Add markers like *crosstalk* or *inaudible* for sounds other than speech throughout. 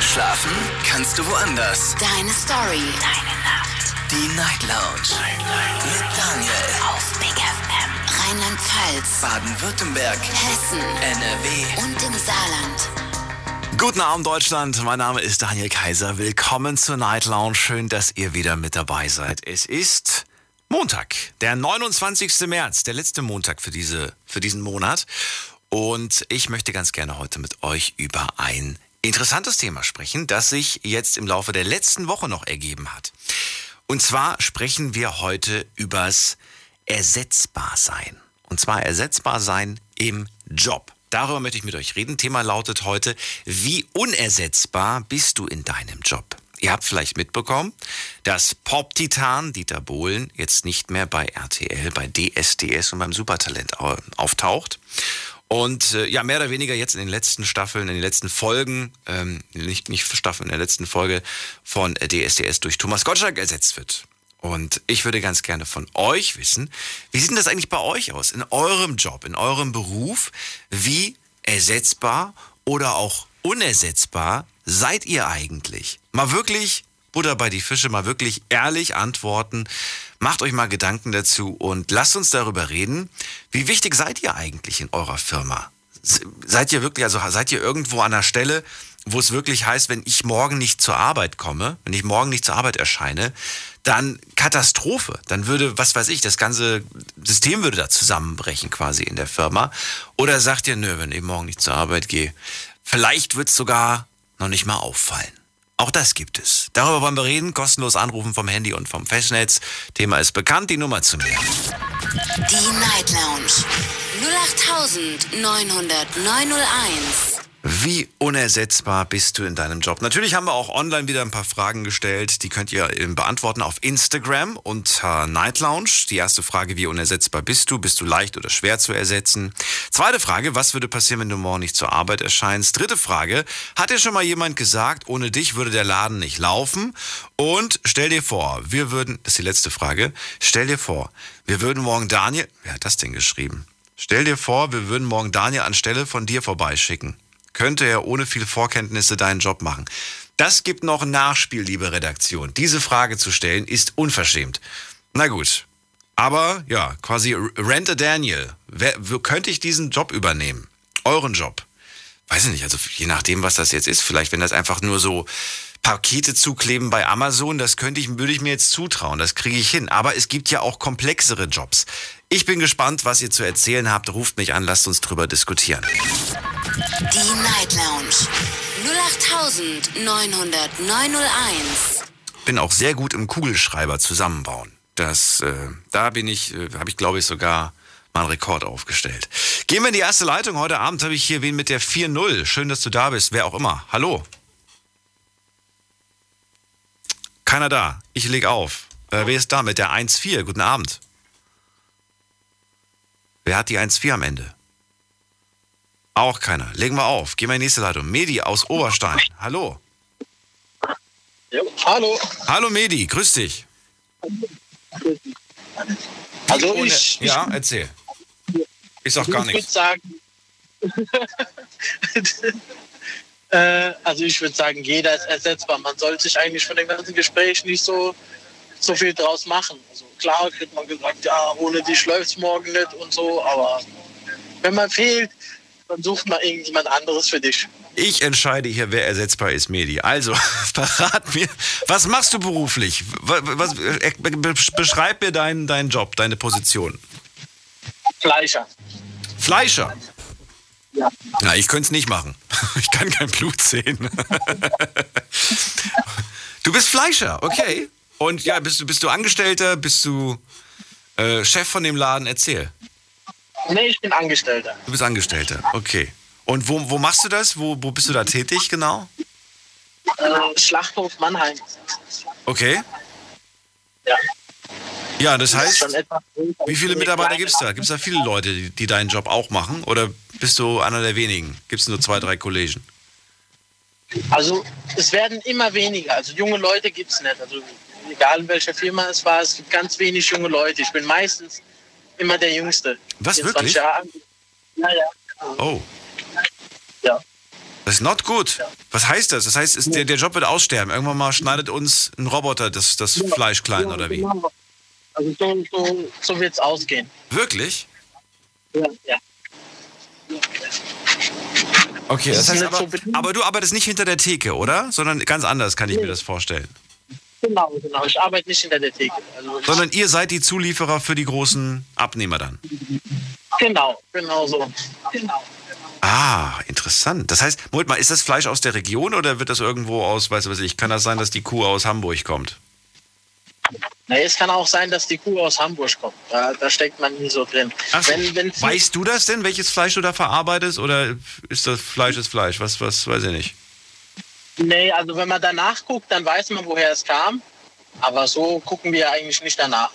Schlafen kannst du woanders. Deine Story. Deine Nacht. Die Night Lounge. Night, Night. Mit Daniel. Auf Big FM. Rheinland-Pfalz. Baden-Württemberg. Hessen. NRW. Und im Saarland. Guten Abend Deutschland, mein Name ist Daniel Kaiser. Willkommen zur Night Lounge. Schön, dass ihr wieder mit dabei seid. Es ist Montag, der 29. März, der letzte Montag für, diese, für diesen Monat. Und ich möchte ganz gerne heute mit euch über ein interessantes Thema sprechen, das sich jetzt im Laufe der letzten Woche noch ergeben hat. Und zwar sprechen wir heute übers Ersetzbarsein. Und zwar Ersetzbarsein im Job. Darüber möchte ich mit euch reden. Thema lautet heute, wie unersetzbar bist du in deinem Job? Ihr habt vielleicht mitbekommen, dass Pop-Titan Dieter Bohlen jetzt nicht mehr bei RTL, bei DSDS und beim Supertalent auftaucht. Und äh, ja, mehr oder weniger jetzt in den letzten Staffeln, in den letzten Folgen, ähm, nicht, nicht Staffeln, in der letzten Folge von DSDS durch Thomas Gottschalk ersetzt wird. Und ich würde ganz gerne von euch wissen, wie sieht denn das eigentlich bei euch aus? In eurem Job, in eurem Beruf? Wie ersetzbar oder auch unersetzbar seid ihr eigentlich? Mal wirklich Butter bei die Fische, mal wirklich ehrlich antworten. Macht euch mal Gedanken dazu und lasst uns darüber reden. Wie wichtig seid ihr eigentlich in eurer Firma? Seid ihr wirklich, also seid ihr irgendwo an der Stelle, wo es wirklich heißt, wenn ich morgen nicht zur Arbeit komme, wenn ich morgen nicht zur Arbeit erscheine, dann Katastrophe. Dann würde, was weiß ich, das ganze System würde da zusammenbrechen quasi in der Firma. Oder sagt ihr, nö, wenn ich morgen nicht zur Arbeit gehe, vielleicht wird es sogar noch nicht mal auffallen. Auch das gibt es. Darüber wollen wir reden. Kostenlos anrufen vom Handy und vom Festnetz. Thema ist bekannt. Die Nummer zu mir. Die Night Lounge. 0890901. Wie unersetzbar bist du in deinem Job? Natürlich haben wir auch online wieder ein paar Fragen gestellt. Die könnt ihr beantworten auf Instagram unter Night Lounge. Die erste Frage, wie unersetzbar bist du? Bist du leicht oder schwer zu ersetzen? Zweite Frage, was würde passieren, wenn du morgen nicht zur Arbeit erscheinst? Dritte Frage, hat dir schon mal jemand gesagt, ohne dich würde der Laden nicht laufen? Und stell dir vor, wir würden, das ist die letzte Frage, stell dir vor, wir würden morgen Daniel, wer hat das denn geschrieben? Stell dir vor, wir würden morgen Daniel anstelle von dir vorbeischicken könnte er ohne viel Vorkenntnisse deinen Job machen? Das gibt noch ein Nachspiel, liebe Redaktion. Diese Frage zu stellen ist unverschämt. Na gut. Aber ja, quasi Rente Daniel. Wer, könnte ich diesen Job übernehmen? Euren Job? Weiß ich nicht, also je nachdem, was das jetzt ist. Vielleicht, wenn das einfach nur so Pakete zukleben bei Amazon, das könnte ich, würde ich mir jetzt zutrauen, das kriege ich hin. Aber es gibt ja auch komplexere Jobs. Ich bin gespannt, was ihr zu erzählen habt. Ruft mich an, lasst uns drüber diskutieren. Die Night Lounge 0890901. Bin auch sehr gut im Kugelschreiber zusammenbauen. Das, äh, da bin ich, äh, habe ich glaube ich sogar mal einen Rekord aufgestellt. Gehen wir in die erste Leitung. Heute Abend habe ich hier wen mit der 4-0. Schön, dass du da bist. Wer auch immer. Hallo. Keiner da. Ich leg auf. Äh, wer ist da mit der 1-4? Guten Abend. Wer hat die 1-4 am Ende? Auch keiner. Legen wir auf. Gehen wir in die nächste Leitung. Medi aus Oberstein. Hallo. Ja, hallo. Hallo Medi, grüß dich. Also ich, ich, Ja, erzähl. Ich sag gar nichts. Ich würde sagen, *laughs* äh, also ich würde sagen, jeder ist ersetzbar. Man sollte sich eigentlich von dem ganzen Gespräch nicht so, so viel draus machen. Also klar kriegt man gesagt, ja, ohne dich läuft es morgen nicht und so, aber wenn man fehlt, dann sucht mal irgendjemand anderes für dich. Ich entscheide hier, wer ersetzbar ist, Medi. Also, *laughs* verrat mir, was machst du beruflich? Was, äh, beschreib mir deinen, deinen Job, deine Position. Fleischer. Fleischer? Ja. Na, ich könnte es nicht machen. *laughs* Ich kann kein Blut sehen. *laughs* Du bist Fleischer, okay. Und ja, bist du, bist du Angestellter? Bist du äh, Chef von dem Laden? Erzähl. Nee, ich bin Angestellter. Du bist Angestellter, okay. Und wo, wo machst du das? Wo, wo bist du da tätig genau? Äh, Schlachthof Mannheim. Okay. Ja. Ja, das heißt, wie viele Mitarbeiter gibt es da? Gibt es da viele Leute, die, die, deinen Job auch machen? Oder bist du einer der wenigen? Gibt es nur zwei, drei Kollegen? Also es werden immer weniger. Also junge Leute gibt es nicht. Also egal in welcher Firma es war, es gibt ganz wenig junge Leute. Ich bin meistens immer der Jüngste. Was, wirklich? Jahre. Ja, ja. Oh. Ja. Das ist not good. Was heißt das? Das heißt, ist, der, der Job wird aussterben. Irgendwann mal schneidet uns ein Roboter das, das Fleisch klein, oder wie? Genau. Also so, so, so wird es ausgehen. Wirklich? Ja, ja. Okay, das heißt aber, aber du arbeitest nicht hinter der Theke, oder? Sondern ganz anders kann ich mir das vorstellen. Genau, genau. Ich arbeite nicht hinter der Theke. Also, Sondern ihr seid die Zulieferer für die großen Abnehmer dann. genau, genau so. Genau. Ah, interessant. Das heißt, Moment mal, ist das Fleisch aus der Region oder wird das irgendwo aus, weiß was ich, kann das sein, dass die Kuh aus Hamburg kommt? Na, es kann auch sein, dass die Kuh aus Hamburg kommt. Da, da steckt man nie so drin. Ach. Wenn, wenn weißt du das denn, welches Fleisch du da verarbeitest oder ist das Fleisch ist Fleisch? Was, was, weiß ich nicht. Nee, also wenn man danach guckt, dann weiß man, woher es kam. Aber so gucken wir eigentlich nicht danach.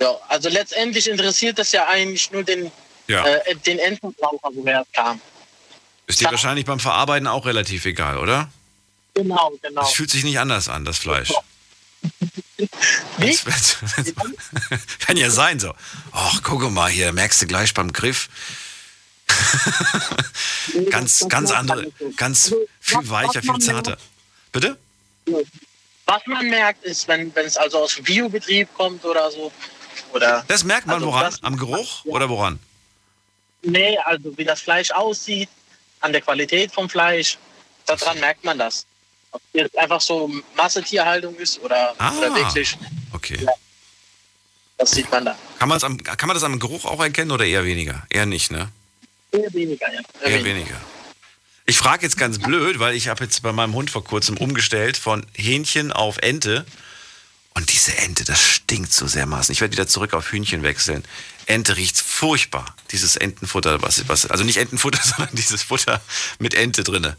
Ja, also letztendlich interessiert das ja eigentlich nur den, Ja. äh, den Endverbraucher, woher es kam. Ist dir wahrscheinlich beim Verarbeiten auch relativ egal, oder? Genau, genau. Es fühlt sich nicht anders an, das Fleisch. *laughs* Wie? *laughs* Kann ja sein so. Ach, gucke mal hier, merkst du gleich beim Griff. *laughs* ganz, ganz andere, ganz viel weicher, viel zarter. Bitte? Was man merkt, ist, wenn wenn es also aus Biobetrieb kommt oder so. Oder, Das merkt man Also woran? das- Am Geruch oder woran? nee, also wie das Fleisch aussieht, an der Qualität vom Fleisch, daran merkt man das. Ob jetzt einfach so Massetierhaltung ist oder, Ah. oder wirklich, Okay. das sieht man da. Kann, man's am, kann man das am Geruch auch erkennen oder eher weniger? Eher nicht, ne? Eher weniger, ja. Eher weniger. Ich frage jetzt ganz blöd, weil ich habe jetzt bei meinem Hund vor kurzem umgestellt von Hähnchen auf Ente. Und diese Ente, das stinkt so dermaßen. Ich werde wieder zurück auf Hühnchen wechseln. Ente riecht furchtbar. Dieses Entenfutter, was, was, also nicht Entenfutter, *laughs* sondern dieses Futter mit Ente drinne.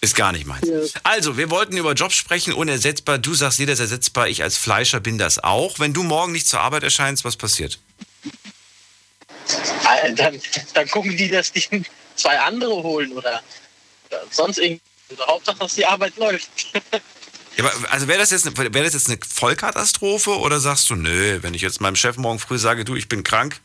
Ist gar nicht meins. Also, wir wollten über Jobs sprechen, unersetzbar. Du sagst, jeder ist ersetzbar. Ich als Fleischer bin das auch. Wenn du morgen nicht zur Arbeit erscheinst, was passiert? Äh, Dann, dann gucken die, dass die zwei andere holen oder, oder sonst irgendwie. Also Hauptsache, dass die Arbeit läuft. *laughs* Ja, aber also wäre das, jetzt eine- wäre das jetzt eine Vollkatastrophe oder sagst du, nö, wenn ich jetzt meinem Chef morgen früh sage, du, ich bin krank,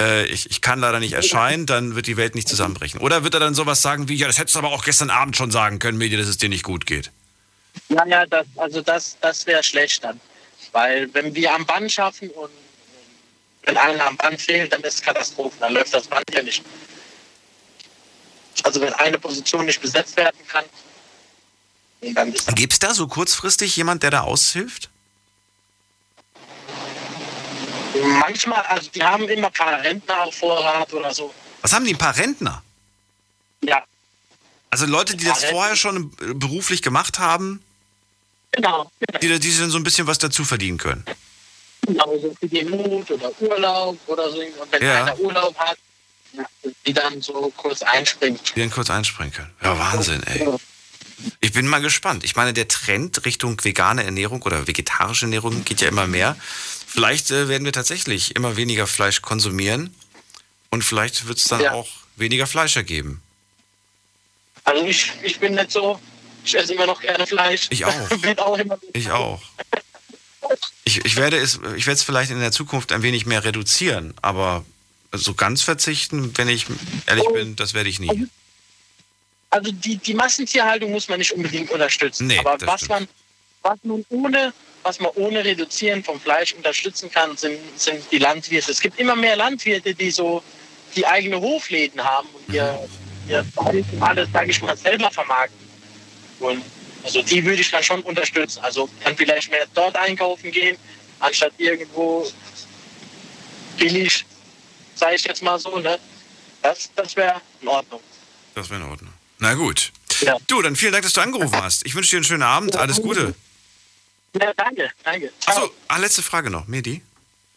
äh, ich, ich kann leider nicht erscheinen, dann wird die Welt nicht zusammenbrechen. Oder wird er dann sowas sagen wie, ja, das hättest du aber auch gestern Abend schon sagen können, Medi, dass es dir nicht gut geht. Naja, das, also das, das wäre schlecht dann. Weil wenn wir am Band schaffen und wenn einer am Band fehlt, dann ist es Katastrophe. Dann läuft das Band ja nicht. Also wenn eine Position nicht besetzt werden kann, dann ist Gibt es da so kurzfristig jemand, der da aushilft? manchmal, also die haben immer ein paar Rentner auf Vorrat oder so. Was haben die, ein paar Rentner? Ja, Also Leute, die das Rentner. vorher schon äh, beruflich gemacht haben, genau. genau. die, die dann so ein bisschen was dazu verdienen können. Genau so für die Not oder Urlaub oder so. Und wenn Ja. einer Urlaub hat, die dann so kurz einspringen. Die dann kurz einspringen können. Ja, Wahnsinn, ey. Ich bin mal gespannt. Ich meine, der Trend Richtung vegane Ernährung oder vegetarische Ernährung geht ja immer mehr. Vielleicht äh, werden wir tatsächlich immer weniger Fleisch konsumieren und vielleicht wird es dann Ja. auch weniger Fleischer geben. Also ich, ich bin nicht so, ich esse immer noch gerne Fleisch. Ich auch. *laughs* Ich auch. *laughs* Ich, ich werde es, ich werde es vielleicht in der Zukunft ein wenig mehr reduzieren, aber so ganz verzichten, wenn ich ehrlich bin, das werde ich nie. Also die, die Massentierhaltung muss man nicht unbedingt unterstützen. Nee, Aber was stimmt. man, was man ohne, was man ohne Reduzieren vom Fleisch unterstützen kann, sind, sind die Landwirte. Es gibt immer mehr Landwirte, die so die eigene Hofläden haben und ihr, ihr Fleisch und alles, sage ich mal, selber vermarkten. Und also die würde ich dann schon unterstützen. Also dann vielleicht mehr dort einkaufen gehen, anstatt irgendwo billig, sage ich jetzt mal so. Ne? Das, das wäre in Ordnung. Das wäre in Ordnung. Na gut. Ja. Du, dann vielen Dank, dass du angerufen hast. Ich wünsche dir einen schönen Abend. Alles Gute. Ja, danke, danke. Achso, ah, letzte Frage noch. Medi?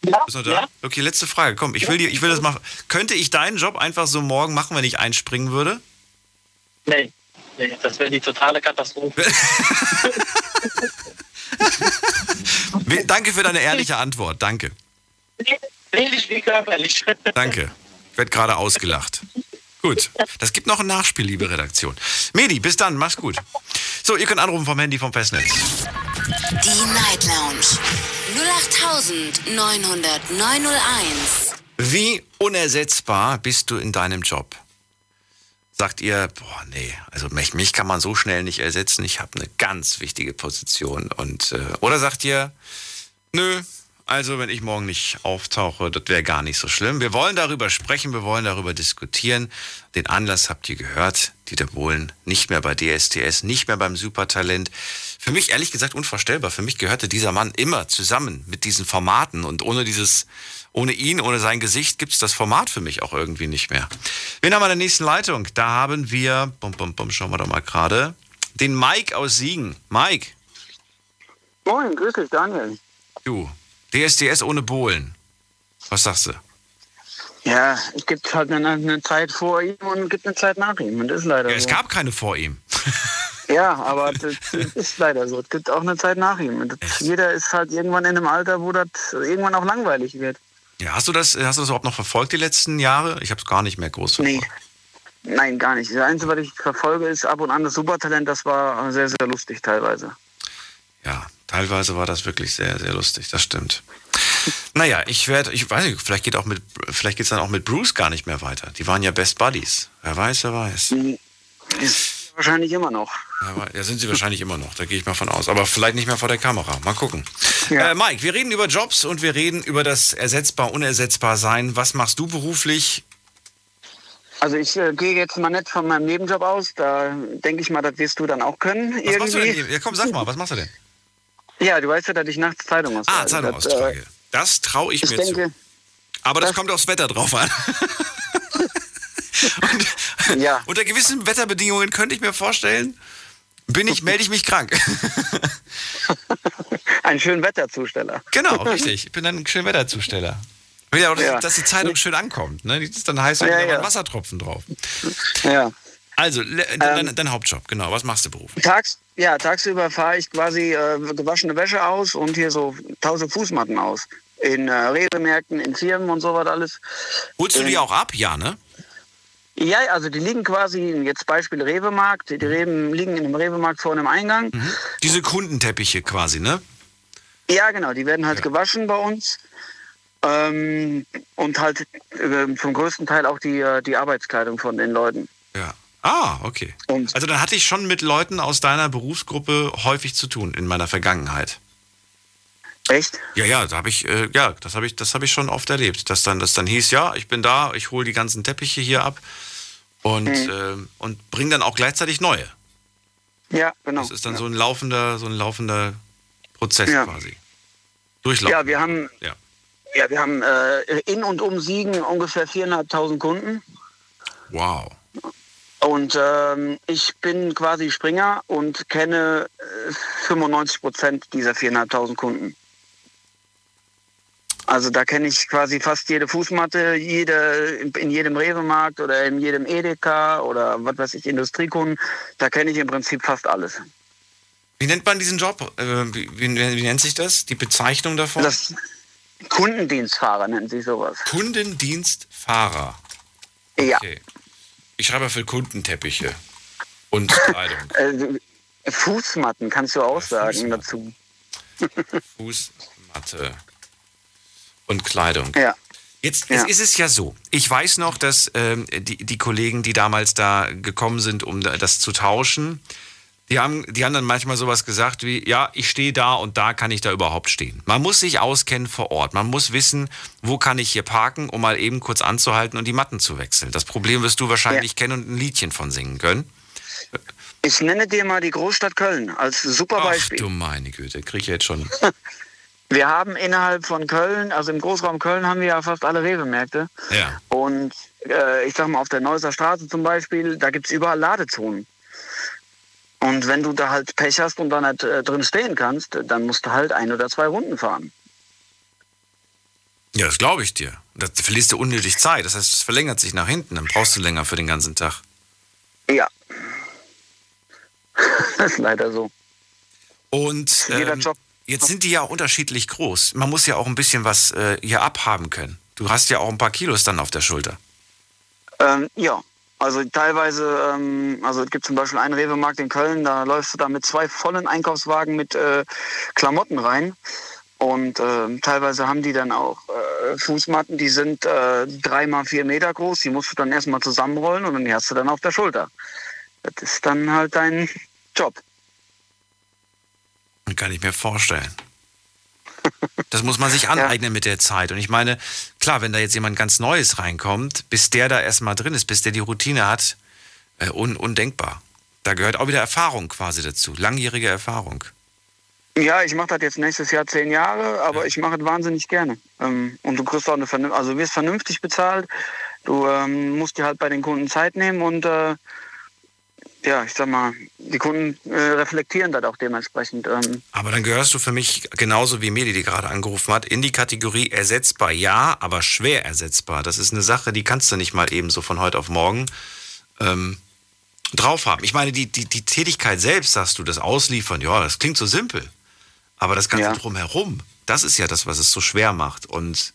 Ja, Bist du noch da? ja. Okay, letzte Frage. Komm, ich will, dir, ich will das machen. Könnte ich deinen Job einfach so morgen machen, wenn ich einspringen würde? Nee, nee, das wäre die totale Katastrophe. *laughs* Danke für deine ehrliche Antwort. Danke. Seelisch wie körperlich. *laughs* Danke. Ich werde gerade ausgelacht. Gut. Das gibt noch ein Nachspiel, liebe Redaktion. Medi, bis dann. Mach's gut. So, ihr könnt anrufen vom Handy vom Festnetz. Die Night Lounge 0890901. Wie unersetzbar bist du in deinem Job? Sagt ihr, boah, nee, also mich, mich kann man so schnell nicht ersetzen, ich habe eine ganz wichtige Position. Und, äh, oder sagt ihr, nö, also wenn ich morgen nicht auftauche, das wäre gar nicht so schlimm. Wir wollen darüber sprechen, wir wollen darüber diskutieren. Den Anlass habt ihr gehört, Dieter Bohlen nicht mehr bei DSTS, nicht mehr beim Supertalent. Für mich ehrlich gesagt unvorstellbar. Für mich gehörte dieser Mann immer zusammen mit diesen Formaten und ohne dieses, ohne ihn, ohne sein Gesicht gibt es das Format für mich auch irgendwie nicht mehr. Wen haben wir in der nächsten Leitung? Da haben wir, bum, bum, bum, schauen wir doch mal gerade, den Mike aus Siegen. Mike. Moin, grüß dich, Daniel. Du, DSDS ohne Bohlen. Was sagst du? Ja, es gibt halt eine, eine Zeit vor ihm und es gibt eine Zeit nach ihm. Und ist leider Ja, es so. gab keine vor ihm. Ja, aber das ist leider so. Es gibt auch eine Zeit nach ihm. Das, jeder ist halt irgendwann in einem Alter, wo das irgendwann auch langweilig wird. Ja, hast du das, hast du das überhaupt noch verfolgt die letzten Jahre? Ich habe es gar nicht mehr groß Nee. verfolgt. Nein, gar nicht. Das Einzige, was ich verfolge, ist ab und an das Supertalent. Das war sehr, sehr lustig teilweise. Ja, teilweise war das wirklich sehr, sehr lustig. Das stimmt. Naja, ich werde, ich weiß nicht, vielleicht geht auch mit, vielleicht geht's dann auch mit Bruce gar nicht mehr weiter. Die waren ja Best Buddies. Wer weiß, wer weiß. Wahrscheinlich immer noch. Ja, ja, sind sie wahrscheinlich immer noch, da gehe ich mal von aus. Aber vielleicht nicht mehr vor der Kamera. Mal gucken. Ja. Äh, Mike, wir reden über Jobs und wir reden über das ersetzbar, unersetzbar sein. Was machst du beruflich? Also ich äh, gehe jetzt mal nicht von meinem Nebenjob aus. Da denke ich mal, das wirst du dann auch können. Was machst du irgendwie. denn? Ja, komm, sag mal, was machst du denn? Ja, du weißt ja, dass ich nachts Zeitung austrage. Ah, Das, Zeitung äh, austrage. Das traue ich Ich mir denke, zu. Aber das, das- kommt aufs Wetter drauf an. *laughs* und, *laughs* Ja. Unter gewissen Wetterbedingungen könnte ich mir vorstellen, bin ich, melde ich mich krank. *laughs* ein schön Wetterzusteller. genau, richtig. Ich bin dann ein schöner Wetterzusteller. Will ja auch, Ja. dass die Zeitung schön ankommt. Ne? Die ist dann heiß und Ja, ja. Wassertropfen drauf. Ja. Also, le- Ähm. dein, dein Hauptjob, genau. Was machst du beruflich? Tags, ja, tagsüber fahre ich quasi äh, gewaschene Wäsche aus und hier so tausend Fußmatten aus. In äh, Redemärkten, in Firmen und sowas alles. Holst du die auch ab? Ja, ne? Ja, also die liegen quasi, jetzt Beispiel Rewe-Markt, die Reben liegen in einem Rewe-Markt vor einem Eingang. Diese Kundenteppiche quasi, ne? Ja, genau, die werden halt Ja. gewaschen bei uns. Ähm, und halt äh, zum größten Teil auch die, äh, die Arbeitskleidung von den Leuten. Ja. Ah, okay. Und Also dann hatte ich schon mit Leuten aus deiner Berufsgruppe häufig zu tun in meiner Vergangenheit. echt? Ja, ja, da habe ich, äh, ja, das habe ich, das habe ich schon oft erlebt, dass dann, das dann hieß, ja, ich bin da, ich hole die ganzen Teppiche hier ab und ähm, und bring dann auch gleichzeitig neue. Ja, genau. Das ist dann so ein laufender, so ein laufender Prozess Ja. quasi. Durchlaufen. Ja, wir haben, Ja. ja, wir haben äh, in und um Siegen ungefähr 4.500 Kunden. Wow. Und ähm, ich bin quasi Springer und kenne äh, 95 Prozent dieser 4.500 Kunden. Also da kenne ich quasi fast jede Fußmatte, jede, in jedem Rewe-Markt oder in jedem Edeka oder was weiß ich, Industriekunden. Da kenne ich im Prinzip fast alles. Wie nennt man diesen Job? Äh, wie, wie, wie nennt sich das? Die Bezeichnung davon? Das Kundendienstfahrer nennt sich sowas. Kundendienstfahrer. Ja. Okay. Ich schreibe für Kundenteppiche und Kleidung. *laughs* Äh, Fußmatten kannst du auch sagen Fußmatten. dazu. *laughs* Fußmatte und Kleidung. Ja. Jetzt, Ja. ist es ja so. Ich weiß noch, dass ähm, die, die Kollegen, die damals da gekommen sind, um da- das zu tauschen, die haben, die haben dann manchmal sowas gesagt wie, ja, ich stehe da und da kann ich da überhaupt stehen. Man muss sich auskennen vor Ort. Man muss wissen, wo kann ich hier parken, um mal eben kurz anzuhalten und die Matten zu wechseln. Das Problem wirst du wahrscheinlich kennen und ein Liedchen von singen können. Ich nenne dir mal die Großstadt Köln als super Ach Beispiel. du meine Güte, krieg ich jetzt schon. *laughs* Wir haben innerhalb von Köln, also im Großraum Köln, haben wir ja fast alle Rewe-Märkte. Ja. Und äh, ich sag mal, auf der Neusser Straße zum Beispiel, da gibt es überall Ladezonen. Und wenn du da halt Pech hast und da nicht äh, drin stehen kannst, dann musst du halt ein oder zwei Runden fahren. Ja, das glaube ich dir. Da verlierst du unnötig Zeit. Das heißt, es verlängert sich nach hinten. Dann brauchst du länger für den ganzen Tag. Ja. das *laughs* ist leider so. Und Jeder ähm, Job. Jetzt sind die ja auch unterschiedlich groß. Man muss ja auch ein bisschen was äh, hier abhaben können. Du hast ja auch ein paar Kilos dann auf der Schulter. Ähm, ja, also teilweise, ähm, also es gibt zum Beispiel einen Rewe-Markt in Köln, da läufst du da mit zwei vollen Einkaufswagen mit äh, Klamotten rein. Und äh, teilweise haben die dann auch äh, Fußmatten, die sind äh, drei mal vier Meter groß. Die musst du dann erstmal zusammenrollen und dann hast du dann auf der Schulter. Das ist dann halt dein Job. Kann ich mir vorstellen. *laughs* Das muss man sich aneignen ja. mit der Zeit. Und ich meine, klar, wenn da jetzt jemand ganz Neues reinkommt, bis der da erstmal drin ist, bis der die Routine hat, äh, un undenkbar. Da gehört auch wieder Erfahrung quasi dazu, langjährige Erfahrung. Ja, ich mache das jetzt nächstes Jahr zehn Jahre, aber ja. ich mache es wahnsinnig gerne. Ähm, und du kriegst auch eine vernünftige, also wirst vernünftig bezahlt. Du ähm, musst dir halt bei den Kunden Zeit nehmen und äh, ja, ich sag mal, die Kunden äh, reflektieren das auch dementsprechend. Ähm. Aber dann gehörst du für mich genauso wie Medi, die gerade angerufen hat, in die Kategorie ersetzbar. Ja, aber schwer ersetzbar. Das ist eine Sache, die kannst du nicht mal eben so von heute auf morgen ähm, drauf haben. Ich meine, die, die, die Tätigkeit selbst, sagst du, das Ausliefern, ja, das klingt so simpel. Aber das Ganze ja. drumherum, das ist ja das, was es so schwer macht. Und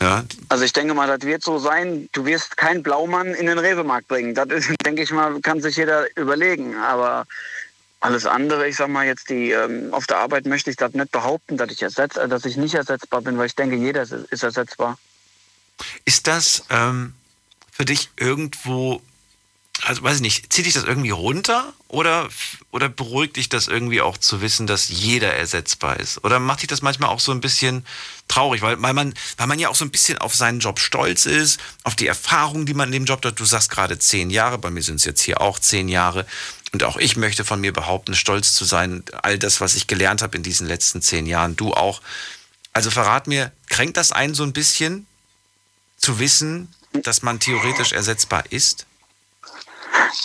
ja. Also ich denke mal, das wird so sein, du wirst keinen Blaumann in den Rewe-Markt bringen. Das ist, *laughs* denke ich mal, kann sich jeder überlegen. Aber alles andere, ich sag mal jetzt, die ähm, auf der Arbeit möchte ich das nicht behaupten, dass ich ersetz, äh, dass ich nicht ersetzbar bin, weil ich denke, jeder ist, ist ersetzbar. Ist das ähm, für dich irgendwo also weiß ich nicht, zieht dich das irgendwie runter oder, oder beruhigt dich das irgendwie auch zu wissen, dass jeder ersetzbar ist? Oder macht dich das manchmal auch so ein bisschen traurig, weil, weil, man, weil man ja auch so ein bisschen auf seinen Job stolz ist, auf die Erfahrung, die man in dem Job hat. Du sagst gerade zehn Jahre, bei mir sind es jetzt hier auch zehn Jahre. Und auch ich möchte von mir behaupten, stolz zu sein, all das, was ich gelernt habe in diesen letzten zehn Jahren, du auch. Also verrat mir, kränkt das einen so ein bisschen, zu wissen, dass man theoretisch ersetzbar ist?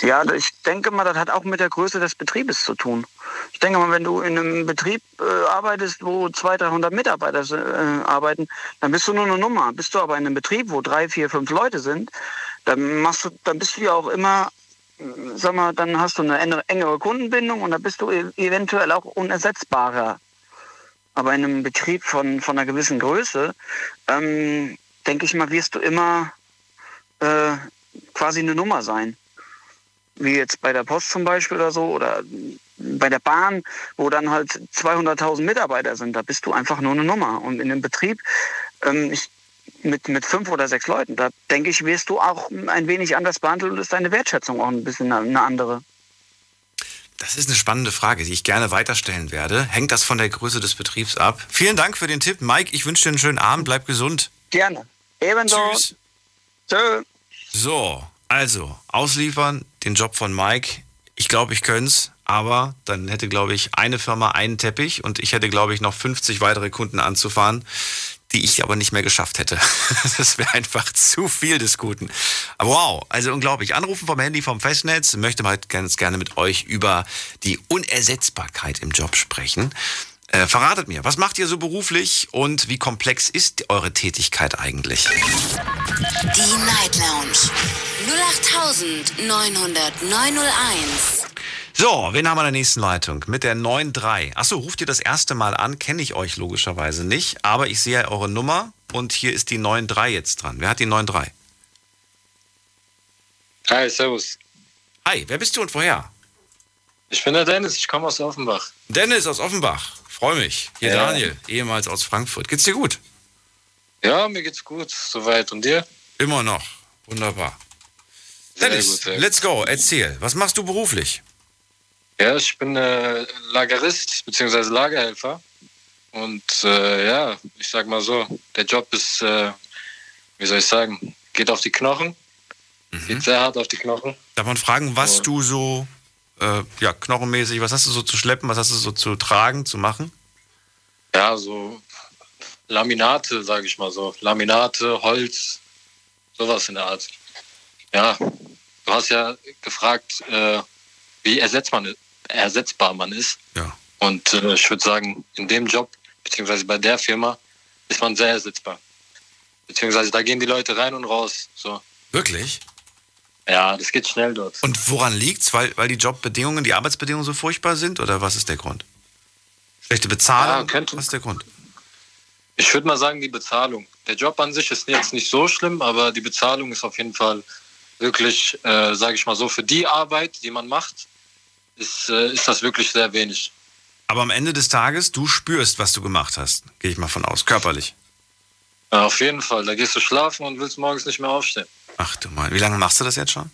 Ja, ich denke mal, das hat auch mit der Größe des Betriebes zu tun. Ich denke mal, wenn du in einem Betrieb äh, arbeitest, wo 200, 300 Mitarbeiter äh, arbeiten, dann bist du nur eine Nummer. Bist du aber in einem Betrieb, wo drei, vier, fünf Leute sind, dann machst du, dann bist du ja auch immer, sag mal, dann hast du eine engere Kundenbindung und dann bist du e-, eventuell auch unersetzbarer. Aber in einem Betrieb von, von einer gewissen Größe, ähm, denke ich mal, wirst du immer äh, quasi eine Nummer sein wie jetzt bei der Post zum Beispiel oder so, oder bei der Bahn, wo dann halt 200.000 Mitarbeiter sind, da bist du einfach nur eine Nummer. Und in dem Betrieb ähm, ich, mit, mit fünf oder sechs Leuten, da denke ich, wirst du auch ein wenig anders behandelt und ist deine Wertschätzung auch ein bisschen eine andere. Das ist eine spannende Frage, die ich gerne weiterstellen werde. Hängt das von der Größe des Betriebs ab? Vielen Dank für den Tipp. Mike, ich wünsche dir einen schönen Abend. Bleib gesund. Gerne. Ebenso. Tschüss. Tschö. So, also, ausliefern, den Job von Mike. Ich glaube, ich könnte es, aber dann hätte, glaube ich, eine Firma einen Teppich und ich hätte, glaube ich, noch 50 weitere Kunden anzufahren, die ich aber nicht mehr geschafft hätte. *laughs* Das wäre einfach zu viel des Guten. Aber wow, also unglaublich. Anrufen vom Handy vom Festnetz. Möchte mal ganz gerne mit euch über die Unersetzbarkeit im Job sprechen. Äh, verratet mir, was macht ihr so beruflich und wie komplex ist eure Tätigkeit eigentlich? Die Night Lounge 08901. So, wen haben wir in der nächsten Leitung? Mit der 93. Achso, ruft ihr das erste Mal an, kenne ich euch logischerweise nicht, aber ich sehe eure Nummer und hier ist die 93 jetzt dran. Wer hat die 93? Hi, servus. Hi, wer bist du und woher? Ich bin der Dennis, ich komme aus Offenbach. Dennis aus Offenbach. Freue mich. Hier ja. Daniel, ehemals aus Frankfurt. Geht's dir gut? Ja, mir geht's gut. Soweit. Und dir? Immer noch. Wunderbar. Dennis, let's go. Erzähl. Was machst du beruflich? Ja, ich bin äh, Lagerist bzw. Lagerhelfer. Und äh, ja, ich sag mal so, der Job ist, äh, wie soll ich sagen, geht auf die Knochen. Mhm. Geht sehr hart auf die Knochen. Darf man fragen, was oh. du so äh, ja, knochenmäßig, was hast du so zu schleppen, was hast du so zu tragen, zu machen? Ja, so Laminate, sage ich mal so. Laminate, Holz, sowas in der Art. Ja, du hast ja gefragt, äh, wie ersetzt man, ersetzbar man ist. Ja. Und äh, ich würde sagen, in dem Job, beziehungsweise bei der Firma, ist man sehr ersetzbar. Beziehungsweise da gehen die Leute rein und raus. So. Wirklich? Ja, das geht schnell dort. Und woran liegt's? Weil, weil die Jobbedingungen, die Arbeitsbedingungen so furchtbar sind? Oder was ist der Grund? Schlechte Bezahlung? Ja, könnte, was ist der Grund? Ich würde mal sagen, die Bezahlung. Der Job an sich ist jetzt nicht so schlimm, aber die Bezahlung ist auf jeden Fall wirklich, äh, sage ich mal so, für die Arbeit, die man macht, ist, äh, ist das wirklich sehr wenig. Aber am Ende des Tages, du spürst, was du gemacht hast. Gehe ich mal von aus. Körperlich. Ja, auf jeden Fall. Da gehst du schlafen und willst morgens nicht mehr aufstehen. Ach du mein. Wie lange machst du das jetzt schon?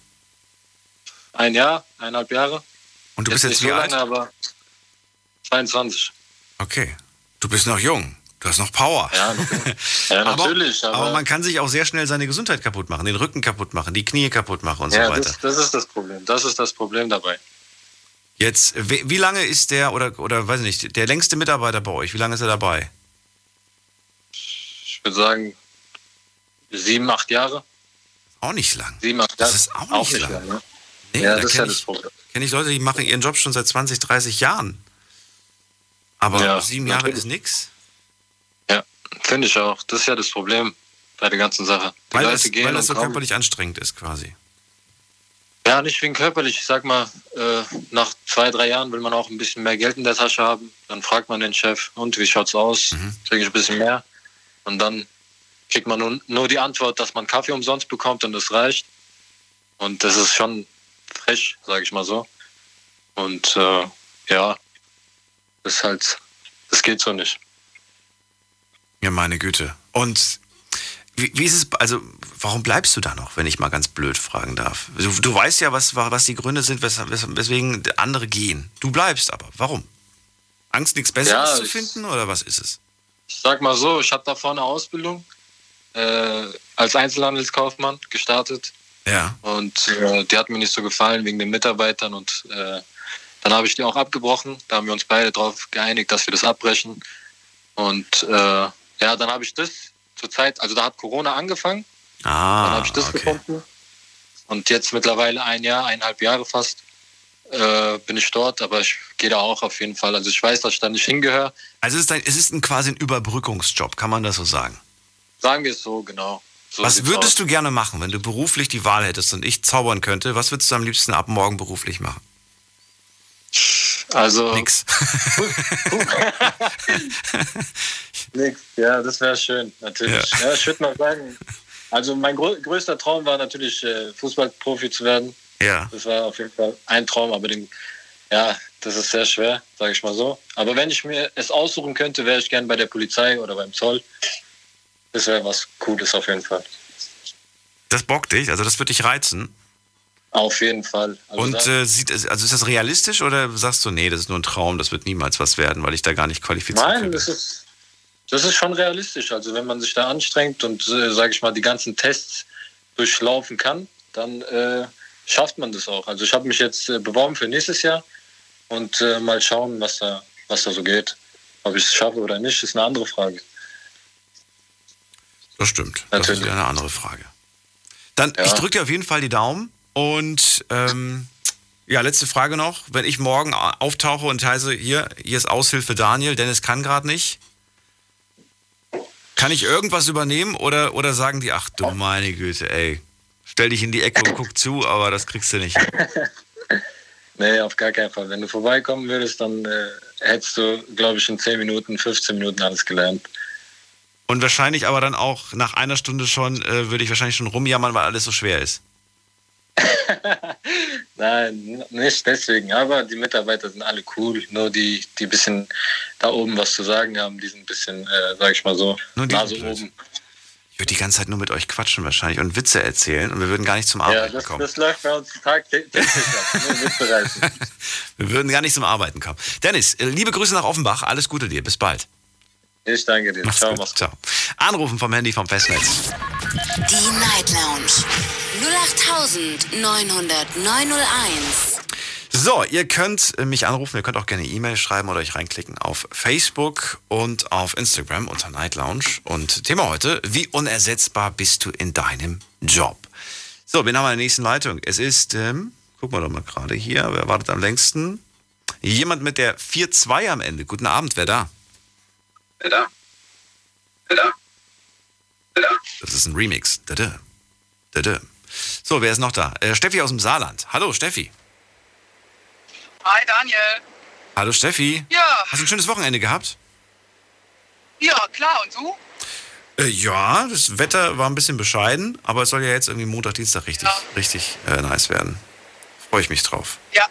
Ein Jahr, eineinhalb Jahre. Und du bist jetzt nicht wie so alt? lange, aber 22. Okay. Du bist noch jung. Du hast noch Power. Ja, *laughs* ja natürlich. aber, Aber, man kann sich auch sehr schnell seine Gesundheit kaputt machen, den Rücken kaputt machen, die Knie kaputt machen und ja, so weiter. das, das ist das Problem. Das ist das Problem dabei. Jetzt, wie, wie lange ist der, oder, oder weiß ich nicht, der längste Mitarbeiter bei euch, wie lange ist er dabei? Ich würde sagen, sieben, acht Jahre. Auch nicht lang. Sieben, acht Das Jahre. ist auch nicht lang. lang. Ne? Nee, Ja, da das ist ja kenne das Problem. kenn ich Leute, die machen ihren Job schon seit 20, 30 Jahren. Aber Ja, sieben Jahre natürlich. ist nix. Ja, finde ich auch. Das ist ja das Problem bei der ganzen Sache. Die Weil Leute das, gehen weil das so kommen. körperlich anstrengend ist quasi. Ja, nicht wegen körperlich. Ich sag mal, äh, nach zwei, drei Jahren will man auch ein bisschen mehr Geld in der Tasche haben. Dann fragt man den Chef, und wie schaut's aus? Mhm. Kriege ich ein bisschen mehr? Und dann kriegt man nur, nur die Antwort, dass man Kaffee umsonst bekommt und das reicht. Und das ist schon frech, sage ich mal so. Und äh, ja, das ist halt, das geht so nicht. Ja, meine Güte. Und wie, wie ist es, also warum bleibst du da noch, wenn ich mal ganz blöd fragen darf? Du, du weißt ja, was, was die Gründe sind, wes, wes, weswegen andere gehen. Du bleibst aber. Warum? Angst, nichts Besseres Ja, zu finden oder was ist es? Ich sag mal so, ich habe davor eine Ausbildung äh, als Einzelhandelskaufmann gestartet. Ja. Und äh, die hat mir nicht so gefallen wegen den Mitarbeitern. Und äh, dann habe ich die auch abgebrochen. Da haben wir uns beide darauf geeinigt, dass wir das abbrechen. Und äh, ja, dann habe ich das zur Zeit, also da hat Corona angefangen. Dann Ah, habe ich das okay. gefunden. Und jetzt mittlerweile ein Jahr, eineinhalb Jahre fast, äh, bin ich dort. Aber ich gehe da auch auf jeden Fall. Also ich weiß, dass ich da nicht hingehöre. Also es ist, ein, es ist ein, quasi ein Überbrückungsjob, kann man das so sagen? Sagen wir es so, genau. So was würdest aus. du gerne machen, wenn du beruflich die Wahl hättest und ich zaubern könnte? Was würdest du am liebsten ab morgen beruflich machen? Also, Nix. *laughs* Nix. Ja, das wäre schön, natürlich. Ja. Ja. ich würde mal sagen, also mein grö größter Traum war natürlich, äh, Fußballprofi zu werden. Ja. Das war auf jeden Fall ein Traum, aber den, ja, das ist sehr schwer, sage ich mal so. Aber wenn ich mir es aussuchen könnte, wäre ich gern bei der Polizei oder beim Zoll. Das wäre was Cooles auf jeden Fall. Das bockt dich, also das wird dich reizen. Auf jeden Fall. Also Und äh, sieht also ist das realistisch oder sagst du, nee, das ist nur ein Traum, das wird niemals was werden, weil ich da gar nicht qualifiziert nein, bin? das ist, das ist schon realistisch. Also wenn man sich da anstrengt und, äh, sage ich mal, die ganzen Tests durchlaufen kann, dann äh, schafft man das auch. Also ich habe mich jetzt äh, beworben für nächstes Jahr und äh, mal schauen, was da, was da so geht. Ob ich es schaffe oder nicht, ist eine andere Frage. Das stimmt. Das Natürlich. ist ja eine andere Frage. Dann, Ja. ich drücke dir auf jeden Fall die Daumen und ähm, ja, letzte Frage noch. Wenn ich morgen auftauche und heiße, hier, hier ist Aushilfe Daniel, Dennis kann gerade nicht. Kann ich irgendwas übernehmen oder, oder sagen die, ach du meine Güte, ey, stell dich in die Ecke und guck zu, aber das kriegst du nicht. *laughs* Nee, auf gar keinen Fall. Wenn du vorbeikommen würdest, dann äh, hättest du, glaube ich, in 10 Minuten, 15 Minuten alles gelernt. Und wahrscheinlich aber dann auch nach einer Stunde schon, äh, würde ich wahrscheinlich schon rumjammern, weil alles so schwer ist. *laughs* Nein, nicht deswegen. Aber die Mitarbeiter sind alle cool. Nur die, die ein bisschen da oben was zu sagen haben, die sind ein bisschen, äh, sag ich mal so, Nase oben. Ich würde die ganze Zeit nur mit euch quatschen wahrscheinlich und Witze erzählen und wir würden gar nicht zum Ja, Arbeiten das, kommen. das läuft bei uns tagtäglich ab. Wir *laughs* würden gar nicht zum Arbeiten kommen. Dennis, äh, liebe Grüße nach Offenbach. Alles Gute dir. Bis bald. Ich danke dir. Mach's Ciao, gut. mach's gut. Ciao. Anrufen vom Handy vom Festnetz. Die Night Lounge 0890901. So, ihr könnt mich anrufen, ihr könnt auch gerne E-Mail schreiben oder euch reinklicken auf Facebook und auf Instagram unter Night Lounge. Und Thema heute, wie unersetzbar bist du in deinem Job? So, wen haben wir in der nächsten Leitung? Es ist, ähm, gucken wir doch mal gerade hier, wer wartet am längsten? Jemand mit der 4-2 am Ende. Guten Abend, wer da? Wer da? Wer da? Wer da? Das ist ein Remix. Dada. Dada. So, wer ist noch da? Äh, Steffi aus dem Saarland. Hallo, Steffi. Hi Daniel. Hallo, Steffi. Ja, Hast du ein schönes Wochenende gehabt? ja, klar. Und du? Äh, ja, das Wetter war ein bisschen bescheiden, aber es soll ja jetzt irgendwie Montag, Dienstag richtig, Ja. richtig äh, nice werden. Freue ich mich drauf. Ja.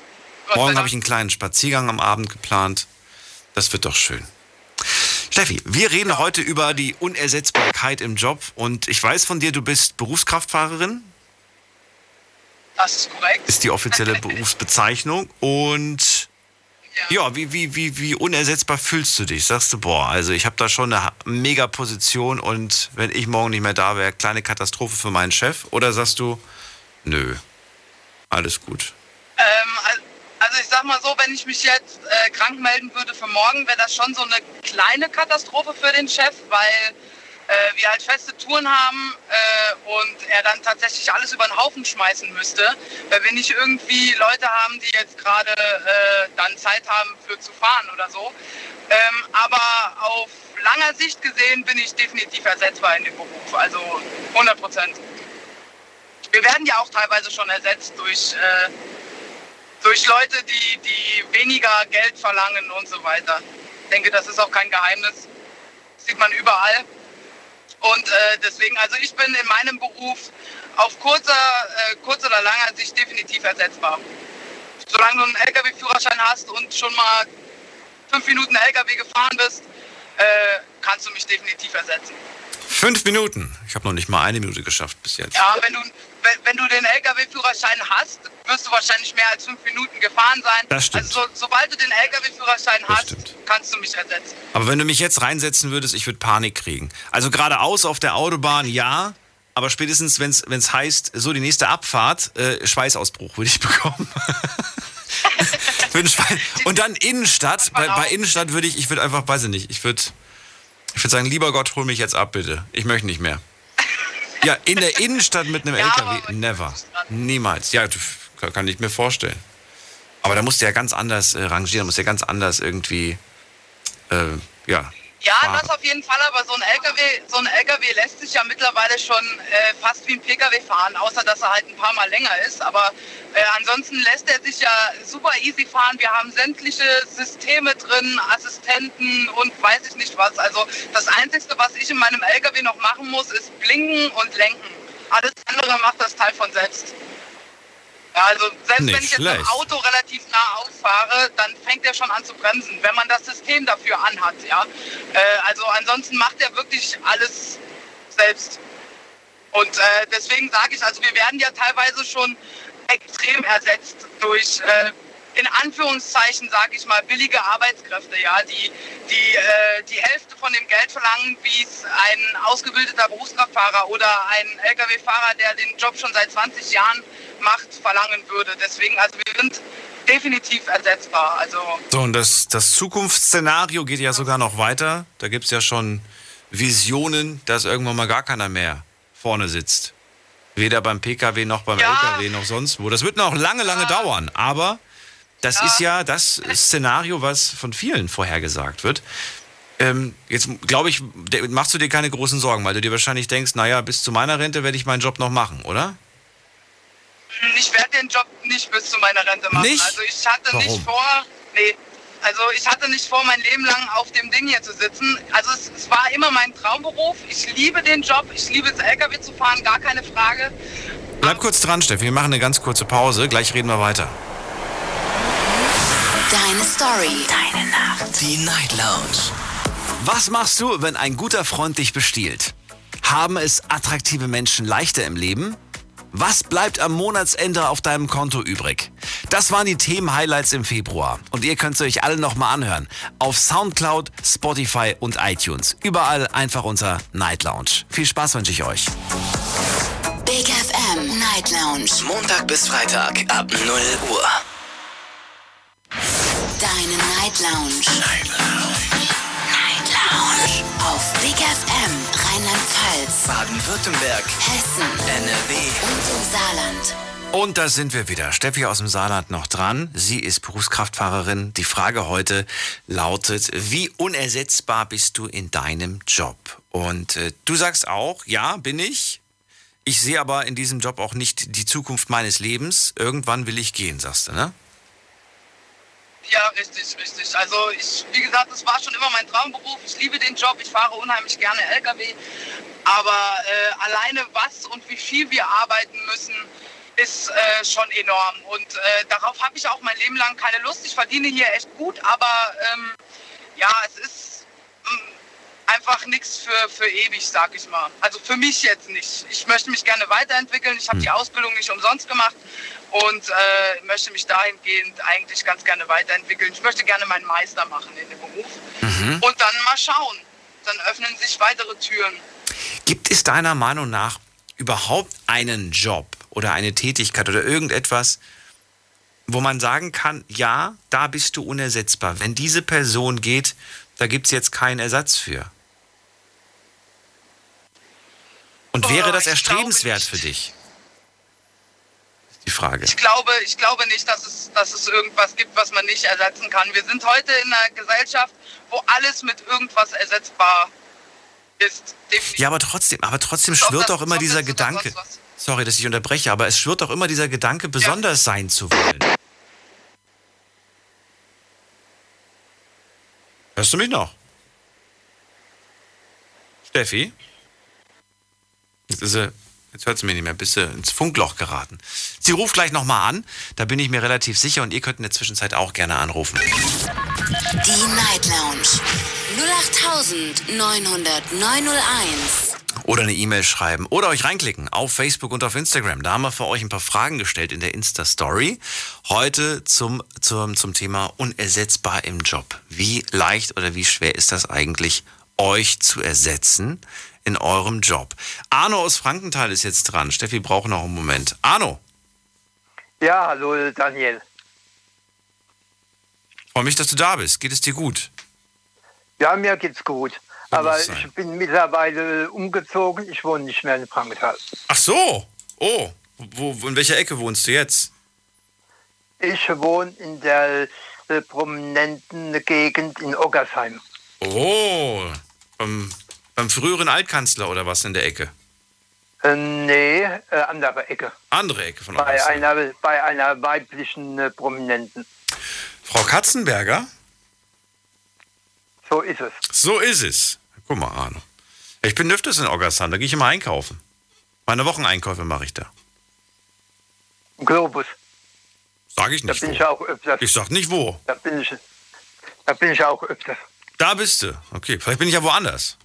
Morgen habe ich einen kleinen Spaziergang am Abend geplant. Das wird doch schön. Steffi, wir reden heute über die Unersetzbarkeit im Job und ich weiß von dir, du bist Berufskraftfahrerin. Das ist korrekt. Ist die offizielle Berufsbezeichnung und ja, wie, wie, wie, wie unersetzbar fühlst du dich? Sagst du, boah, also ich habe da schon eine mega Position und wenn ich morgen nicht mehr da wäre, kleine Katastrophe für meinen Chef? Oder sagst du, nö, alles gut? Ähm, al- also ich sag mal so, wenn ich mich jetzt äh, krank melden würde für morgen, wäre das schon so eine kleine Katastrophe für den Chef, weil äh, wir halt feste Touren haben äh, und er dann tatsächlich alles über den Haufen schmeißen müsste, weil wir nicht irgendwie Leute haben, die jetzt gerade äh, dann Zeit haben für zu fahren oder so. Ähm, aber auf langer Sicht gesehen bin ich definitiv ersetzbar in dem Beruf, also 100 Prozent. Wir werden ja auch teilweise schon ersetzt durch, äh, durch Leute, die, die weniger Geld verlangen und so weiter. Ich denke, das ist auch kein Geheimnis. Das sieht man überall. Und äh, deswegen, also ich bin in meinem Beruf auf kurzer, äh, kurz oder langer Sicht definitiv ersetzbar. Solange du einen LKW-Führerschein hast und schon mal fünf Minuten LKW gefahren bist, äh, kannst du mich definitiv ersetzen. Fünf Minuten. Ich habe noch nicht mal eine Minute geschafft bis jetzt. Ja, wenn du, wenn, wenn du den LKW-Führerschein hast, wirst du wahrscheinlich mehr als fünf Minuten gefahren sein. Das stimmt. Also so, sobald du den LKW-Führerschein hast, stimmt. kannst du mich ersetzen. Aber wenn du mich jetzt reinsetzen würdest, ich würde Panik kriegen. Also geradeaus auf der Autobahn, ja. Aber spätestens, wenn es heißt, so die nächste Abfahrt, äh, Schweißausbruch würde ich *laughs* bekommen. *laughs* Und dann Innenstadt. Bei, bei Innenstadt würde ich, ich würde einfach, weiß ich nicht, ich würde ich würde sagen, lieber Gott, hol mich jetzt ab, bitte. Ich möchte nicht mehr. Ja, in der Innenstadt mit einem Ja, LKW, never. Niemals. Ja, du- kann, kann ich mir vorstellen. Aber da musst du ja ganz anders äh, rangieren, musst ja ganz anders irgendwie, äh, ja. Ja, das auf jeden Fall, aber so ein LKW, so ein LKW lässt sich ja mittlerweile schon äh, fast wie ein PKW fahren, außer dass er halt ein paar Mal länger ist. Aber äh, ansonsten lässt er sich ja super easy fahren. Wir haben sämtliche Systeme drin, Assistenten und weiß ich nicht was. Also das Einzige, was ich in meinem LKW noch machen muss, ist blinken und lenken. Alles andere macht das Teil von selbst. Ja, also selbst Nicht wenn ich jetzt mit dem schlecht. Auto relativ nah ausfahre, dann fängt er schon an zu bremsen, wenn man das System dafür anhat, ja. Äh, also ansonsten macht er wirklich alles selbst. Und äh, deswegen sage ich, also wir werden ja teilweise schon extrem ersetzt durch äh, in Anführungszeichen, sage ich mal, billige Arbeitskräfte, ja, die die, äh, die Hälfte von dem Geld verlangen, wie es ein ausgebildeter Berufskraftfahrer oder ein Lkw-Fahrer, der den Job schon seit 20 Jahren macht, verlangen würde. Deswegen, also wir sind definitiv ersetzbar. Also So, und das, das Zukunftsszenario geht ja sogar noch weiter. Da gibt es ja schon Visionen, dass irgendwann mal gar keiner mehr vorne sitzt. Weder beim Pkw noch beim Ja. Lkw noch sonst wo. Das wird noch lange, lange dauern. Aber das ist ja das Szenario, was von vielen vorhergesagt wird. Ähm, jetzt glaube ich, machst du dir keine großen Sorgen, weil du dir wahrscheinlich denkst, naja, bis zu meiner Rente werde ich meinen Job noch machen, oder? ich werde den Job nicht bis zu meiner Rente machen. Nicht? Also ich hatte Warum? nicht vor, nee, also ich hatte nicht vor, mein Leben lang auf dem Ding hier zu sitzen. Also es, es war immer mein Traumberuf. Ich liebe den Job, ich liebe es, LKW zu fahren, gar keine Frage. Bleib kurz dran, Steffi. Wir machen eine ganz kurze Pause. Gleich reden wir weiter. Deine Story. Deine Nacht. Die Night Lounge. Was machst du, wenn ein guter Freund dich bestiehlt? Haben es attraktive Menschen leichter im Leben? Was bleibt am Monatsende auf deinem Konto übrig? Das waren die Themen-Highlights im Februar. Und ihr könnt sie euch alle nochmal anhören. Auf Soundcloud, Spotify und iTunes. Überall einfach unter Night Lounge. Viel Spaß wünsche ich euch. Big FM Night Lounge. Montag bis Freitag ab 0 Uhr. Deine Night Lounge. Night Lounge. Auf Big FM Rheinland-Pfalz, Baden-Württemberg, Hessen NRW. und im Saarland. Und da sind wir wieder. Steffi aus dem Saarland noch dran. Sie ist Berufskraftfahrerin. Die Frage heute lautet, wie unersetzbar bist du in deinem Job? Und äh, du sagst auch, ja, bin ich. Ich sehe aber in diesem Job auch nicht die Zukunft meines Lebens. Irgendwann will ich gehen, sagst du, ne? Ja, richtig, richtig. Also ich, wie gesagt, das war schon immer mein Traumberuf. Ich liebe den Job, ich fahre unheimlich gerne LKW. Aber äh, alleine was und wie viel wir arbeiten müssen, ist äh, schon enorm. Und äh, darauf habe ich auch mein Leben lang keine Lust. Ich verdiene hier echt gut, aber ähm, ja, es ist einfach nichts für, für ewig, sag ich mal. Also für mich jetzt nicht. Ich möchte mich gerne weiterentwickeln. Ich habe die Ausbildung nicht umsonst gemacht und äh, möchte mich dahingehend eigentlich ganz gerne weiterentwickeln. Ich möchte gerne meinen Meister machen in dem Beruf und dann mal schauen. Dann öffnen sich weitere Türen. Gibt es deiner Meinung nach überhaupt einen Job oder eine Tätigkeit oder irgendetwas, wo man sagen kann, ja, da bist du unersetzbar. Wenn diese Person geht, da gibt es jetzt keinen Ersatz für. Und wäre das erstrebenswert für dich? Ist die Frage. Ich glaube, ich glaube nicht, dass es, dass es irgendwas gibt, was man nicht ersetzen kann. Wir sind heute in einer Gesellschaft, wo alles mit irgendwas ersetzbar ist. Definitiv. Ja, aber trotzdem, aber trotzdem Ob schwirrt das doch immer dieser Gedanke. Sorry, dass ich unterbreche, aber es schwirrt doch immer dieser Gedanke, besonders sein zu wollen. Hörst du mich noch? Steffi? Jetzt, ist sie, jetzt hört sie mich nicht mehr, bist du ins Funkloch geraten. Sie ruft gleich nochmal an, da bin ich mir relativ sicher und ihr könnt in der Zwischenzeit auch gerne anrufen. Die Night Lounge 0890901. Oder eine E-Mail schreiben oder euch reinklicken auf Facebook und auf Instagram. Da haben wir für euch ein paar Fragen gestellt in der Insta-Story. Heute zum, zum, zum Thema unersetzbar im Job. Wie leicht oder wie schwer ist das eigentlich, euch zu ersetzen in eurem Job? Arno aus Frankenthal ist jetzt dran. Steffi braucht noch einen Moment. Arno, Ja, hallo Daniel. freue mich, dass du da bist. Geht es dir gut? Ja, mir geht's gut. Aber muss sein. ich bin mittlerweile umgezogen. Ich wohne nicht mehr in Frankenthal. Ach so. Oh, wo, wo, in welcher Ecke wohnst du jetzt? Ich wohne in der äh, prominenten Gegend in Oggersheim. Oh, beim, beim früheren Altkanzler oder was in der Ecke? Äh, nee, äh, andere Ecke. Andere Ecke von Bei einer, bei einer weiblichen äh, Prominenten. Frau Katzenberger? So ist es. So ist es. Guck mal, Arno. Ich bin öfters in Oggersheim, da gehe ich immer einkaufen. Meine Wocheneinkäufe mache ich da. Globus. Sag ich Da nicht bin wo. ich auch öfters. Ich sag nicht wo. Da bin ich, da bin ich auch öfters. Da bist du. Okay, vielleicht bin ich ja woanders.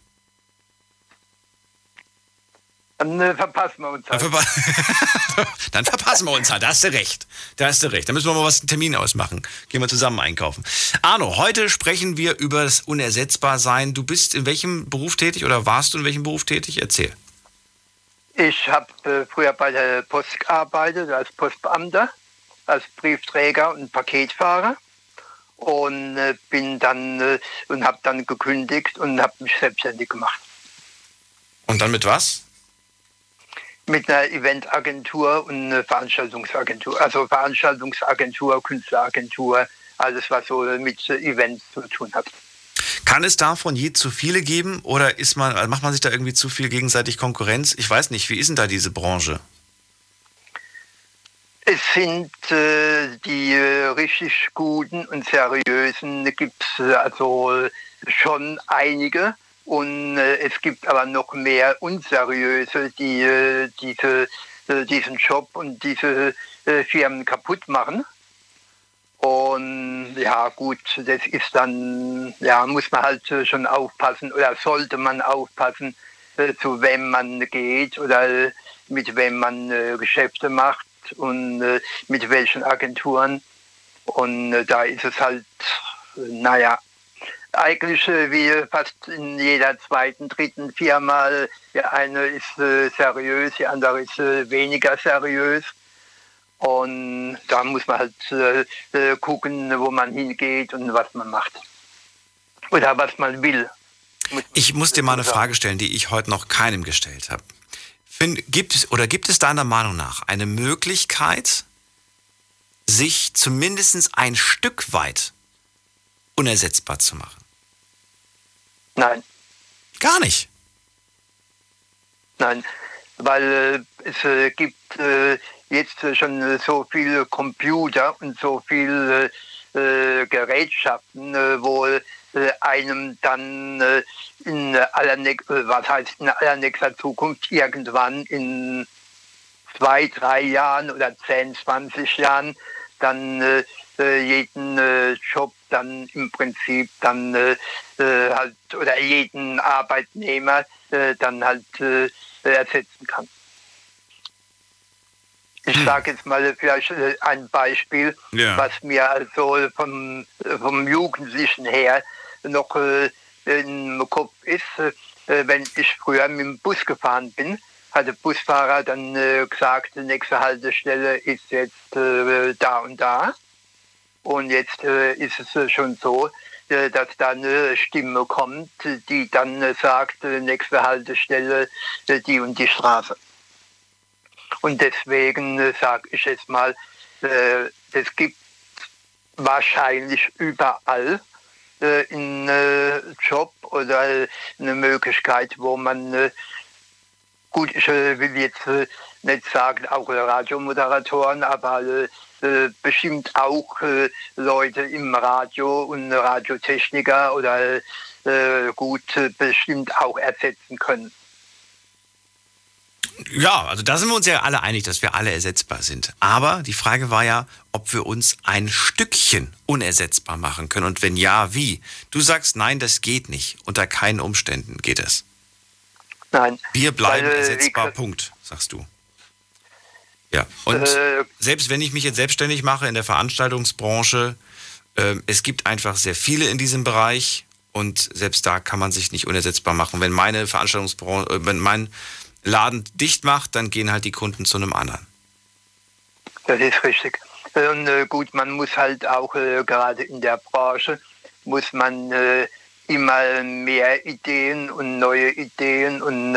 Dann äh, verpassen wir uns Dann, halt. *laughs* Dann verpassen wir uns halt. Da hast du recht. Da hast du recht. Da müssen wir mal was einen Termin ausmachen. Gehen wir zusammen einkaufen. Arno, heute sprechen wir über das Unersetzbarsein. Du bist in welchem Beruf tätig oder warst du in welchem Beruf tätig? Erzähl. Ich habe äh, früher bei der Post gearbeitet als Postbeamter, als Briefträger und Paketfahrer und äh, bin dann äh, und habe dann gekündigt und habe mich selbstständig gemacht Und dann mit was? Mit einer Eventagentur und einer Veranstaltungsagentur, also Veranstaltungsagentur, Künstleragentur, alles was so mit äh, Events zu tun hat. Kann es davon je zu viele geben oder ist man, also macht man sich da irgendwie zu viel gegenseitig Konkurrenz? Ich weiß nicht, wie ist denn da diese Branche? Es sind äh, die äh, richtig guten und seriösen, gibt es äh, also schon einige. Und äh, es gibt aber noch mehr unseriöse, die äh, diese, äh, diesen Job und diese äh, Firmen kaputt machen. Und ja gut, das ist dann, ja, muss man halt äh, schon aufpassen oder sollte man aufpassen, äh, zu wem man geht oder mit wem man Geschäfte macht und mit welchen Agenturen. Und da ist es halt, naja, eigentlich äh, wie fast in jeder zweiten, dritten Firma. Die eine ist äh, seriös, die andere ist äh, weniger seriös. Und da muss man halt gucken, wo man hingeht und was man macht. Oder was man will. Ich muss dir mal eine. Frage stellen, die ich heute noch keinem gestellt habe. Find, gibt es oder gibt es deiner Meinung nach eine Möglichkeit, sich zumindest ein Stück weit unersetzbar zu machen? Nein. Gar nicht. Nein, weil äh, es äh, gibt äh, jetzt äh, schon äh, so viele Computer und so viele äh, Gerätschaften, wo einem dann in allernächster, äh, was heißt in allernächster Zukunft irgendwann in zwei, drei Jahren oder 10, 20 Jahren dann jeden Job dann im Prinzip dann äh, äh halt oder jeden Arbeitnehmer äh, dann halt äh, ersetzen kann. Ich hm. sage jetzt mal vielleicht ein Beispiel, ja. was mir also vom, vom Jugendlichen her noch im Kopf ist. Wenn ich früher mit dem Bus gefahren bin, hat der Busfahrer dann gesagt, die nächste Haltestelle ist jetzt da und da. Und jetzt äh, ist es äh, schon so, äh, dass da eine Stimme kommt, die dann äh, sagt, äh, nächste Haltestelle, äh, die und die Straße. Und deswegen sage ich jetzt mal, es gibt wahrscheinlich überall einen Job oder eine Möglichkeit, wo man, gut, ich will jetzt nicht sagen, auch Radiomoderatoren, aber äh, äh, bestimmt auch äh, Leute im Radio und Radiotechniker oder äh, gut äh, bestimmt auch ersetzen können. Ja, also da sind wir uns ja alle einig, dass wir alle ersetzbar sind. Aber die Frage war ja, ob wir uns ein Stückchen unersetzbar machen können. Und wenn ja, wie? Du sagst, nein, das geht nicht. Unter keinen Umständen geht es. Nein. Wir bleiben weil, ersetzbar, Punkt, sagst du. Ja, und äh, selbst wenn ich mich jetzt selbstständig mache in der Veranstaltungsbranche, äh, es gibt einfach sehr viele in diesem Bereich und selbst da kann man sich nicht unersetzbar machen. Wenn meine Veranstaltungsbranche, äh, wenn mein Laden dicht macht, dann gehen halt die Kunden zu einem anderen. Das ist richtig. Und äh, gut, man muss halt auch äh, gerade in der Branche, muss man äh, immer mehr Ideen und neue Ideen und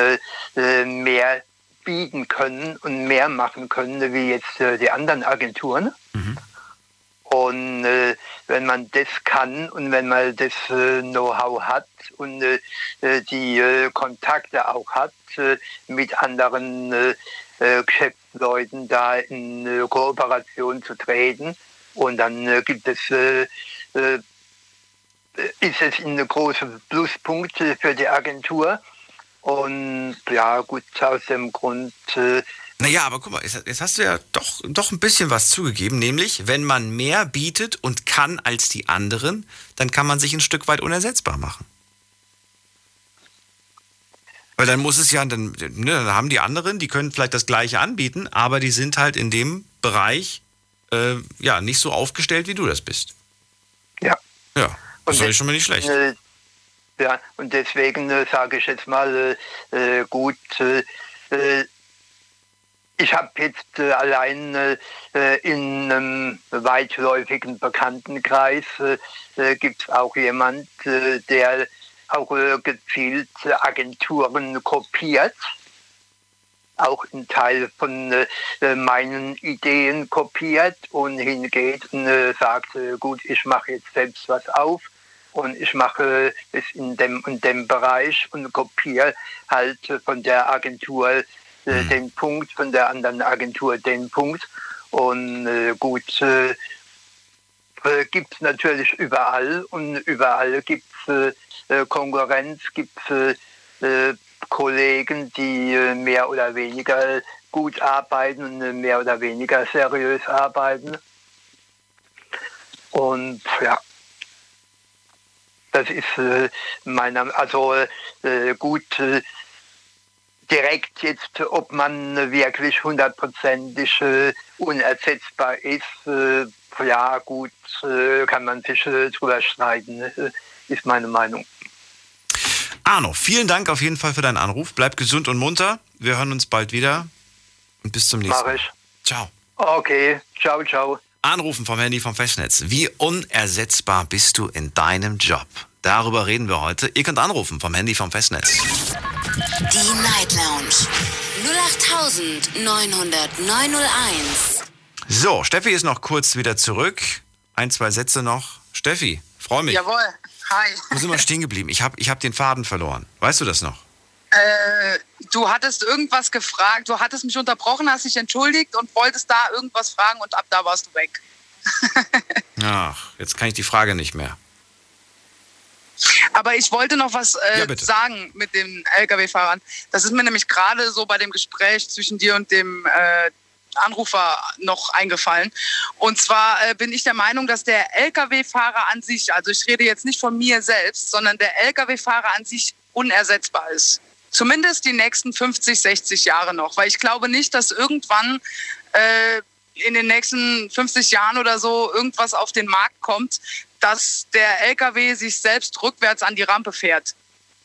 mehr bieten können und mehr machen können wie jetzt äh, die anderen Agenturen. Mhm. Und äh, wenn man das kann und wenn man das äh, Know-how hat und äh, äh, die äh, Kontakte auch hat mit anderen Geschäftsleuten da in Kooperation zu treten und dann gibt es ist es ein großer Pluspunkt für die Agentur und ja, gut, aus dem Grund. Äh, naja, aber guck mal, jetzt hast du ja doch, doch ein bisschen was zugegeben, nämlich, wenn man mehr bietet und kann als die anderen, dann kann man sich ein Stück weit unersetzbar machen. Weil dann muss es ja, dann, ne, dann haben die anderen, die können vielleicht das Gleiche anbieten, aber die sind halt in dem Bereich äh, ja nicht so aufgestellt, wie du das bist. Ja. Ja, das ist schon mal nicht schlecht. Äh, ja, und deswegen äh, sage ich jetzt mal äh, äh gut, äh, äh, ich habe jetzt äh, allein in einem weitläufigen Bekanntenkreis gibt es auch jemand, der auch gezielt Agenturen kopiert, auch einen Teil von meinen Ideen kopiert und hingeht und sagt, gut, ich mache jetzt selbst was auf und ich mache es in dem und dem Bereich und kopiere halt von der Agentur äh, mhm. den Punkt, von der anderen Agentur den Punkt. Und äh, gut, äh, äh gibt es natürlich überall und überall gibt es äh, äh, Konkurrenz, gibt es Kollegen, die mehr oder weniger gut arbeiten und mehr oder weniger seriös arbeiten. Und ja, das ist äh, meiner, also äh, gut äh, direkt jetzt, ob man wirklich hundertprozentig äh, unersetzbar ist. Äh, ja, gut, kann man sich drüber streiten, ist meine Meinung. Arno, vielen Dank auf jeden Fall für deinen Anruf. Bleib gesund und munter. Wir hören uns bald wieder und bis zum nächsten Mal. Mach ich. Ciao. Okay, ciao, ciao. Anrufen vom Handy vom Festnetz. Wie unersetzbar bist du in deinem Job? Darüber reden wir heute. Ihr könnt anrufen vom Handy vom Festnetz. Die Night Lounge 0890901. So, Steffi ist noch kurz wieder zurück. Ein, zwei Sätze noch. Steffi, freue mich. Jawohl. Hi. Wo sind wir stehen geblieben? Ich habe ich hab den Faden verloren. Weißt du das noch? Äh, du hattest irgendwas gefragt, du hattest mich unterbrochen, hast dich entschuldigt und wolltest da irgendwas fragen und ab da warst du weg. *laughs* Ach, jetzt kann ich die Frage nicht mehr. Aber ich wollte noch was äh, ja, sagen mit den Lkw-Fahrern. Das ist mir nämlich gerade so bei dem Gespräch zwischen dir und dem äh, Anrufer noch eingefallen. Und zwar äh, bin ich der Meinung, dass der Lkw-Fahrer an sich, also ich rede jetzt nicht von mir selbst, sondern der Lkw-Fahrer an sich unersetzbar ist. Zumindest die nächsten 50, 60 Jahre noch. Weil ich glaube nicht, dass irgendwann äh, in den nächsten 50 Jahren oder so irgendwas auf den Markt kommt, dass der LKW sich selbst rückwärts an die Rampe fährt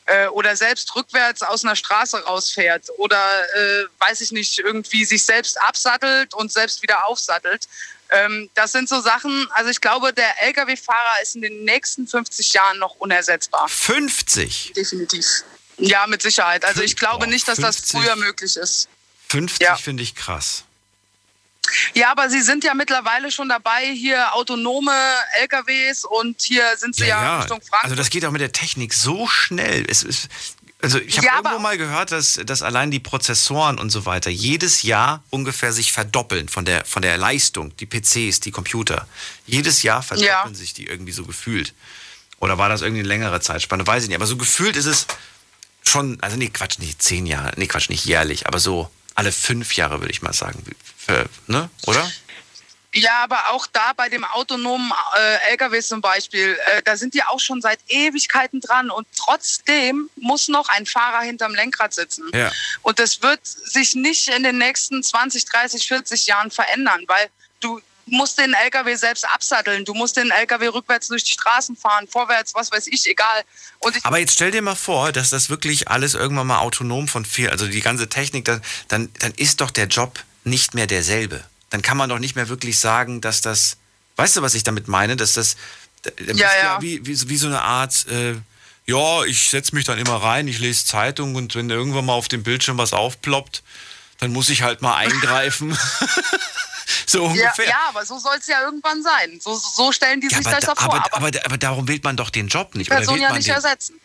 äh, oder selbst rückwärts aus einer Straße rausfährt oder äh, weiß ich nicht, irgendwie sich selbst absattelt und selbst wieder aufsattelt. Ähm, das sind so Sachen, also ich glaube, der Lkw-Fahrer ist in den nächsten 50 Jahren noch unersetzbar. 50? Definitiv. Ja, mit Sicherheit. Also ich glaube Boah, nicht, dass 50. das früher möglich ist. 50 Ja. finde ich krass. Ja, aber Sie sind ja mittlerweile schon dabei, hier autonome LKWs und hier sind Sie ja, Richtung Frankfurt. Also das geht auch mit der Technik so schnell. Es ist, also ich habe Ja, irgendwo mal gehört, dass, dass allein die Prozessoren und so weiter jedes Jahr ungefähr sich verdoppeln von der, von der Leistung, die PCs, die Computer. Jedes Jahr verdoppeln Ja. sich die irgendwie so gefühlt. Oder war das irgendwie eine längere Zeitspanne? Weiß ich nicht. Aber so gefühlt ist es schon, also nee, Quatsch, nicht zehn Jahre, nee, Quatsch, nicht jährlich, aber so alle fünf Jahre würde ich mal sagen. Für, ne? Oder? Ja, aber auch da bei dem autonomen äh, LKW zum Beispiel, äh, da sind die auch schon seit Ewigkeiten dran und trotzdem muss noch ein Fahrer hinterm Lenkrad sitzen. Ja. Und das wird sich nicht in den nächsten 20, 30, 40 Jahren verändern, weil du musst den LKW selbst absatteln, du musst den LKW rückwärts durch die Straßen fahren, vorwärts, was weiß ich, egal. Ich, Aber jetzt stell dir mal vor, dass das wirklich alles irgendwann mal autonom von viel, also die ganze Technik, dann, dann, dann ist doch der Job nicht mehr derselbe. Dann kann man doch nicht mehr wirklich sagen, dass das, weißt du, was ich damit meine, dass das, Ja, ja. Wie, wie, wie so eine Art, äh, ja, ich setze mich dann immer rein, ich lese Zeitung und wenn irgendwann mal auf dem Bildschirm was aufploppt, dann muss ich halt mal eingreifen. *laughs* *laughs* so ja, ungefähr. ja, aber so soll es ja irgendwann sein. So, so stellen die Ja, sich das da, vor. aber, Aber, aber, aber darum wählt man doch den Job nicht. die Person wählt ja nicht den, ersetzen.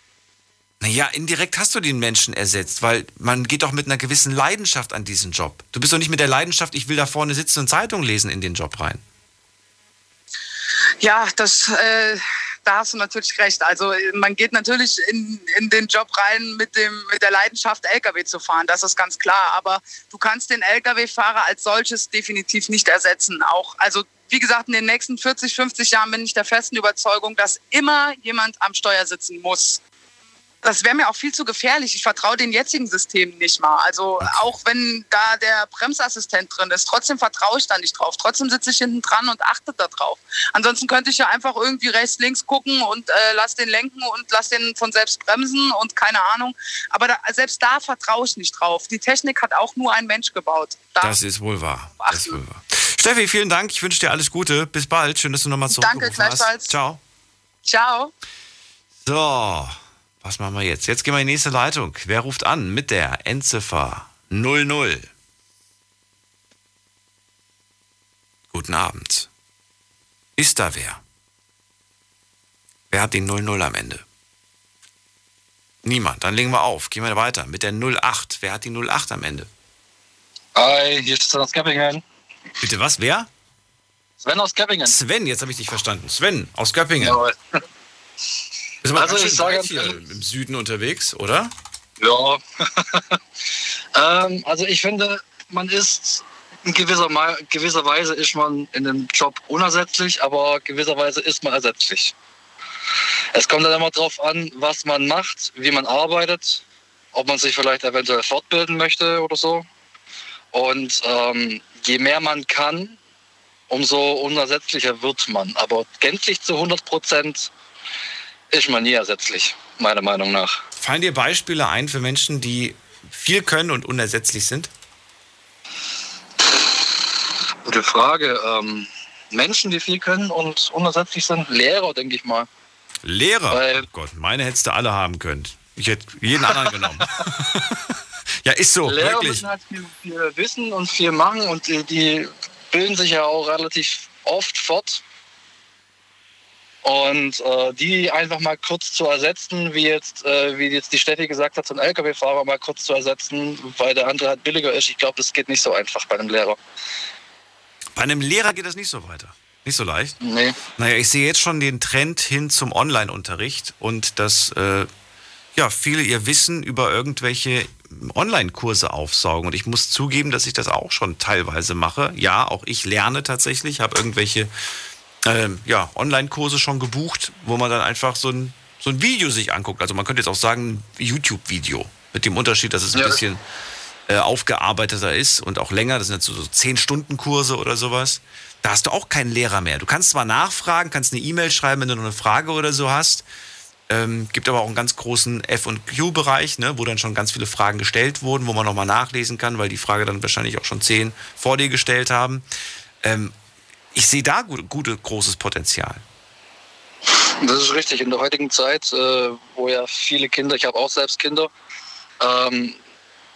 Naja, indirekt hast du den Menschen ersetzt, weil man geht doch mit einer gewissen Leidenschaft an diesen Job. Du bist doch nicht mit der Leidenschaft, ich will da vorne sitzen und Zeitung lesen in den Job rein. Ja, das, äh, da hast du natürlich recht. Also man geht natürlich in, in den Job rein mit, dem, mit der Leidenschaft, LKW zu fahren. Das ist ganz klar. Aber du kannst den LKW-Fahrer als solches definitiv nicht ersetzen. Auch, also wie gesagt, in den nächsten 40, 50 Jahren bin ich der festen Überzeugung, dass immer jemand am Steuer sitzen muss. Das wäre mir auch viel zu gefährlich. Ich vertraue den jetzigen Systemen nicht mal. Also auch wenn da der Bremsassistent drin ist, trotzdem vertraue ich da nicht drauf. Trotzdem sitze ich hinten dran und achte da drauf. Ansonsten könnte ich ja einfach irgendwie rechts, links gucken und äh, lass den lenken und lass den von selbst bremsen und keine Ahnung. Aber da, selbst da vertraue ich nicht drauf. Die Technik hat auch nur ein Mensch gebaut. Da, Das ist wohl wahr. Das ist wohl wahr. Steffi, vielen Dank. Ich wünsche dir alles Gute. Bis bald. Schön, dass du nochmal zurückgerufen Danke, hast. gleichfalls. Ciao. Ciao. So, was machen wir jetzt? Jetzt gehen wir in die nächste Leitung. Wer ruft an mit der Endziffer 00? Guten Abend. Ist da wer? Wer hat die 00 am Ende? Niemand. Dann legen wir auf. Gehen wir weiter mit der 08. Wer hat die 08 am Ende? Hi, hier ist Sven aus Göppingen. Bitte was? Wer? Sven aus Göppingen. Sven, jetzt habe ich dich verstanden. Sven aus Göppingen. Jawohl. Ist aber Also ich sage- hier im Süden unterwegs, oder? Ja. *laughs* ähm, also ich finde, man ist in gewisser, Ma gewisser Weise ist man in dem Job unersetzlich, aber gewisserweise ist man ersetzlich. Es kommt dann immer darauf an, was man macht, wie man arbeitet, ob man sich vielleicht eventuell fortbilden möchte oder so. Und ähm, je mehr man kann, umso unersetzlicher wird man. Aber gänzlich zu 100 Prozent ist man nie ersetzlich, meiner Meinung nach. Fallen dir Beispiele ein für Menschen, die viel können und unersetzlich sind? Gute Frage. Ähm, Menschen, die viel können und unersetzlich sind, Lehrer, denke ich mal. Lehrer? Weil- oh Gott, meine hättest du alle haben können. Ich hätte jeden anderen genommen. *laughs* ja, ist so, Lehrer wirklich. müssen halt viel, viel wissen und viel machen und die, die bilden sich ja auch relativ oft fort. Und äh, die einfach mal kurz zu ersetzen, wie jetzt, äh, wie jetzt die Steffi gesagt hat, so einen LKW-Fahrer mal kurz zu ersetzen, weil der andere halt billiger ist, ich glaube, das geht nicht so einfach bei einem Lehrer. Bei einem Lehrer geht das nicht so weiter. Nicht so leicht. Nee. Naja, ich sehe jetzt schon den Trend hin zum Online-Unterricht und dass äh, ja, viele ihr Wissen über irgendwelche Online-Kurse aufsaugen. Und ich muss zugeben, dass ich das auch schon teilweise mache. Ja, auch ich lerne tatsächlich, habe irgendwelche ähm, ja, Online-Kurse schon gebucht, wo man dann einfach so ein, so ein Video sich anguckt. Also man könnte jetzt auch sagen, YouTube-Video. Mit dem Unterschied, dass es ein Ja. bisschen äh, aufgearbeiteter ist und auch länger. Das sind jetzt so, so 10-Stunden-Kurse oder sowas. Da hast du auch keinen Lehrer mehr. Du kannst zwar nachfragen, kannst eine E-Mail schreiben, wenn du noch eine Frage oder so hast. Ähm, gibt aber auch einen ganz großen F&Q-Bereich, ne, wo dann schon ganz viele Fragen gestellt wurden, wo man nochmal nachlesen kann, weil die Frage dann wahrscheinlich auch schon zehn vor dir gestellt haben. Ähm, ich sehe da gut, gute, großes Potenzial. Das ist richtig. In der heutigen Zeit, äh, wo ja viele Kinder, ich habe auch selbst Kinder, ähm,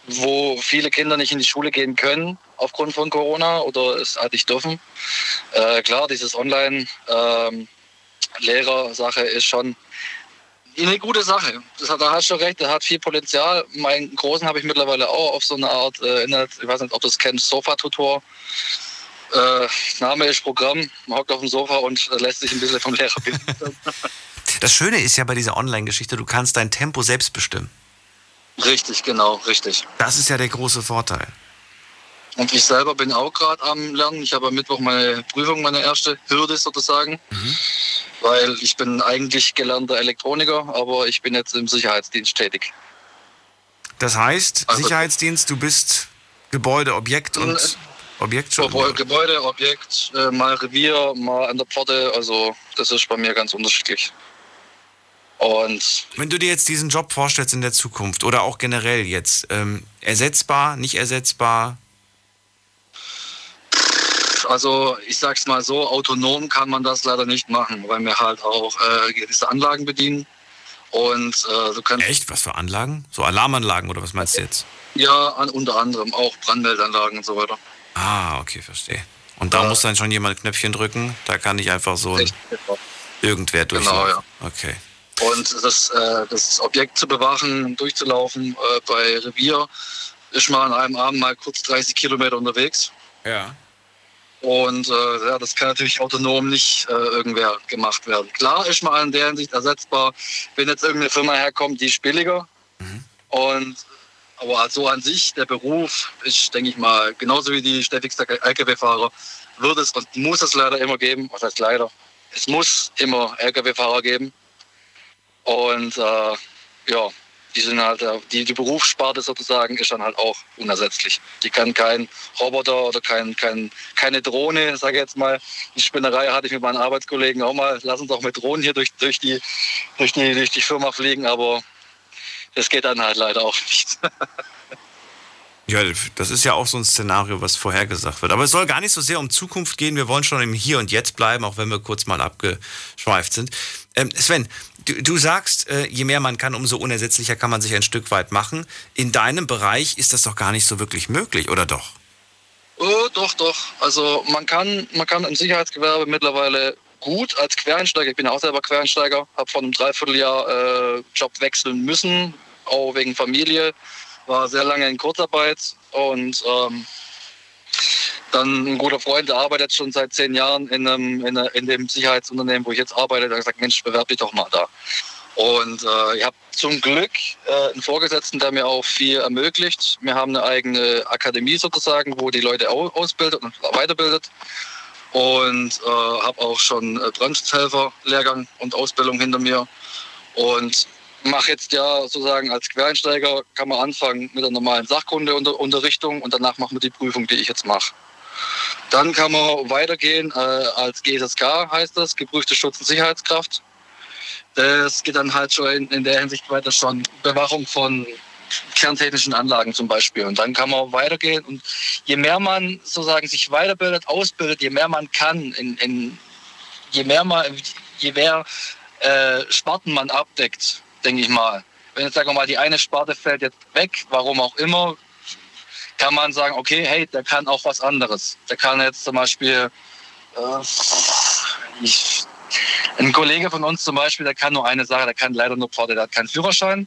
wo viele Kinder nicht in die Schule gehen können aufgrund von Corona oder es halt nicht dürfen. Äh, klar, dieses Online-Lehrer-Sache ist schon eine gute Sache. Das hat, da hast du recht, der hat viel Potenzial. Meinen Großen habe ich mittlerweile auch auf so eine Art, äh, Internet, ich weiß nicht, ob du das kennst, Sofa-Tutor. Äh, Name ist Programm, man hockt auf dem Sofa und äh, lässt sich ein bisschen vom Lehrer bilden. *laughs* Das Schöne ist ja bei dieser Online-Geschichte, du kannst dein Tempo selbst bestimmen. richtig, genau, richtig. Das ist ja der große Vorteil. Und ich selber bin auch gerade am Lernen. Ich habe am Mittwoch meine Prüfung, meine erste Hürde sozusagen. Weil ich bin eigentlich gelernter Elektroniker, aber ich bin jetzt im Sicherheitsdienst tätig. Das heißt, Also- Sicherheitsdienst, du bist Gebäude, Objekt und Objekt schon. Gebäude, Gebäude, Objekt, äh, mal Revier, mal an der Pforte. Also das ist bei mir ganz unterschiedlich. Und Wenn du dir jetzt diesen Job vorstellst in der Zukunft oder auch generell jetzt, ähm, ersetzbar, nicht ersetzbar, also ich sag's mal so, autonom kann man das leider nicht machen, weil wir halt auch äh, gewisse Anlagen bedienen. Und äh, du kannst echt? Was für Anlagen? So Alarmanlagen oder was meinst du jetzt? ja an, unter anderem auch Brandmeldanlagen und so weiter. Ah, okay, verstehe. Und da muss dann schon jemand ein Knöpfchen drücken, da kann nicht einfach so Echt, genau. irgendwer Genau, durchlaufen. Okay. Und das, äh, das Objekt zu bewachen, durchzulaufen äh, bei Revier, ist mal an einem Abend mal kurz 30 Kilometer unterwegs. Ja. Und äh, ja, das kann natürlich autonom nicht äh, irgendwer gemacht werden. Klar ist mal in der Hinsicht ersetzbar, wenn jetzt irgendeine Firma herkommt, die ist billiger. Und aber also an sich, der Beruf ist, denke ich mal, genauso wie die steffigste Lkw-Fahrer, wird es und muss es leider immer geben. Was heißt leider? Es muss immer Lkw-Fahrer geben. Und äh, ja, die sind halt, äh, die, die Berufssparte sozusagen ist dann halt auch unersetzlich. Die kann kein Roboter oder kein, kein, keine Drohne, sage ich jetzt mal. Die Spinnerei hatte ich mit meinen Arbeitskollegen auch mal. Lass uns auch mit Drohnen hier durch, durch, die, durch, die, durch die Firma fliegen, aber das geht dann halt leider auch nicht. *laughs* Ja, das ist ja auch so ein Szenario, was vorhergesagt wird. Aber es soll gar nicht so sehr um Zukunft gehen. Wir wollen schon im Hier und Jetzt bleiben, auch wenn wir kurz mal abgeschweift sind. Ähm, Sven, du, du sagst, äh, je mehr man kann, umso unersetzlicher kann man sich ein Stück weit machen. In deinem Bereich ist das doch gar nicht so wirklich möglich, oder doch? Oh, doch, doch. Also man kann, man kann im Sicherheitsgewerbe mittlerweile gut als Quereinsteiger, ich bin ja auch selber Quereinsteiger, habe vor einem Dreivierteljahr äh, Job wechseln müssen, auch wegen Familie, war sehr lange in Kurzarbeit und ähm, dann ein guter Freund, der arbeitet schon seit zehn Jahren in, einem, in, in dem Sicherheitsunternehmen, wo ich jetzt arbeite, der hat gesagt, Mensch, bewerb dich doch mal da. Und äh, ich habe zum Glück äh, einen Vorgesetzten, der mir auch viel ermöglicht. Wir haben eine eigene Akademie sozusagen, wo die Leute au ausbildet und weiterbildet. Und äh, habe auch schon äh, Brandschutzhelfer-Lehrgang und Ausbildung hinter mir. Und mache jetzt ja sozusagen als Quereinsteiger, kann man anfangen mit der normalen Sachkundeunterrichtung und danach machen wir die Prüfung, die ich jetzt mache. Dann kann man weitergehen äh, als GSSK, heißt das, geprüfte Schutz- und Sicherheitskraft. Das geht dann halt schon in, in der Hinsicht weiter schon Bewachung von kerntechnischen Anlagen zum Beispiel. Und dann kann man weitergehen. Und je mehr man sozusagen sich weiterbildet, ausbildet, je mehr man kann, in, in, je mehr man, je mehr äh, Sparten man abdeckt, denke ich mal. Wenn jetzt sagen wir mal die eine Sparte fällt jetzt weg, warum auch immer, kann man sagen, okay, hey, der kann auch was anderes. Der kann jetzt zum Beispiel äh, ich, ein Kollege von uns zum Beispiel, der kann nur eine Sache, der kann leider nur Pforte, der hat keinen Führerschein.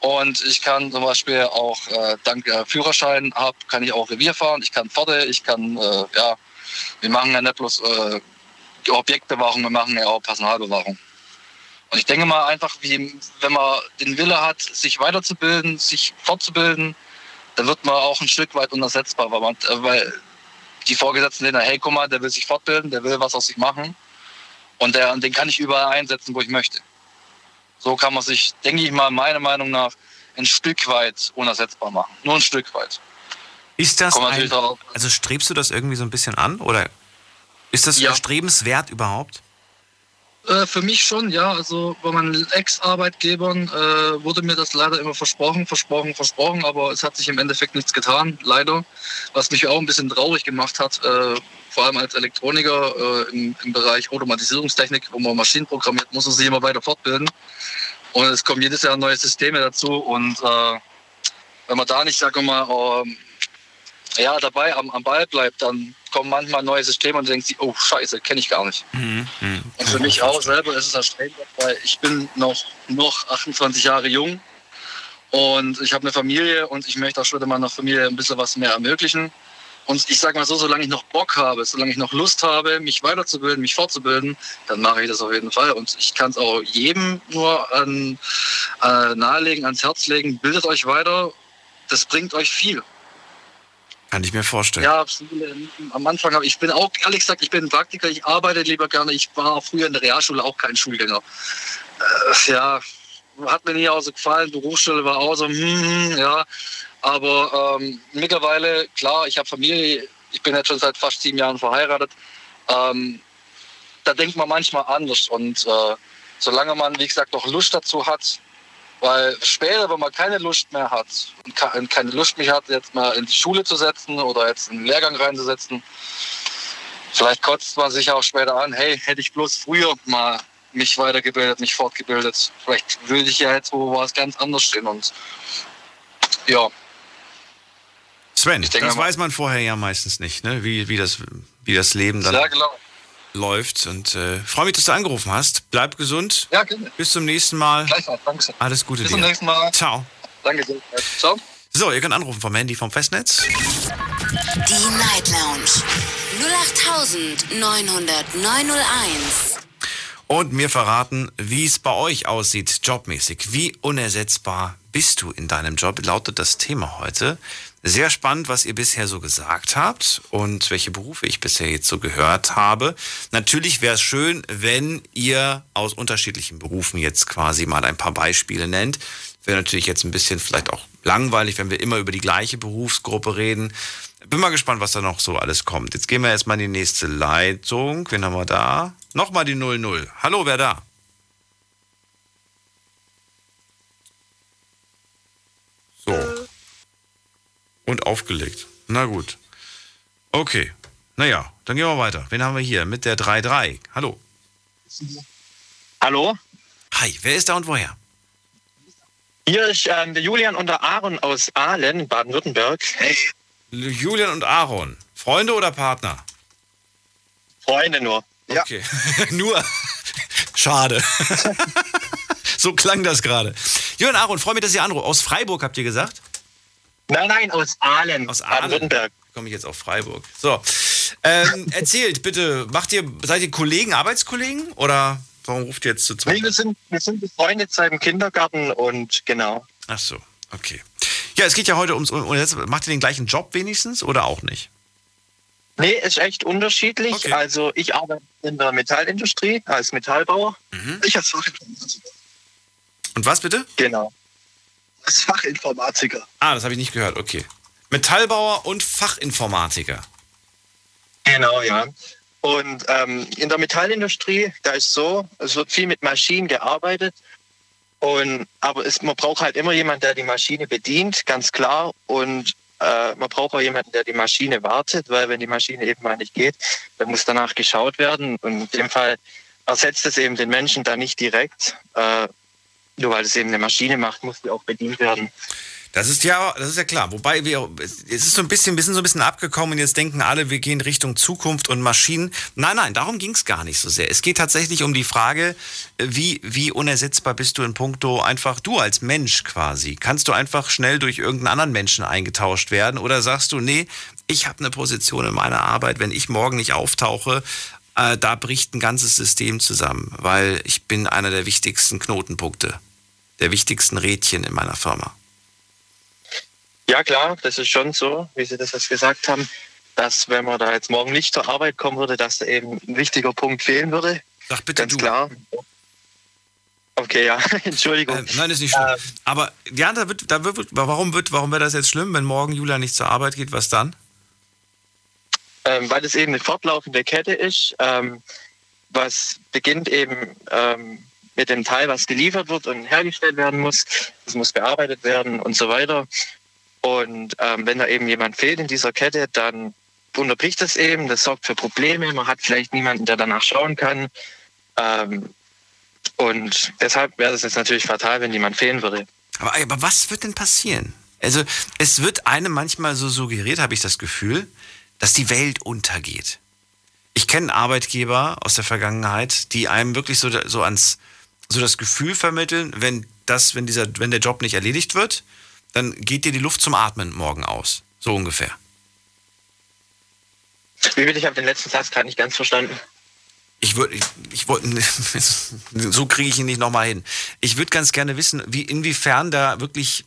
Und ich kann zum Beispiel auch, äh, dank äh, Führerschein habe, kann ich auch Revier fahren, ich kann Pforte, ich kann, äh, ja, wir machen ja nicht bloß äh, die Objektbewachung, wir machen ja auch Personalbewachung. Und ich denke mal einfach, wie, wenn man den Wille hat, sich weiterzubilden, sich fortzubilden, dann wird man auch ein Stück weit unersetzbar, weil, man, äh, weil die Vorgesetzten sehen, hey, guck mal, der will sich fortbilden, der will was aus sich machen und der, den kann ich überall einsetzen, wo ich möchte. So kann man sich, denke ich mal, meiner Meinung nach ein Stück weit unersetzbar machen. Nur ein Stück weit. Ist das ein, also strebst du das irgendwie so ein bisschen an oder ist das ja. erstrebenswert überhaupt? Äh, für mich schon, ja. Also bei meinen Ex-Arbeitgebern äh, wurde mir das leider immer versprochen, versprochen, versprochen, aber es hat sich im Endeffekt nichts getan, leider. Was mich auch ein bisschen traurig gemacht hat, äh, vor allem als Elektroniker äh, im, im, Bereich Automatisierungstechnik, wo man Maschinen programmiert, muss man sich immer weiter fortbilden. Und es kommen jedes Jahr neue Systeme dazu und äh, wenn man da nicht, sagen wir mal, ähm, ja, dabei am, am Ball bleibt, dann kommen manchmal neue Systeme und denkt sich, oh Scheiße, kenne ich gar nicht. Mhm. Mhm. Und für mich auch selber ist es erschreckend, weil ich bin noch, noch 28 Jahre jung und ich habe eine Familie und ich möchte auch später meiner Familie ein bisschen was mehr ermöglichen. Und ich sage mal so, solange ich noch Bock habe, solange ich noch Lust habe, mich weiterzubilden, mich fortzubilden, dann mache ich das auf jeden Fall. Und ich kann es auch jedem nur an, äh, nahelegen, ans Herz legen, bildet euch weiter, das bringt euch viel. Kann ich mir vorstellen. Ja, am Anfang, ich bin auch, ehrlich gesagt, ich bin Praktiker, ich arbeite lieber gerne. Ich war früher in der Realschule auch kein Schulgänger. Äh, ja, hat mir nie auch so gefallen. Berufsschule war auch so, hm, hm ja. Aber ähm, mittlerweile, klar, ich habe Familie, ich bin jetzt schon seit fast sieben Jahren verheiratet. Ähm, da denkt man manchmal anders. Und äh, solange man, wie gesagt, noch Lust dazu hat, weil später, wenn man keine Lust mehr hat und keine Lust mehr hat, jetzt mal in die Schule zu setzen oder jetzt einen Lehrgang reinzusetzen, vielleicht kotzt man sich auch später an, hey, hätte ich bloß früher mal mich weitergebildet, mich fortgebildet. Vielleicht würde ich ja jetzt wo was ganz anders stehen und ja. Sven, denke, das weiß man vorher ja meistens nicht, ne? wie, wie, das, wie das Leben dann. Ja, genau läuft. Und äh, freue mich, dass du angerufen hast. Bleib gesund. Ja, gerne. Bis zum nächsten Mal. Gleichfalls, danke. Alles Gute Bis dir. Bis zum nächsten Mal. Ciao. Danke sehr. Ciao. So, ihr könnt anrufen vom Handy vom Festnetz. Die Night Lounge 0890901. Und mir verraten, wie es bei euch aussieht, jobmäßig. Wie unersetzbar bist du in deinem Job, lautet das Thema heute. Sehr spannend, was ihr bisher so gesagt habt und welche Berufe ich bisher jetzt so gehört habe. Natürlich wäre es schön, wenn ihr aus unterschiedlichen Berufen jetzt quasi mal ein paar Beispiele nennt. Wäre natürlich jetzt ein bisschen vielleicht auch langweilig, wenn wir immer über die gleiche Berufsgruppe reden. Bin mal gespannt, was da noch so alles kommt. Jetzt gehen wir erstmal in die nächste Leitung. Wen haben wir da? Nochmal die 00. Hallo, wer da? So und aufgelegt. Na gut. Okay. Naja, dann gehen wir weiter. Wen haben wir hier mit der 3-3? Hallo. Hallo. Hi, wer ist da und woher? Hier ist ähm, der Julian und der Aaron aus Aalen, Baden-Württemberg. Hey. Julian und Aaron. Freunde oder Partner? Freunde nur. Okay. *laughs* nur. Schade. *laughs* so klang das gerade. Julian Aaron, freue mich, dass ihr anruft. Aus Freiburg habt ihr gesagt? Nein, nein, aus Aalen. Aus Aalen. Komme ich jetzt auf Freiburg. So. Ähm, *laughs* erzählt bitte, macht ihr, seid ihr Kollegen, Arbeitskollegen oder warum ruft ihr jetzt zu zweit? Nee, wir sind, wir sind befreundet seit dem Kindergarten und genau. Ach so, okay. Ja, es geht ja heute ums, und jetzt macht ihr den gleichen Job wenigstens oder auch nicht? Nee, ist echt unterschiedlich. Okay. Also ich arbeite in der Metallindustrie als Metallbauer. Mhm. Ich als Fachinformatiker. Und was bitte? Genau als Fachinformatiker. Ah, das habe ich nicht gehört, okay. Metallbauer und Fachinformatiker. Genau, ja. Und ähm, in der Metallindustrie, da ist so, es wird viel mit Maschinen gearbeitet. Und, aber es, man braucht halt immer jemanden, der die Maschine bedient, ganz klar. Und äh, man braucht auch jemanden, der die Maschine wartet, weil wenn die Maschine eben mal nicht geht, dann muss danach geschaut werden. Und in dem Fall ersetzt es eben den Menschen da nicht direkt. Äh, nur weil es eben eine Maschine macht, muss die auch bedient werden. Das ist ja, das ist ja klar. Wobei wir, es ist so ein bisschen, wir sind so ein bisschen abgekommen und jetzt denken alle, wir gehen Richtung Zukunft und Maschinen. Nein, nein, darum ging es gar nicht so sehr. Es geht tatsächlich um die Frage, wie, wie unersetzbar bist du in puncto einfach du als Mensch quasi? Kannst du einfach schnell durch irgendeinen anderen Menschen eingetauscht werden oder sagst du, nee, ich habe eine Position in meiner Arbeit, wenn ich morgen nicht auftauche, äh, da bricht ein ganzes System zusammen, weil ich bin einer der wichtigsten Knotenpunkte, der wichtigsten Rädchen in meiner Firma. Ja, klar, das ist schon so, wie Sie das jetzt gesagt haben, dass wenn man da jetzt morgen nicht zur Arbeit kommen würde, dass da eben ein wichtiger Punkt fehlen würde. Sag bitte Ganz du. klar. Okay, ja, *laughs* Entschuldigung. Äh, nein, ist nicht schlimm. Aber ja, da wird, da wird, warum wird, warum wäre das jetzt schlimm, wenn morgen Julia nicht zur Arbeit geht? Was dann? Ähm, weil es eben eine fortlaufende Kette ist, ähm, was beginnt eben ähm, mit dem Teil, was geliefert wird und hergestellt werden muss. Das muss bearbeitet werden und so weiter. Und ähm, wenn da eben jemand fehlt in dieser Kette, dann unterbricht das eben, das sorgt für Probleme. Man hat vielleicht niemanden, der danach schauen kann. Ähm, und deshalb wäre es jetzt natürlich fatal, wenn jemand fehlen würde. Aber, aber was wird denn passieren? Also es wird einem manchmal so suggeriert, habe ich das Gefühl, dass die Welt untergeht. Ich kenne Arbeitgeber aus der Vergangenheit, die einem wirklich so, so ans so das Gefühl vermitteln, wenn das, wenn dieser, wenn der Job nicht erledigt wird, dann geht dir die Luft zum Atmen morgen aus. So ungefähr. Wie will ich habe den letzten Satz gerade nicht ganz verstanden. Ich würde, ich, ich wollte, *laughs* so kriege ich ihn nicht nochmal hin. Ich würde ganz gerne wissen, wie inwiefern da wirklich,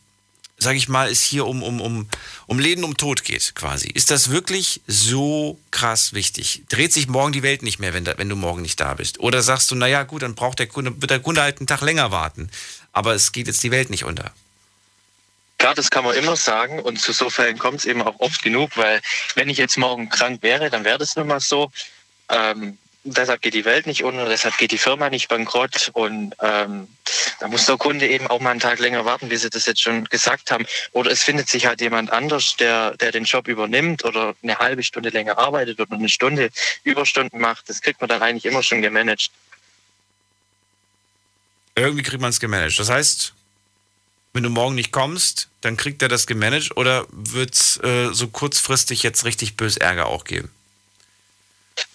sage ich mal, es hier um, um, um, um Leben, um Tod geht, quasi. Ist das wirklich so krass wichtig? Dreht sich morgen die Welt nicht mehr, wenn, da, wenn du morgen nicht da bist? Oder sagst du, naja, gut, dann braucht der Kunde, wird der Kunde halt einen Tag länger warten. Aber es geht jetzt die Welt nicht unter. Klar, das kann man immer sagen und zu so Fällen kommt es eben auch oft genug, weil wenn ich jetzt morgen krank wäre, dann wäre das nun mal so. Ähm, deshalb geht die Welt nicht unter, deshalb geht die Firma nicht bankrott und ähm, da muss der Kunde eben auch mal einen Tag länger warten, wie Sie das jetzt schon gesagt haben. Oder es findet sich halt jemand anders, der, der den Job übernimmt oder eine halbe Stunde länger arbeitet oder eine Stunde Überstunden macht. Das kriegt man dann eigentlich immer schon gemanagt. Irgendwie kriegt man es gemanagt. Das heißt, wenn du morgen nicht kommst, dann kriegt er das gemanagt oder wird es äh, so kurzfristig jetzt richtig bös Ärger auch geben?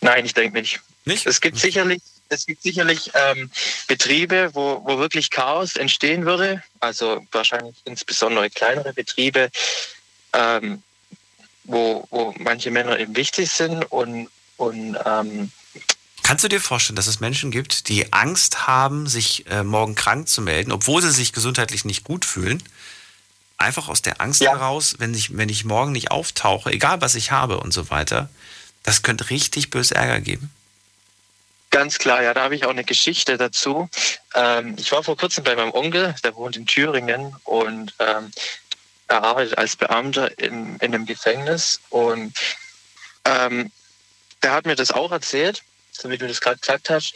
Nein, ich denke nicht. Nicht? Es gibt sicherlich, es gibt sicherlich ähm, Betriebe, wo, wo wirklich Chaos entstehen würde. Also wahrscheinlich insbesondere kleinere Betriebe, ähm, wo, wo manche Männer eben wichtig sind und, und ähm, Kannst du dir vorstellen, dass es Menschen gibt, die Angst haben, sich äh, morgen krank zu melden, obwohl sie sich gesundheitlich nicht gut fühlen? Einfach aus der Angst Ja. heraus, wenn ich, wenn ich morgen nicht auftauche, egal was ich habe und so weiter, das könnte richtig bös Ärger geben. Ganz klar, ja, da habe ich auch eine Geschichte dazu. Ähm, ich war vor kurzem bei meinem Onkel, der wohnt in Thüringen und ähm, er arbeitet als Beamter in, in einem Gefängnis und ähm, der hat mir das auch erzählt, so wie du das gerade gesagt hast.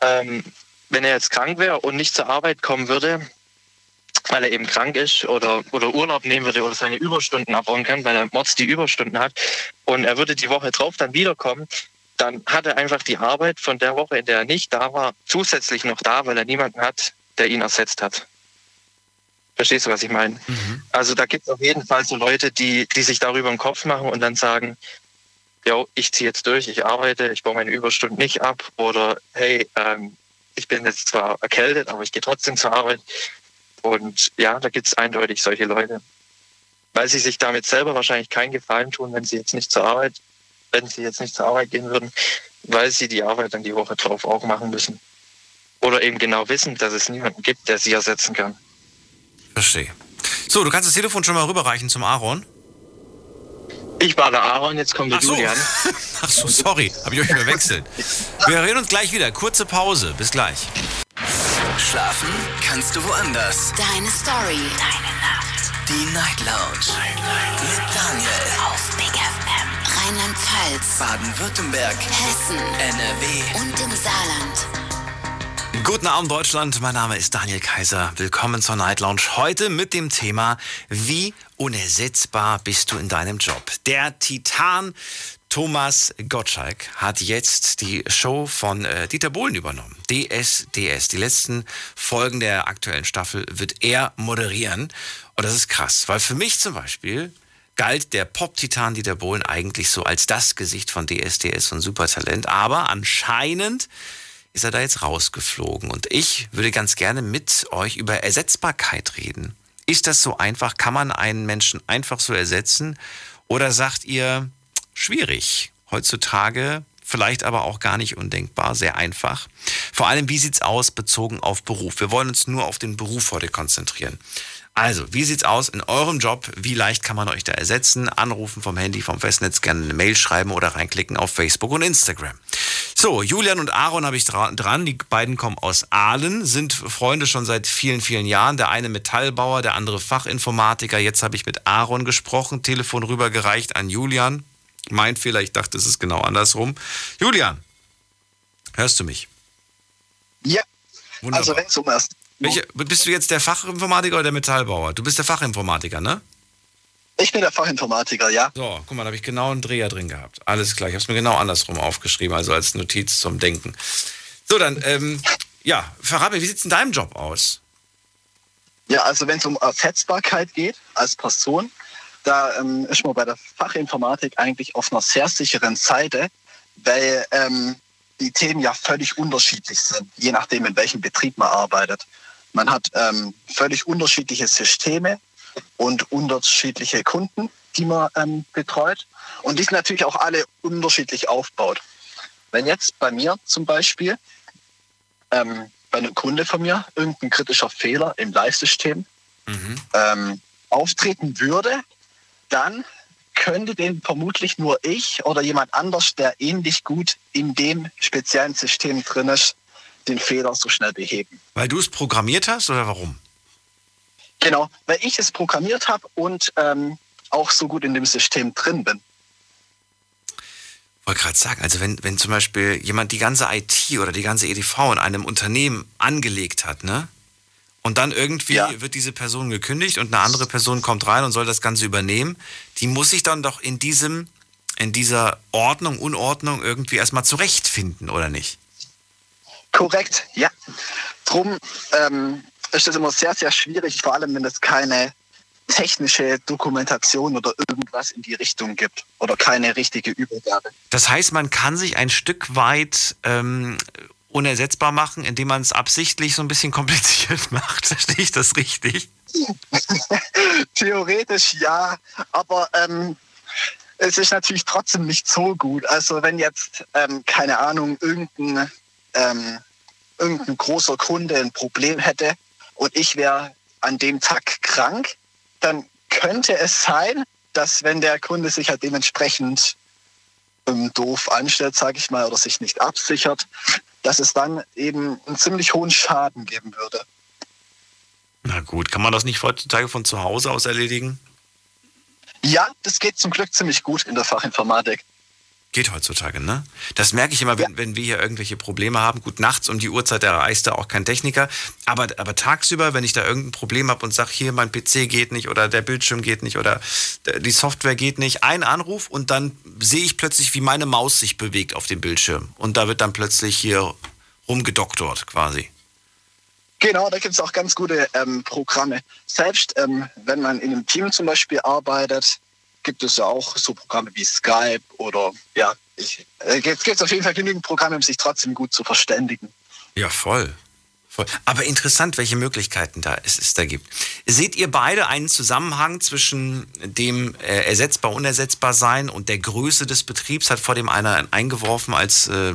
Ähm, wenn er jetzt krank wäre und nicht zur Arbeit kommen würde, weil er eben krank ist oder, oder Urlaub nehmen würde oder seine Überstunden abbauen kann, weil er Mords die Überstunden hat und er würde die Woche drauf dann wiederkommen, dann hat er einfach die Arbeit von der Woche, in der er nicht da war, zusätzlich noch da, weil er niemanden hat, der ihn ersetzt hat. Verstehst du, was ich meine? Also da gibt es auf jeden Fall so Leute, die, die sich darüber im Kopf machen und dann sagen, jo, ich ziehe jetzt durch, ich arbeite, ich baue meine Überstunden nicht ab oder hey, ähm, ich bin jetzt zwar erkältet, aber ich gehe trotzdem zur Arbeit. Und ja, da gibt es eindeutig solche Leute. Weil sie sich damit selber wahrscheinlich keinen Gefallen tun, wenn sie jetzt nicht zur Arbeit, wenn sie jetzt nicht zur Arbeit gehen würden, weil sie die Arbeit dann die Woche drauf auch machen müssen. Oder eben genau wissen, dass es niemanden gibt, der sie ersetzen kann. Verstehe. So, du kannst das Telefon schon mal rüberreichen zum Aaron. Ich war der Aaron, jetzt kommt der Ach so. Julian. *laughs* Ach so, sorry, habe ich euch verwechselt. Wir reden uns gleich wieder. Kurze Pause. Bis gleich. Schlafen kannst du woanders. Deine Story. Deine Nacht. Die Night Lounge. Mit Daniel. Auf Big FM. Rheinland-Pfalz. Baden-Württemberg. Hessen. NRW. Und im Saarland. Guten Abend, Deutschland. Mein Name ist Daniel Kaiser. Willkommen zur Night Lounge. Heute mit dem Thema, wie unersetzbar bist du in deinem Job? Der Titan Thomas Gottschalk hat jetzt die Show von äh, Dieter Bohlen übernommen. DSDS. Die letzten Folgen der aktuellen Staffel wird er moderieren. Und das ist krass, weil für mich zum Beispiel galt der Pop-Titan Dieter Bohlen eigentlich so als das Gesicht von DSDS und Supertalent. Aber anscheinend ist er da jetzt rausgeflogen. Und ich würde ganz gerne mit euch über Ersetzbarkeit reden. Ist das so einfach? Kann man einen Menschen einfach so ersetzen? Oder sagt ihr, schwierig? Heutzutage vielleicht aber auch gar nicht undenkbar, sehr einfach. Vor allem, wie sieht's aus bezogen auf Beruf? Wir wollen uns nur auf den Beruf heute konzentrieren. Also, wie sieht's aus in eurem Job? Wie leicht kann man euch da ersetzen? Anrufen vom Handy, vom Festnetz, gerne eine Mail schreiben oder reinklicken auf Facebook und Instagram. So, Julian und Aaron habe ich dran. Die beiden kommen aus Aalen, sind Freunde schon seit vielen, vielen Jahren. Der eine Metallbauer, der andere Fachinformatiker. Jetzt habe ich mit Aaron gesprochen, Telefon rübergereicht an Julian. Mein Fehler, ich dachte, es ist genau andersrum. Julian, hörst du mich? Ja. Wunderbar. Also wenn zum ersten. Welche, bist du jetzt der Fachinformatiker oder der Metallbauer? Du bist der Fachinformatiker, ne? Ich bin der Fachinformatiker, ja. So, guck mal, da habe ich genau einen Dreher drin gehabt. Alles klar, ich habe es mir genau andersrum aufgeschrieben, also als Notiz zum Denken. So, dann, ähm, ja, verrat mir, wie sieht es in deinem Job aus? Ja, also wenn es um Ersetzbarkeit geht als Person, da ähm, ist man bei der Fachinformatik eigentlich auf einer sehr sicheren Seite, weil ähm, die Themen ja völlig unterschiedlich sind, je nachdem, in welchem Betrieb man arbeitet. Man hat ähm, völlig unterschiedliche Systeme und unterschiedliche Kunden, die man ähm, betreut. Und die sind natürlich auch alle unterschiedlich aufgebaut. Wenn jetzt bei mir zum Beispiel ähm, bei einem Kunde von mir irgendein kritischer Fehler im Live-System mhm. ähm, auftreten würde, dann könnte den vermutlich nur ich oder jemand anders, der ähnlich gut in dem speziellen System drin ist, den Fehler so schnell beheben. Weil du es programmiert hast oder warum? Genau, weil ich es programmiert habe und ähm, auch so gut in dem System drin bin. Ich wollte gerade sagen, also wenn, wenn zum Beispiel jemand die ganze IT oder die ganze EDV in einem Unternehmen angelegt hat, ne? Und dann irgendwie ja. wird diese Person gekündigt und eine andere Person kommt rein und soll das Ganze übernehmen. Die muss sich dann doch in diesem, in dieser Ordnung, Unordnung irgendwie erstmal zurechtfinden, oder nicht? Korrekt, ja. Drum ähm, ist das immer sehr, sehr schwierig, vor allem wenn es keine technische Dokumentation oder irgendwas in die Richtung gibt oder keine richtige Übergabe. Das heißt, man kann sich ein Stück weit ähm, unersetzbar machen, indem man es absichtlich so ein bisschen *laughs* kompliziert macht. Verstehe ich das richtig? *laughs* Theoretisch ja, aber ähm, es ist natürlich trotzdem nicht so gut. Also wenn jetzt, ähm, keine Ahnung, irgendein, ähm, irgendein großer Kunde ein Problem hätte und ich wäre an dem Tag krank, dann könnte es sein, dass wenn der Kunde sich halt dementsprechend ähm, doof anstellt, sage ich mal, oder sich nicht absichert, dass es dann eben einen ziemlich hohen Schaden geben würde. Na gut, kann man das nicht heutzutage von zu Hause aus erledigen? Ja, das geht zum Glück ziemlich gut in der Fachinformatik. Geht heutzutage, ne? Das merke ich immer, wenn, ja. wenn wir hier irgendwelche Probleme haben. Gut, nachts um die Uhrzeit erreicht da auch kein Techniker. Aber, aber tagsüber, wenn ich da irgendein Problem habe und sage, hier mein PC geht nicht oder der Bildschirm geht nicht oder die Software geht nicht, ein Anruf und dann sehe ich plötzlich, wie meine Maus sich bewegt auf dem Bildschirm. Und da wird dann plötzlich hier rumgedoktort quasi. Genau, da gibt es auch ganz gute ähm, Programme. Selbst ähm, wenn man in einem Team zum Beispiel arbeitet, gibt es ja auch so Programme wie Skype oder ja, ich, äh, jetzt gibt es auf jeden Fall genügend Programme, um sich trotzdem gut zu verständigen. Ja, voll. voll. Aber interessant, welche Möglichkeiten da es, es da gibt. Seht ihr beide einen Zusammenhang zwischen dem äh, ersetzbar, unersetzbar sein und der Größe des Betriebs? Hat vor dem einer eingeworfen als, äh,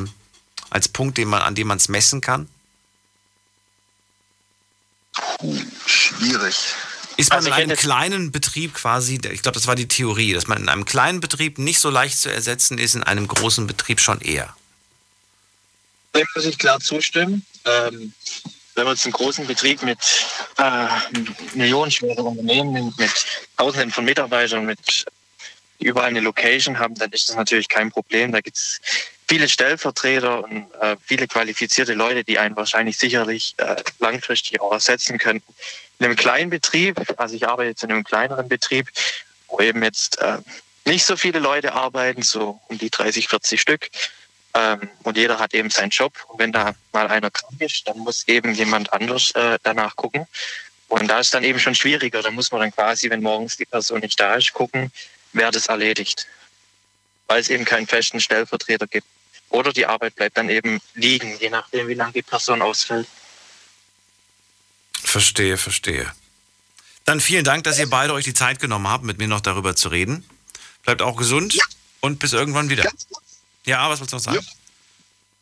als Punkt, den man, an dem man es messen kann? Puh, schwierig. Ist man also in einem kleinen Betrieb quasi, ich glaube, das war die Theorie, dass man in einem kleinen Betrieb nicht so leicht zu ersetzen ist, in einem großen Betrieb schon eher? Dem muss ich klar zustimmen. Ähm, wenn wir jetzt einen großen Betrieb mit äh, millionenschweren Unternehmen, mit Tausenden von Mitarbeitern, mit überall eine Location haben, dann ist das natürlich kein Problem. Da gibt es viele Stellvertreter und äh, viele qualifizierte Leute, die einen wahrscheinlich sicherlich äh, langfristig auch ersetzen könnten in einem kleinen Betrieb, also ich arbeite jetzt in einem kleineren Betrieb, wo eben jetzt äh, nicht so viele Leute arbeiten, so um die 30, 40 Stück. Ähm, und jeder hat eben seinen Job. Und wenn da mal einer krank ist, dann muss eben jemand anders äh, danach gucken. Und da ist dann eben schon schwieriger. Da muss man dann quasi, wenn morgens die Person nicht da ist, gucken, wer das erledigt. Weil es eben keinen festen Stellvertreter gibt. Oder die Arbeit bleibt dann eben liegen, je nachdem, wie lange die Person ausfällt. Verstehe, verstehe. Dann vielen Dank, dass ihr beide euch die Zeit genommen habt, mit mir noch darüber zu reden. Bleibt auch gesund ja. und bis irgendwann wieder. Ja, was wolltest du noch sagen?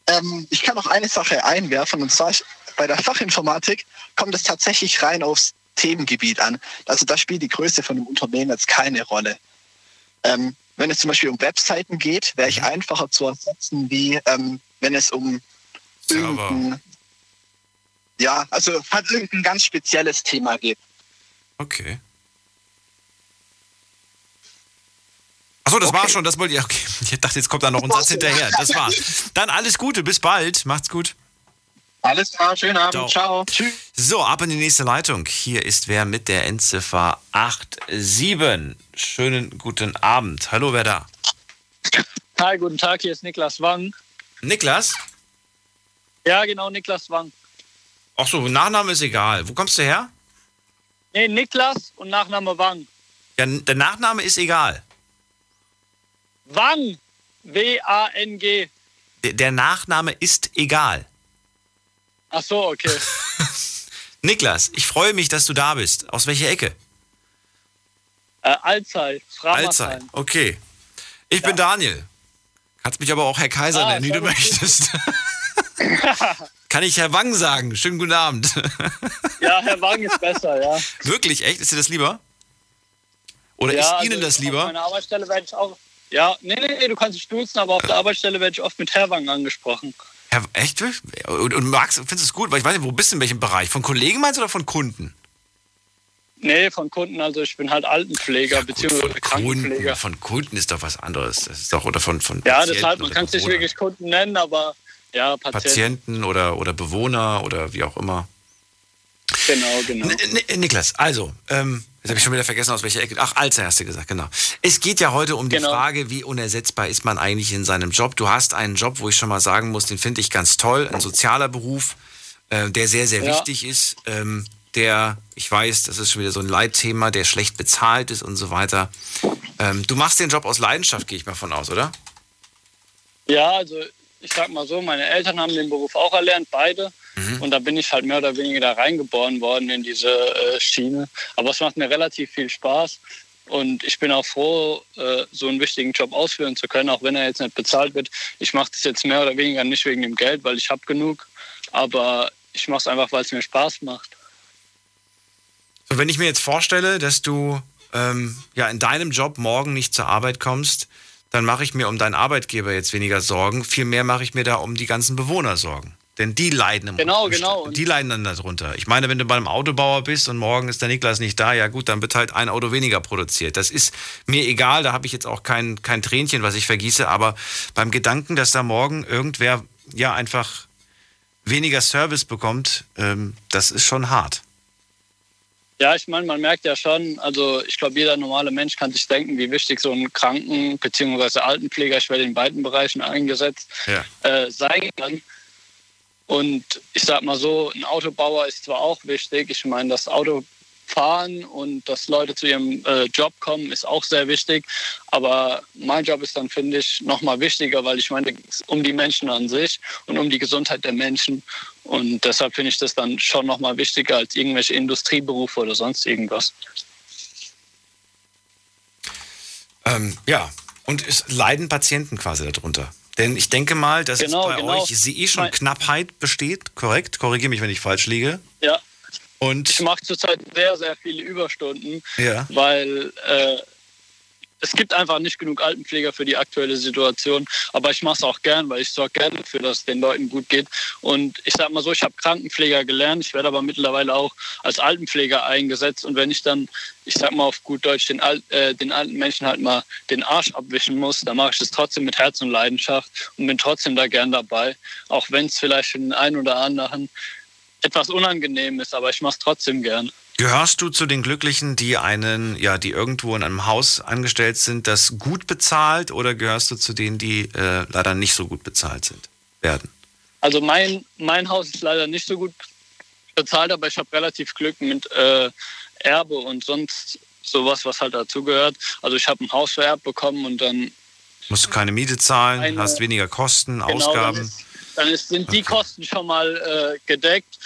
Ähm, ich kann noch eine Sache einwerfen und zwar bei der Fachinformatik kommt es tatsächlich rein aufs Themengebiet an. Also da spielt die Größe von einem Unternehmen jetzt keine Rolle. Ähm, wenn es zum Beispiel um Webseiten geht, wäre ich einfacher zu ersetzen, wie ähm, wenn es um irgendein, ja, also hat irgendein ganz spezielles Thema geht. Okay. Achso, das war schon, das wollte ich. Okay. *laughs* Ich dachte, jetzt kommt da noch ein Satz hinterher. Das war's. Dann alles Gute, bis bald. Macht's gut. Alles klar, schönen Abend. Ciao. Ciao. Tschüss. So, ab in die nächste Leitung. Hier ist wer mit der Endziffer 87. Schönen guten Abend. Hallo, wer da? Hi, guten Tag, hier ist Niklas Wang. Niklas? Ja, genau, Niklas Wang. Ach so, Nachname ist egal. Wo kommst du her? Nee, Niklas und Nachname Wang. Ja, der Nachname ist egal. Wang. W-A-N-G. Der, der Nachname ist egal. Ach so, okay. *laughs* Niklas, ich freue mich, dass du da bist. Aus welcher Ecke? Äh, Alzey, Alzey. Okay. Ich bin Daniel. Kannst mich aber auch Herr Kaiser Ah, nennen, wie du möchtest. *laughs* *laughs* Kann ich Herr Wang sagen? Schönen guten Abend. *laughs* Ja, Herr Wang ist besser, ja. Wirklich, echt? Ist dir das lieber? Oder ja, ist also Ihnen das Auf lieber? meiner Arbeitsstelle werde ich auch. Ja, nee, nee, nee, du kannst dich duzen, aber auf der Arbeitsstelle werde ich oft mit Herr Wang angesprochen. Herr, echt? Und, und magst, findest du es gut? Weil ich weiß nicht, wo bist du in welchem Bereich? Von Kollegen meinst du oder von Kunden? Nee, von Kunden, also ich bin halt Altenpfleger bzw. Krankenpfleger. Kunden. Von Kunden ist doch was anderes. Das ist doch, oder von, von Ja, deshalb, man kann es nicht wirklich Kunden nennen, aber ja, Patienten. Patienten oder, oder Bewohner oder wie auch immer. Genau, genau. N Niklas, also, ähm, jetzt habe ich schon wieder vergessen, aus welcher Ecke. Ach, Alzer hast du gesagt, genau. Es geht ja heute um die Genau. Frage, wie unersetzbar ist man eigentlich in seinem Job. Du hast einen Job, wo ich schon mal sagen muss, den finde ich ganz toll, ein sozialer Beruf, äh, der sehr, sehr Ja. wichtig ist, ähm, der, ich weiß, das ist schon wieder so ein Leitthema, der schlecht bezahlt ist und so weiter. Ähm, du machst den Job aus Leidenschaft, gehe ich mal von aus, oder? Ja, also ich sag mal so, meine Eltern haben den Beruf auch erlernt, beide. Und da bin ich halt mehr oder weniger da reingeboren worden in diese äh, Schiene. Aber es macht mir relativ viel Spaß. Und ich bin auch froh, äh, so einen wichtigen Job ausführen zu können, auch wenn er jetzt nicht bezahlt wird. Ich mache das jetzt mehr oder weniger nicht wegen dem Geld, weil ich habe genug. Aber ich mache es einfach, weil es mir Spaß macht. So, wenn ich mir jetzt vorstelle, dass du ähm, ja in deinem Job morgen nicht zur Arbeit kommst, dann mache ich mir um deinen Arbeitgeber jetzt weniger Sorgen. Vielmehr mache ich mir da um die ganzen Bewohner Sorgen. Denn die leiden im Genau, genau. Die leiden dann darunter. Ich meine, wenn du bei einem Autobauer bist und morgen ist der Niklas nicht da, ja gut, dann wird halt ein Auto weniger produziert. Das ist mir egal, da habe ich jetzt auch kein, kein Tränchen, was ich vergieße, aber beim Gedanken, dass da morgen irgendwer ja einfach weniger Service bekommt, ähm, das ist schon hart. Ja, ich meine, man merkt ja schon, also ich glaube, jeder normale Mensch kann sich denken, wie wichtig so ein Kranken- bzw. Altenpfleger, ich werde in beiden Bereichen eingesetzt, Ja. äh, sein kann. Und ich sag mal so, ein Autobauer ist zwar auch wichtig, ich meine, das Autofahren und dass Leute zu ihrem äh, Job kommen, ist auch sehr wichtig. Aber mein Job ist dann, finde ich, nochmal wichtiger, weil ich meine, es geht um die Menschen an sich und um die Gesundheit der Menschen. Und deshalb finde ich das dann schon nochmal wichtiger als irgendwelche Industrieberufe oder sonst irgendwas. Ähm, ja, und es leiden Patienten quasi darunter. Denn ich denke mal, dass Genau, es bei genau. euch sie eh schon Mein- Knappheit besteht, korrekt? Korrigiere mich, wenn ich falsch liege. Ja. Und ich mache zurzeit sehr, sehr viele Überstunden, Ja. weil äh, es gibt einfach nicht genug Altenpfleger für die aktuelle Situation. Aber ich mache es auch gern, weil ich sorge gerne dafür, dass es den Leuten gut geht. Und ich sage mal so, ich habe Krankenpfleger gelernt. Ich werde aber mittlerweile auch als Altenpfleger eingesetzt. Und wenn ich dann, ich sag mal auf gut Deutsch, den, Al äh, den alten Menschen halt mal den Arsch abwischen muss, dann mache ich das trotzdem mit Herz und Leidenschaft und bin trotzdem da gern dabei. Auch wenn es vielleicht für den einen oder anderen etwas unangenehm ist, aber ich mache es trotzdem gern. Gehörst du zu den Glücklichen, die einen, ja, die irgendwo in einem Haus angestellt sind, das gut bezahlt, oder gehörst du zu denen, die äh, leider nicht so gut bezahlt sind, werden? Also mein, mein Haus ist leider nicht so gut bezahlt, aber ich habe relativ Glück mit äh, Erbe und sonst sowas, was halt dazugehört. Also ich habe ein Haus vererbt bekommen und dann Musst du keine Miete zahlen, Eine- hast weniger Kosten, Genau, Ausgaben. Dann, ist, dann ist, sind die Kosten schon mal äh, gedeckt.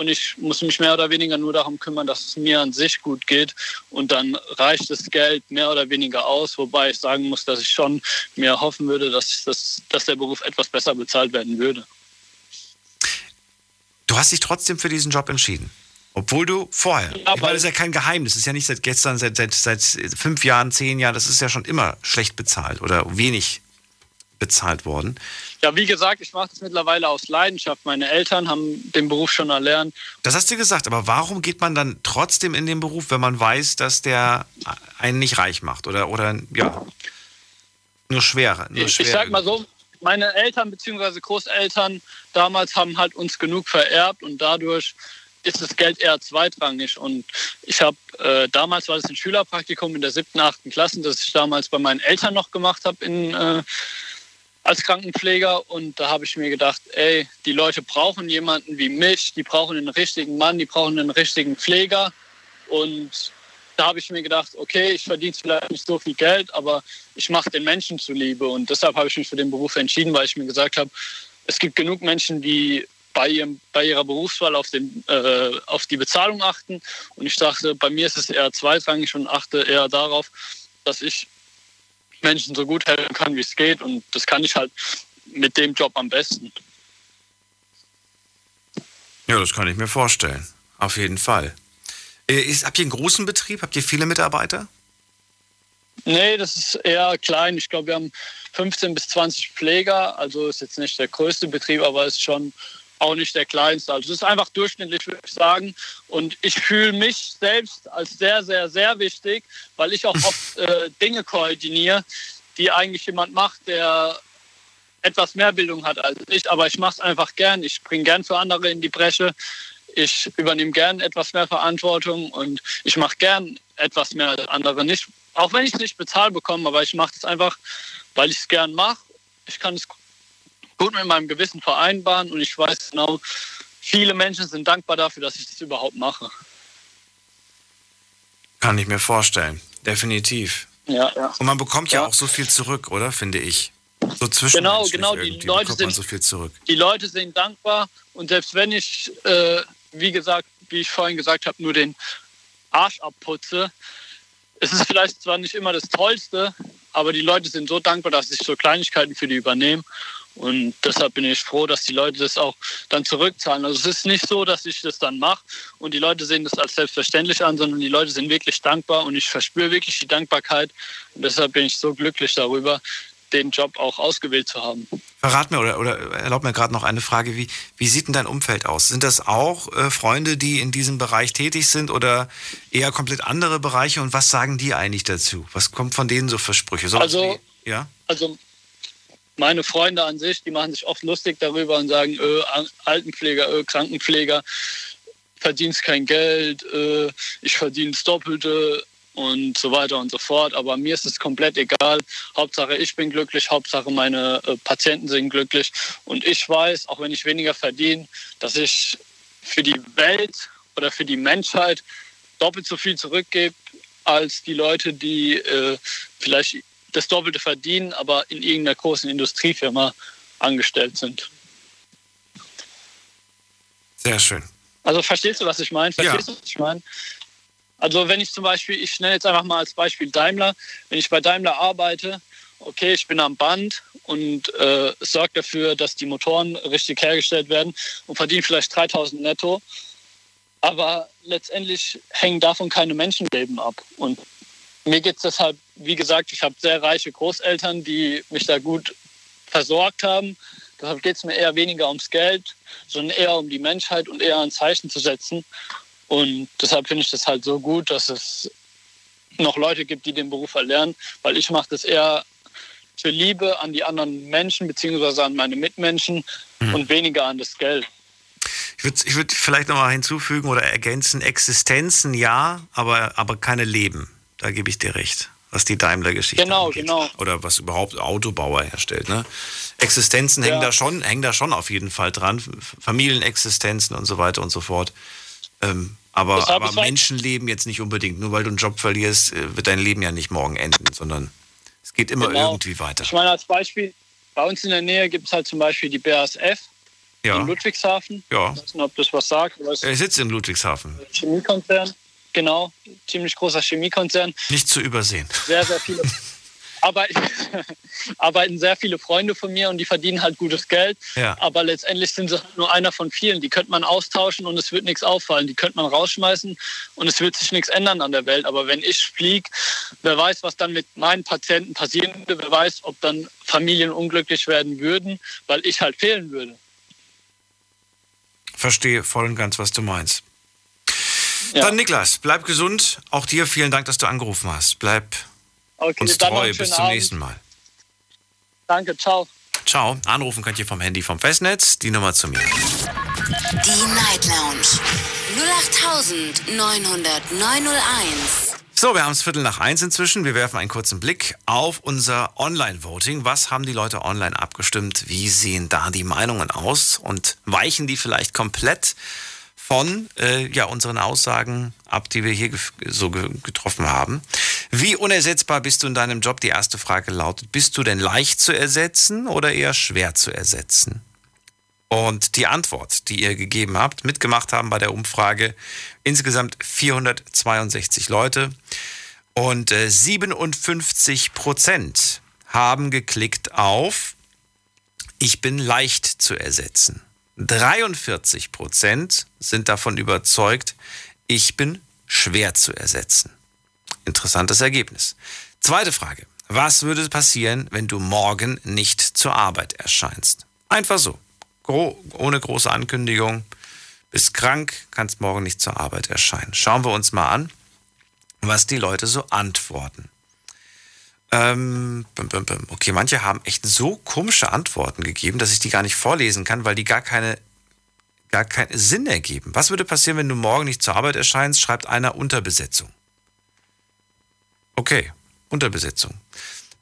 Und ich muss mich mehr oder weniger nur darum kümmern, dass es mir an sich gut geht und dann reicht das Geld mehr oder weniger aus, wobei ich sagen muss, dass ich schon mir hoffen würde, dass, das, dass der Beruf etwas besser bezahlt werden würde. Du hast dich trotzdem für diesen Job entschieden. Obwohl du vorher, ja, ich meine, das ist ja kein Geheimnis, das ist ja nicht seit gestern, seit, seit, seit fünf Jahren, zehn Jahren, das ist ja schon immer schlecht bezahlt oder wenig bezahlt worden. Ja, wie gesagt, ich mache das mittlerweile aus Leidenschaft. Meine Eltern haben den Beruf schon erlernt. Das hast du gesagt, aber warum geht man dann trotzdem in den Beruf, wenn man weiß, dass der einen nicht reich macht oder, oder ja, nur schwerer? Nur ich, ich sag mal so, meine Eltern bzw. Großeltern damals haben halt uns genug vererbt und dadurch ist das Geld eher zweitrangig. Und ich habe, äh, damals war das ein Schülerpraktikum in der siebten, achten Klasse, das ich damals bei meinen Eltern noch gemacht habe äh, als Krankenpfleger. Und da habe ich mir gedacht, ey, die Leute brauchen jemanden wie mich, die brauchen einen richtigen Mann, die brauchen einen richtigen Pfleger. Und da habe ich mir gedacht, okay, ich verdiene vielleicht nicht so viel Geld, aber ich mache den Menschen zuliebe. Und deshalb habe ich mich für den Beruf entschieden, weil ich mir gesagt habe, es gibt genug Menschen, die bei, ihrem, bei ihrer Berufswahl auf, den, äh, auf die Bezahlung achten. Und ich dachte, bei mir ist es eher zweitrangig und achte eher darauf, dass ich Menschen so gut helfen kann, wie es geht. Und das kann ich halt mit dem Job am besten. Ja, das kann ich mir vorstellen. Auf jeden Fall. Äh, ist, habt ihr einen großen Betrieb? Habt ihr viele Mitarbeiter? Nee, das ist eher klein. Ich glaube, wir haben 15 bis 20 Pfleger. Also ist jetzt nicht der größte Betrieb, aber ist schon auch nicht der kleinste. Also es ist einfach durchschnittlich, würde ich sagen. Und ich fühle mich selbst als sehr, sehr, sehr wichtig, weil ich auch *laughs* oft äh, Dinge koordiniere, die eigentlich jemand macht, der etwas mehr Bildung hat als ich. Aber ich mache es einfach gern. Ich springe gern für andere in die Bresche. Ich übernehme gern etwas mehr Verantwortung und ich mache gern etwas mehr als andere. Nicht, auch wenn ich es nicht bezahlt bekomme, aber ich mache es einfach, weil ich es gern mache. Ich kann es gut mit meinem Gewissen vereinbaren und ich weiß genau, viele Menschen sind dankbar dafür, dass ich das überhaupt mache. Kann ich mir vorstellen, definitiv. Ja, ja. Und man bekommt ja, ja auch so viel zurück, oder? Finde ich. So zwischen Genau, genau. Die Leute, sind, so viel zurück. die Leute sind dankbar und selbst wenn ich, äh, wie gesagt, wie ich vorhin gesagt habe, nur den Arsch abputze, es ist vielleicht zwar nicht immer das Tollste, aber die Leute sind so dankbar, dass ich so Kleinigkeiten für die übernehme. Und deshalb bin ich froh, dass die Leute das auch dann zurückzahlen. Also es ist nicht so, dass ich das dann mache und die Leute sehen das als selbstverständlich an, sondern die Leute sind wirklich dankbar und ich verspüre wirklich die Dankbarkeit. Und deshalb bin ich so glücklich darüber, den Job auch ausgewählt zu haben. Verrat mir oder, oder erlaub mir gerade noch eine Frage. Wie, wie sieht denn dein Umfeld aus? Sind das auch äh, Freunde, die in diesem Bereich tätig sind oder eher komplett andere Bereiche? Und was sagen die eigentlich dazu? Was kommt von denen so für Sprüche? So also, ja? also meine Freunde an sich, die machen sich oft lustig darüber und sagen, öh, Altenpfleger, öh, Krankenpfleger, verdienst kein Geld, öh, ich verdiene das Doppelte und so weiter und so fort. Aber mir ist es komplett egal. Hauptsache ich bin glücklich, Hauptsache meine äh, Patienten sind glücklich. Und ich weiß, auch wenn ich weniger verdiene, dass ich für die Welt oder für die Menschheit doppelt so viel zurückgebe als die Leute, die äh, vielleicht das Doppelte verdienen, aber in irgendeiner großen Industriefirma angestellt sind. Sehr schön. Also verstehst du, was ich meine? Verstehst ja. du, was ich meine? Also wenn ich zum Beispiel, ich nenne jetzt einfach mal als Beispiel Daimler, wenn ich bei Daimler arbeite, okay, ich bin am Band und äh, sorge dafür, dass die Motoren richtig hergestellt werden und verdiene vielleicht 3000 netto, aber letztendlich hängen davon keine Menschenleben ab. Und mir geht es deshalb, wie gesagt, ich habe sehr reiche Großeltern, die mich da gut versorgt haben. Deshalb geht es mir eher weniger ums Geld, sondern eher um die Menschheit und eher ein Zeichen zu setzen. Und deshalb finde ich das halt so gut, dass es noch Leute gibt, die den Beruf erlernen, weil ich mache das eher für Liebe an die anderen Menschen beziehungsweise an meine Mitmenschen mhm. und weniger an das Geld. Ich würde ich würd vielleicht nochmal hinzufügen oder ergänzen, Existenzen ja, aber, aber keine Leben. Da gebe ich dir recht, was die Daimler-Geschichte genau, angeht. Genau, genau. Oder was überhaupt Autobauer herstellt. Ne? Existenzen ja. hängen, da schon, hängen da schon auf jeden Fall dran. Familienexistenzen und so weiter und so fort. Ähm, aber, aber Menschenleben jetzt nicht unbedingt. Nur weil du einen Job verlierst, äh, wird dein Leben ja nicht morgen enden, sondern es geht immer genau. irgendwie weiter. Ich meine, als Beispiel, bei uns in der Nähe gibt es halt zum Beispiel die BASF. Ja. in Ludwigshafen. Ja. Ich weiß nicht, ob das was sagt. Er sitzt in Ludwigshafen. Chemiekonzern. Genau, ziemlich großer Chemiekonzern. Nicht zu übersehen. Sehr, sehr viele. *laughs* Arbeiten, *laughs* arbeiten sehr viele Freunde von mir und die verdienen halt gutes Geld. Ja. Aber letztendlich sind sie halt nur einer von vielen. Die könnte man austauschen und es wird nichts auffallen. Die könnte man rausschmeißen und es wird sich nichts ändern an der Welt. Aber wenn ich fliege, wer weiß, was dann mit meinen Patienten passieren würde. Wer weiß, ob dann Familien unglücklich werden würden, weil ich halt fehlen würde. Verstehe voll und ganz, was du meinst. Dann Niklas, bleib gesund. Auch dir vielen Dank, dass du angerufen hast. Bleib Okay, uns treu. Bis zum Abend. nächsten Mal. Danke, ciao. Ciao. Anrufen könnt ihr vom Handy vom Festnetz. Die Nummer zu mir. Die Night Lounge 0890901. So, wir haben es Viertel nach eins inzwischen. Wir werfen einen kurzen Blick auf unser Online-Voting. Was haben die Leute online abgestimmt? Wie sehen da die Meinungen aus? Und weichen die vielleicht komplett von äh, ja, unseren Aussagen ab, die wir hier gef- so ge getroffen haben? Wie unersetzbar bist du in deinem Job? Die erste Frage lautet, bist du denn leicht zu ersetzen oder eher schwer zu ersetzen? Und die Antwort, die ihr gegeben habt, mitgemacht haben bei der Umfrage, insgesamt 462 Leute. Und äh, 57 Prozent haben geklickt auf Ich bin leicht zu ersetzen. 43 Prozent sind davon überzeugt, ich bin schwer zu ersetzen. Interessantes Ergebnis. Zweite Frage. Was würde passieren, wenn du morgen nicht zur Arbeit erscheinst? Einfach so. Gro ohne große Ankündigung. Bist krank, kannst morgen nicht zur Arbeit erscheinen. Schauen wir uns mal an, was die Leute so antworten. Ähm, okay, manche haben echt so komische Antworten gegeben, dass ich die gar nicht vorlesen kann, weil die gar keine gar keinen Sinn ergeben. Was würde passieren, wenn du morgen nicht zur Arbeit erscheinst? Schreibt einer Unterbesetzung. Okay, Unterbesetzung.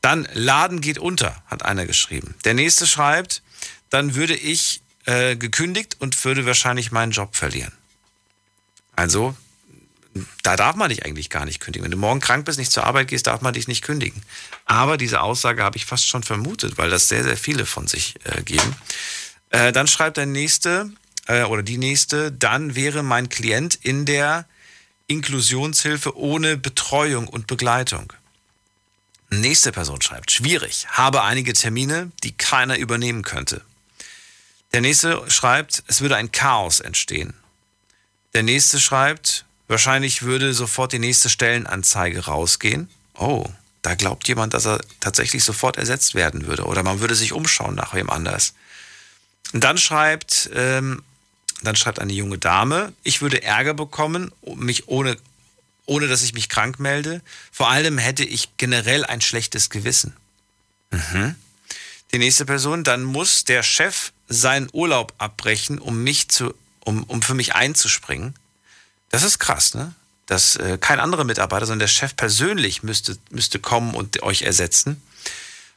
Dann Laden geht unter, hat einer geschrieben. Der nächste schreibt, dann würde ich äh, gekündigt und würde wahrscheinlich meinen Job verlieren. Also, da darf man dich eigentlich gar nicht kündigen. Wenn du morgen krank bist, nicht zur Arbeit gehst, darf man dich nicht kündigen. Aber diese Aussage habe ich fast schon vermutet, weil das sehr, sehr viele von sich äh, geben. Äh, dann schreibt der nächste äh, oder die nächste, dann wäre mein Klient in der Inklusionshilfe ohne Betreuung und Begleitung. Nächste Person schreibt, schwierig, habe einige Termine, die keiner übernehmen könnte. Der nächste schreibt, es würde ein Chaos entstehen. Der nächste schreibt, wahrscheinlich würde sofort die nächste Stellenanzeige rausgehen. Oh, da glaubt jemand, dass er tatsächlich sofort ersetzt werden würde. Oder man würde sich umschauen nach wem anders. Und dann schreibt, ähm, dann schreibt eine junge Dame, ich würde Ärger bekommen, mich ohne, ohne dass ich mich krank melde. Vor allem hätte ich generell ein schlechtes Gewissen. Mhm. Die nächste Person, dann muss der Chef seinen Urlaub abbrechen, um mich zu, um, um für mich einzuspringen. Das ist krass, ne? Dass äh, kein anderer Mitarbeiter, sondern der Chef persönlich müsste, müsste kommen und euch ersetzen.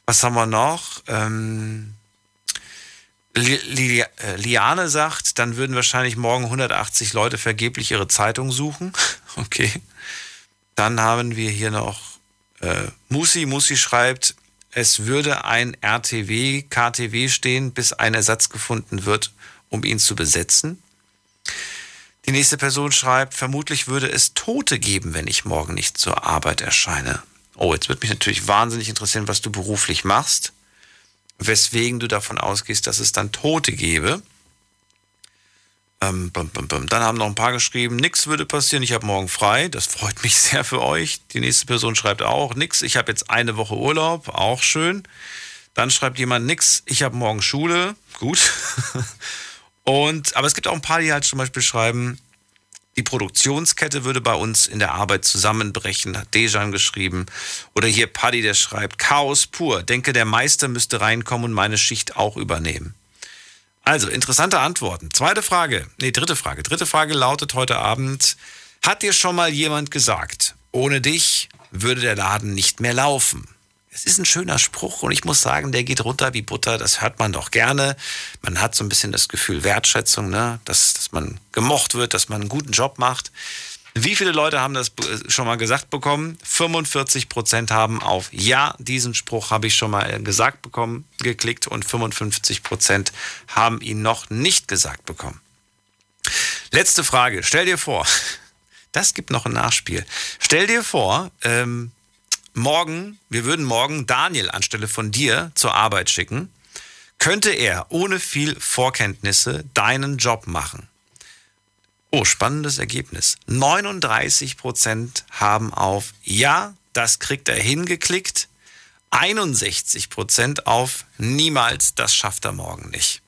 Was haben wir noch? Ähm, äh, Liane sagt, dann würden wahrscheinlich morgen 180 Leute vergeblich ihre Zeitung suchen. *laughs* Okay. Dann haben wir hier noch äh, Musi. Musi schreibt, es würde ein RTW, KTW stehen, bis ein Ersatz gefunden wird, um ihn zu besetzen. Die nächste Person schreibt, vermutlich würde es Tote geben, wenn ich morgen nicht zur Arbeit erscheine. Oh, jetzt wird mich natürlich wahnsinnig interessieren, was du beruflich machst, weswegen du davon ausgehst, dass es dann Tote gäbe. Ähm, bum, bum, bum. Dann haben noch ein paar geschrieben, nix würde passieren, ich habe morgen frei. Das freut mich *laughs* sehr für euch. Die nächste Person schreibt auch, nix, ich habe jetzt eine Woche Urlaub, auch schön. Dann schreibt jemand, nix, ich habe morgen Schule, gut. *laughs* Und, aber es gibt auch ein paar, die halt zum Beispiel schreiben, die Produktionskette würde bei uns in der Arbeit zusammenbrechen, hat Dejan geschrieben. Oder hier Paddy, der schreibt, Chaos pur. Denke, der Meister müsste reinkommen und meine Schicht auch übernehmen. Also, interessante Antworten. Zweite Frage, nee, dritte Frage. Dritte Frage lautet heute Abend, hat dir schon mal jemand gesagt, ohne dich würde der Laden nicht mehr laufen? Es ist ein schöner Spruch und ich muss sagen, der geht runter wie Butter. Das hört man doch gerne. Man hat so ein bisschen das Gefühl Wertschätzung, ne? dass, dass man gemocht wird, dass man einen guten Job macht. Wie viele Leute haben das äh, schon mal gesagt bekommen? 45 Prozent haben auf Ja, diesen Spruch habe ich schon mal gesagt bekommen, geklickt und 55 Prozent haben ihn noch nicht gesagt bekommen. Letzte Frage. Stell dir vor, *laughs* das gibt noch ein Nachspiel. Stell dir vor, ähm, morgen, wir würden morgen Daniel anstelle von dir zur Arbeit schicken. Könnte er ohne viel Vorkenntnisse deinen Job machen? Oh, spannendes Ergebnis. 39 Prozent haben auf Ja, das kriegt er hingeklickt. 61 Prozent auf Niemals, das schafft er morgen nicht.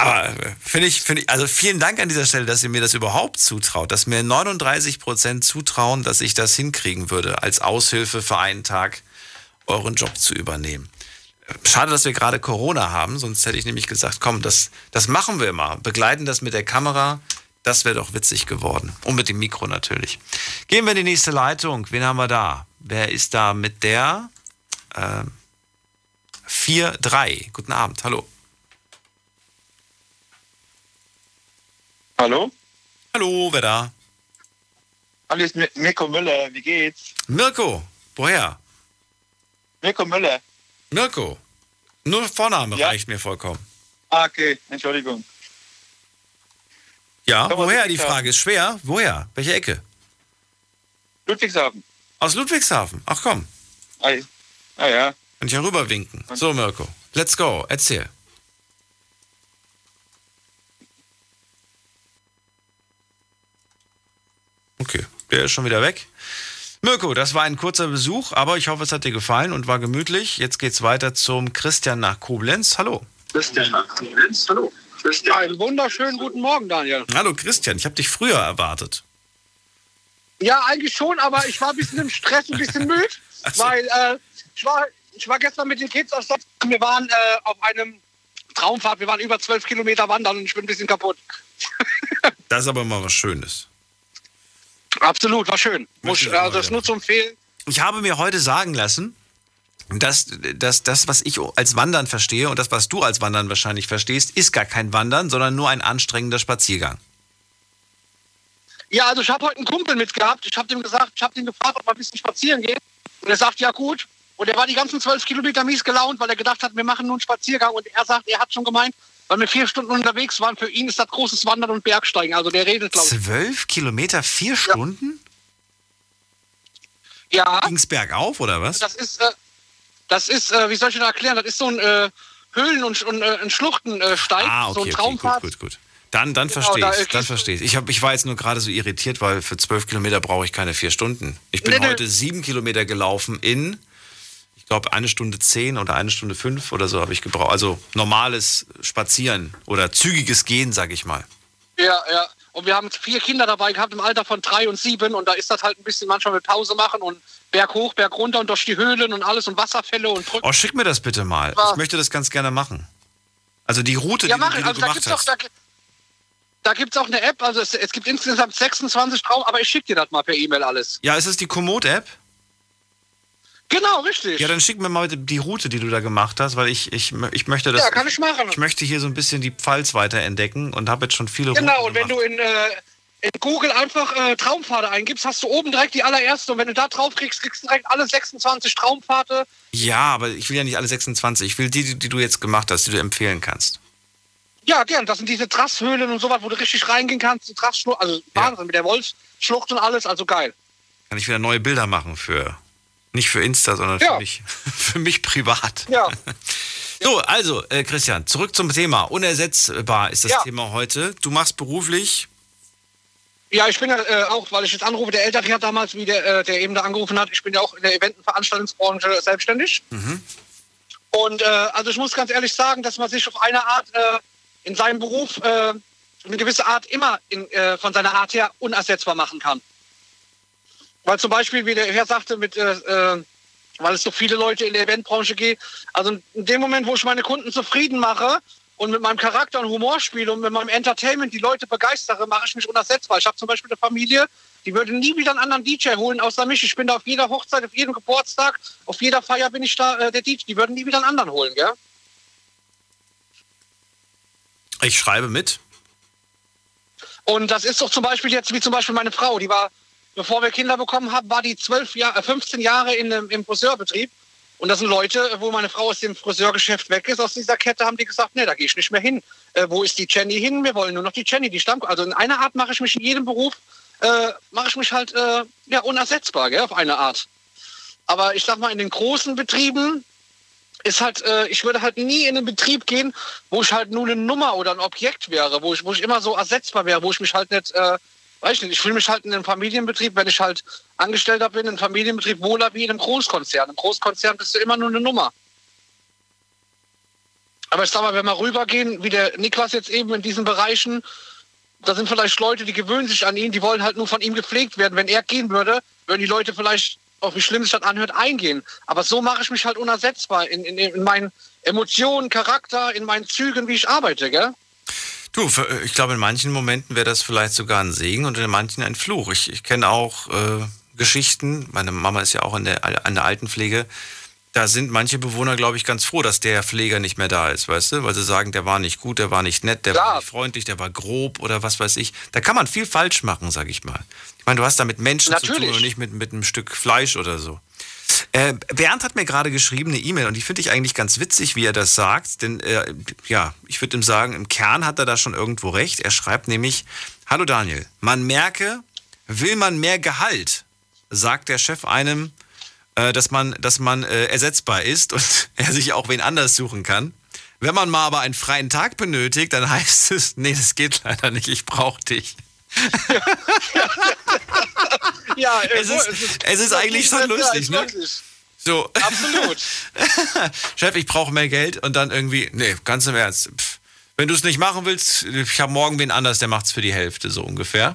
Aber äh, finde ich, finde ich, also vielen Dank an dieser Stelle, dass ihr mir das überhaupt zutraut, dass mir 39 Prozent zutrauen, dass ich das hinkriegen würde, als Aushilfe für einen Tag euren Job zu übernehmen. Schade, dass wir gerade Corona haben, sonst hätte ich nämlich gesagt, komm, das, das machen wir mal. Begleiten das mit der Kamera, das wäre doch witzig geworden. Und mit dem Mikro natürlich. Gehen wir in die nächste Leitung. Wen haben wir da? Wer ist da mit der äh, 4-3? Guten Abend, hallo. Hallo? Hallo, wer da? Hallo, ist Mirko Müller. Wie geht's? Mirko, woher? Mirko Müller. Mirko. Nur Vorname Ja. reicht mir vollkommen. Ah, okay, Entschuldigung. Ja, Komm aus woher? Die Ludwigshafen. Frage ist schwer. Woher? Welche Ecke? Ludwigshafen. Aus Ludwigshafen. Ach komm, Ah, ah ja. kann ich ja rüberwinken. So, Mirko, let's go. Erzähl. Okay, der ist schon wieder weg. Mirko, das war ein kurzer Besuch, aber ich hoffe, es hat dir gefallen und war gemütlich. Jetzt geht's weiter zum Christian nach Koblenz. Hallo. Christian nach Koblenz. Hallo. Ja, einen wunderschönen guten Morgen, Daniel. Hallo Christian, ich habe dich früher erwartet. Ja, eigentlich schon, aber ich war ein bisschen im Stress, ein bisschen müde, *laughs* weil äh, ich, war, ich war gestern mit den Kids aus Stockholm. Wir waren äh, auf einem Traumfahrt, wir waren über zwölf Kilometer wandern und ich bin ein bisschen kaputt. *laughs* Das ist aber mal was Schönes. Absolut, war schön. Muss, also das nur zu empfehlen. Ich habe mir heute sagen lassen, dass, dass das, was ich als Wandern verstehe und das, was du als Wandern wahrscheinlich verstehst, ist gar kein Wandern, sondern nur ein anstrengender Spaziergang. Ja, also ich habe heute einen Kumpel mitgehabt. Ich habe dem gesagt, ich habe ihn gefragt, ob wir ein bisschen spazieren gehen. Und er sagt, ja gut. Und er war die ganzen zwölf Kilometer mies gelaunt, weil er gedacht hat, wir machen nur einen Spaziergang. Und er sagt, er hat schon gemeint, weil wir vier Stunden unterwegs waren, für ihn ist das großes Wandern und Bergsteigen. Also der redet, glaube ich. Zwölf Kilometer, vier Stunden? Ja. Ging's bergauf oder was? Das ist, äh, das ist, äh, wie soll ich das erklären? Das ist so ein äh, Höhlen- und, und äh, ein Schluchtensteig, Ah, so okay, ein okay, Traumfahrt. gut, gut, gut. Dann, dann Genau, verstehe da ich, dann verstehe ich. Ich, hab, ich war jetzt nur gerade so irritiert, weil für zwölf Kilometer brauche ich keine vier Stunden. Ich bin Nee, nee. heute sieben Kilometer gelaufen in, glaube, eine Stunde zehn oder eine Stunde fünf oder so habe ich gebraucht. Also normales Spazieren oder zügiges Gehen, sag ich mal. Ja, ja. Und wir haben vier Kinder dabei gehabt im Alter von drei und sieben. Und da ist das halt ein bisschen manchmal mit Pause machen und Berg hoch, Berg runter und durch die Höhlen und alles und Wasserfälle und Brücken. Oh, schick mir das bitte mal. Ich möchte das ganz gerne machen. Also die Route, ja, die, mach du- die du Also da gemacht gibt's doch, hast. da, da gibt's auch eine App. Also es, es gibt insgesamt 26 Traum, aber ich schicke dir das mal per E-Mail alles. Ja, ist es die Komoot-App? Genau, richtig. Ja, dann schick mir mal die Route, die du da gemacht hast, weil ich, ich, ich möchte das. Ja, kann ich machen. Ich möchte hier so ein bisschen die Pfalz weiter entdecken und habe jetzt schon viele Genau, Routen und wenn gemacht. du in, äh, in Google einfach äh, Traumpfade eingibst, hast du oben direkt die allererste. Und wenn du da drauf kriegst, kriegst du direkt alle 26 Traumpfade. Ja, aber ich will ja nicht alle 26. Ich will die, die, die du jetzt gemacht hast, die du empfehlen kannst. Ja, gern. Das sind diese Trasshöhlen und sowas, wo du richtig reingehen kannst. Die Trassschlucht, also Wahnsinn mit der Wolfsschlucht und alles, also geil. Kann ich wieder neue Bilder machen für. Nicht für Insta, sondern Ja. für mich. *laughs* Für mich privat. Ja. *laughs* So, also, äh, Christian, zurück zum Thema. Unersetzbar ist das Ja. Thema heute. Du machst beruflich. Ja, ich bin ja äh, auch, weil ich jetzt anrufe, der Ältere hat damals, wie der, äh, der eben da angerufen hat, ich bin ja auch in der Event- und Veranstaltungsbranche selbstständig. Mhm. Und äh, also ich muss ganz ehrlich sagen, dass man sich auf eine Art äh, in seinem Beruf äh, eine gewisse Art immer in, von seiner Art her unersetzbar machen kann. Weil zum Beispiel, wie der Herr sagte, mit, äh, äh, weil es so viele Leute in der Eventbranche geht, also in dem Moment, wo ich meine Kunden zufrieden mache und mit meinem Charakter und Humor spiele und mit meinem Entertainment die Leute begeistere, mache ich mich unersetzbar. Ich habe zum Beispiel eine Familie, die würde nie wieder einen anderen DJ holen, außer mich. Ich bin da auf jeder Hochzeit, auf jedem Geburtstag, auf jeder Feier bin ich da äh, der DJ. Die würden nie wieder einen anderen holen, gell? Ich schreibe mit. Und das ist doch zum Beispiel jetzt, wie zum Beispiel meine Frau, die war, bevor wir Kinder bekommen haben, war die 12 Jahre, 15 Jahre in, im Friseurbetrieb. Und das sind Leute, wo meine Frau aus dem Friseurgeschäft weg ist, aus dieser Kette, haben die gesagt, nee, da gehe ich nicht mehr hin. Äh, wo ist die Jenny hin? Wir wollen nur noch die Jenny, die Stamm. Also in einer Art mache ich mich in jedem Beruf, äh, mache ich mich halt äh, ja, unersetzbar, gell, auf eine Art. Aber ich sag mal, in den großen Betrieben ist halt, äh, ich würde halt nie in einen Betrieb gehen, wo ich halt nur eine Nummer oder ein Objekt wäre, wo ich, wo ich immer so ersetzbar wäre, wo ich mich halt nicht, äh, weiß ich nicht, ich fühle mich halt in einem Familienbetrieb, wenn ich halt Angestellter bin, in einem Familienbetrieb wohler wie in einem Großkonzern. Im Großkonzern bist du immer nur eine Nummer. Aber ich sag mal, wenn wir rübergehen, wie der Niklas jetzt eben in diesen Bereichen, da sind vielleicht Leute, die gewöhnen sich an ihn, die wollen halt nur von ihm gepflegt werden. Wenn er gehen würde, würden die Leute vielleicht, auch wie schlimm sich das anhört, eingehen. Aber so mache ich mich halt unersetzbar in, in, in meinen Emotionen, Charakter, in meinen Zügen, wie ich arbeite, gell? Du, für- ich glaube, in manchen Momenten wäre das vielleicht sogar ein Segen und in manchen ein Fluch. Ich, ich kenne auch äh, Geschichten, meine Mama ist ja auch in der, in der Altenpflege. Da sind manche Bewohner, glaube ich, ganz froh, dass der Pfleger nicht mehr da ist, weißt du? Weil sie sagen, der war nicht gut, der war nicht nett, der war nicht freundlich, der war grob oder was weiß ich. Da kann man viel falsch machen, sag ich mal. Ich meine, du hast da mit Menschen zu tun Natürlich. und nicht mit, mit einem Stück Fleisch oder so. Äh, Bernd hat mir gerade geschrieben, eine E-Mail, und die finde ich eigentlich ganz witzig, wie er das sagt. Denn, äh, ja, ich würde ihm sagen, im Kern hat er da schon irgendwo recht. Er schreibt nämlich: Hallo Daniel, man merke, will man mehr Gehalt, sagt der Chef einem, äh, dass man, dass man äh, ersetzbar ist und *laughs* er sich auch wen anders suchen kann. Wenn man mal aber einen freien Tag benötigt, dann *laughs* heißt es: Nee, das geht leider nicht, ich brauche dich. Ja, Es ist- es ist eigentlich schon lustig, ne? So. Absolut. *laughs* Chef, ich brauche mehr Geld und dann irgendwie, nee, ganz im Ernst. Pff, wenn du es nicht machen willst, ich habe morgen wen anders, der macht es für die Hälfte, so ungefähr.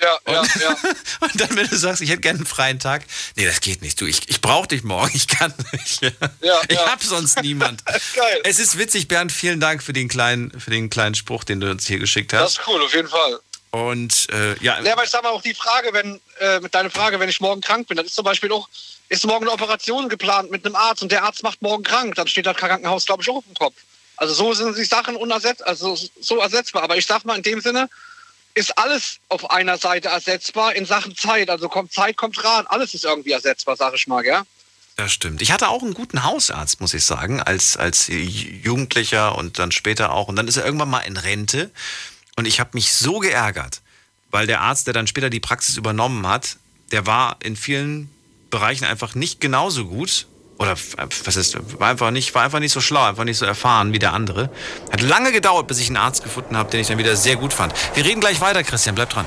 Ja, ja, ja. *laughs* Und dann, wenn du sagst, ich hätte gerne einen freien Tag, nee, das geht nicht. Du, ich, ich brauche dich morgen, ich kann nicht. Ja, *laughs* ich ja. hab sonst niemand. Geil. Es ist witzig, Bernd, vielen Dank für den kleinen, für den kleinen Spruch, den du uns hier geschickt Das hast. ist cool, auf jeden Fall. Und äh, ja, Ja, aber ich sag mal auch die Frage, wenn, äh, mit deiner Frage, wenn ich morgen krank bin, dann ist zum Beispiel auch, ist morgen eine Operation geplant mit einem Arzt und der Arzt macht morgen krank, dann steht das Krankenhaus, glaube ich, auch auf dem Kopf. Also so sind die Sachen unersetz also so ersetzbar. Aber ich sag mal, in dem Sinne ist alles auf einer Seite ersetzbar in Sachen Zeit. Also kommt Zeit, kommt Rat, alles ist irgendwie ersetzbar, sag ich mal, gell? Das stimmt. Ich hatte auch einen guten Hausarzt, muss ich sagen, als, als Jugendlicher und dann später auch. Und dann ist er irgendwann mal in Rente. Und ich habe mich so geärgert, weil der Arzt, der dann später die Praxis übernommen hat, der war in vielen Bereichen einfach nicht genauso gut. Oder f- was ist, war einfach nicht, war einfach nicht so schlau, einfach nicht so erfahren wie der andere. Hat lange gedauert, bis ich einen Arzt gefunden habe, den ich dann wieder sehr gut fand. Wir reden gleich weiter, Christian, bleib dran.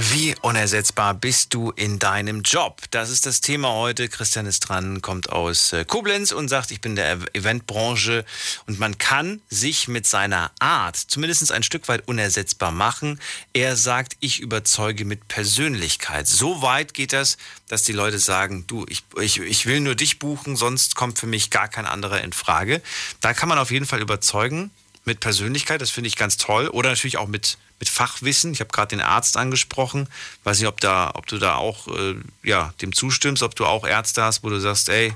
Wie unersetzbar bist du in deinem Job? Das ist das Thema heute. Christian ist dran, kommt aus äh, Koblenz und sagt, ich bin der Ev- Eventbranche und man kann sich mit seiner Art zumindest ein Stück weit unersetzbar machen. Er sagt, ich überzeuge mit Persönlichkeit. So weit geht das, dass die Leute sagen, du, ich, ich, ich will nur dich buchen, sonst kommt für mich gar kein anderer in Frage. Da kann man auf jeden Fall überzeugen mit Persönlichkeit, das finde ich ganz toll. Oder natürlich auch mit, mit Fachwissen. Ich habe gerade den Arzt angesprochen. Weiß nicht, ob, da, ob du da auch äh, ja, dem zustimmst, ob du auch Ärzte hast, wo du sagst, ey,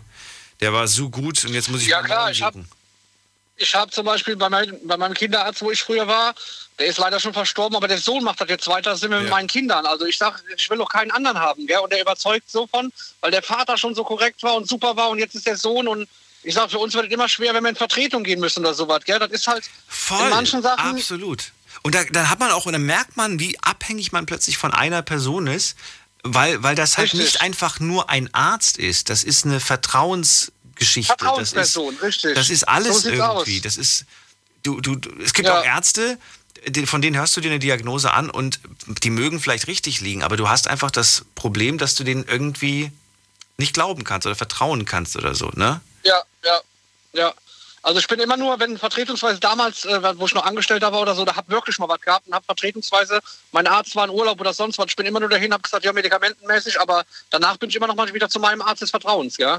der war so gut und jetzt muss ich Ja mal klar, ich habe ich hab zum Beispiel bei, mein, bei meinem Kinderarzt, wo ich früher war, der ist leider schon verstorben, aber der Sohn macht das jetzt weiter, sind wir mit meinen Kindern. Also ich sag, ich will doch keinen anderen haben, gell? Und der überzeugt so von, weil der Vater schon so korrekt war und super war und jetzt ist der Sohn und ich sag, für uns wird es immer schwer, wenn wir in Vertretung gehen müssen oder sowas, gell? Das ist halt Voll, in manchen Sachen. absolut. Und da, dann hat man auch, und dann merkt man, wie abhängig man plötzlich von einer Person ist, weil, weil das halt Richtig. nicht einfach nur ein Arzt ist. Das ist eine Vertrauensgeschichte. Vertrauensperson, das ist, richtig. Das ist alles So irgendwie. aus. Das ist, du, du, es gibt Ja. auch Ärzte, von denen hörst du dir eine Diagnose an und die mögen vielleicht richtig liegen, aber du hast einfach das Problem, dass du denen irgendwie nicht glauben kannst oder vertrauen kannst oder so, ne? Ja, ja, ja. Also ich bin immer nur, wenn vertretungsweise damals, äh, wo ich noch Angestellter war oder so, da hab wirklich mal was gehabt und hab vertretungsweise, mein Arzt war in Urlaub oder sonst was, ich bin immer nur dahin, hab gesagt, ja, medikamentenmäßig, aber danach bin ich immer noch mal wieder zu meinem Arzt des Vertrauens, ja.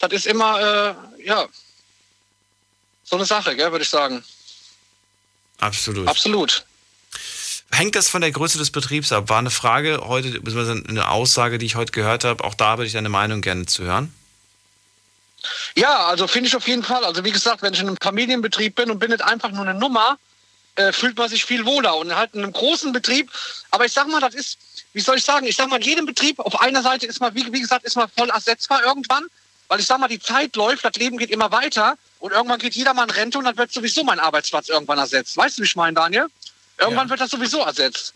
Das ist immer, äh, ja, so eine Sache, gell, würde ich sagen. Absolut. Absolut. Hängt das von der Größe des Betriebs ab? War eine Frage heute, beziehungsweise eine Aussage, die ich heute gehört habe. Auch da würde ich deine Meinung gerne zu hören. Ja, also finde ich auf jeden Fall. Also wie gesagt, wenn ich in einem Familienbetrieb bin und bin nicht einfach nur eine Nummer, äh, fühlt man sich viel wohler. Und halt in einem großen Betrieb, aber ich sag mal, das ist, wie soll ich sagen, ich sag mal, in jedem Betrieb auf einer Seite ist man, wie, wie gesagt, ist man voll ersetzbar irgendwann. Weil ich sag mal, die Zeit läuft, das Leben geht immer weiter und irgendwann geht jeder mal in Rente und dann wird sowieso mein Arbeitsplatz irgendwann ersetzt. Weißt du, wie ich meine, Daniel? Irgendwann wird das sowieso ersetzt.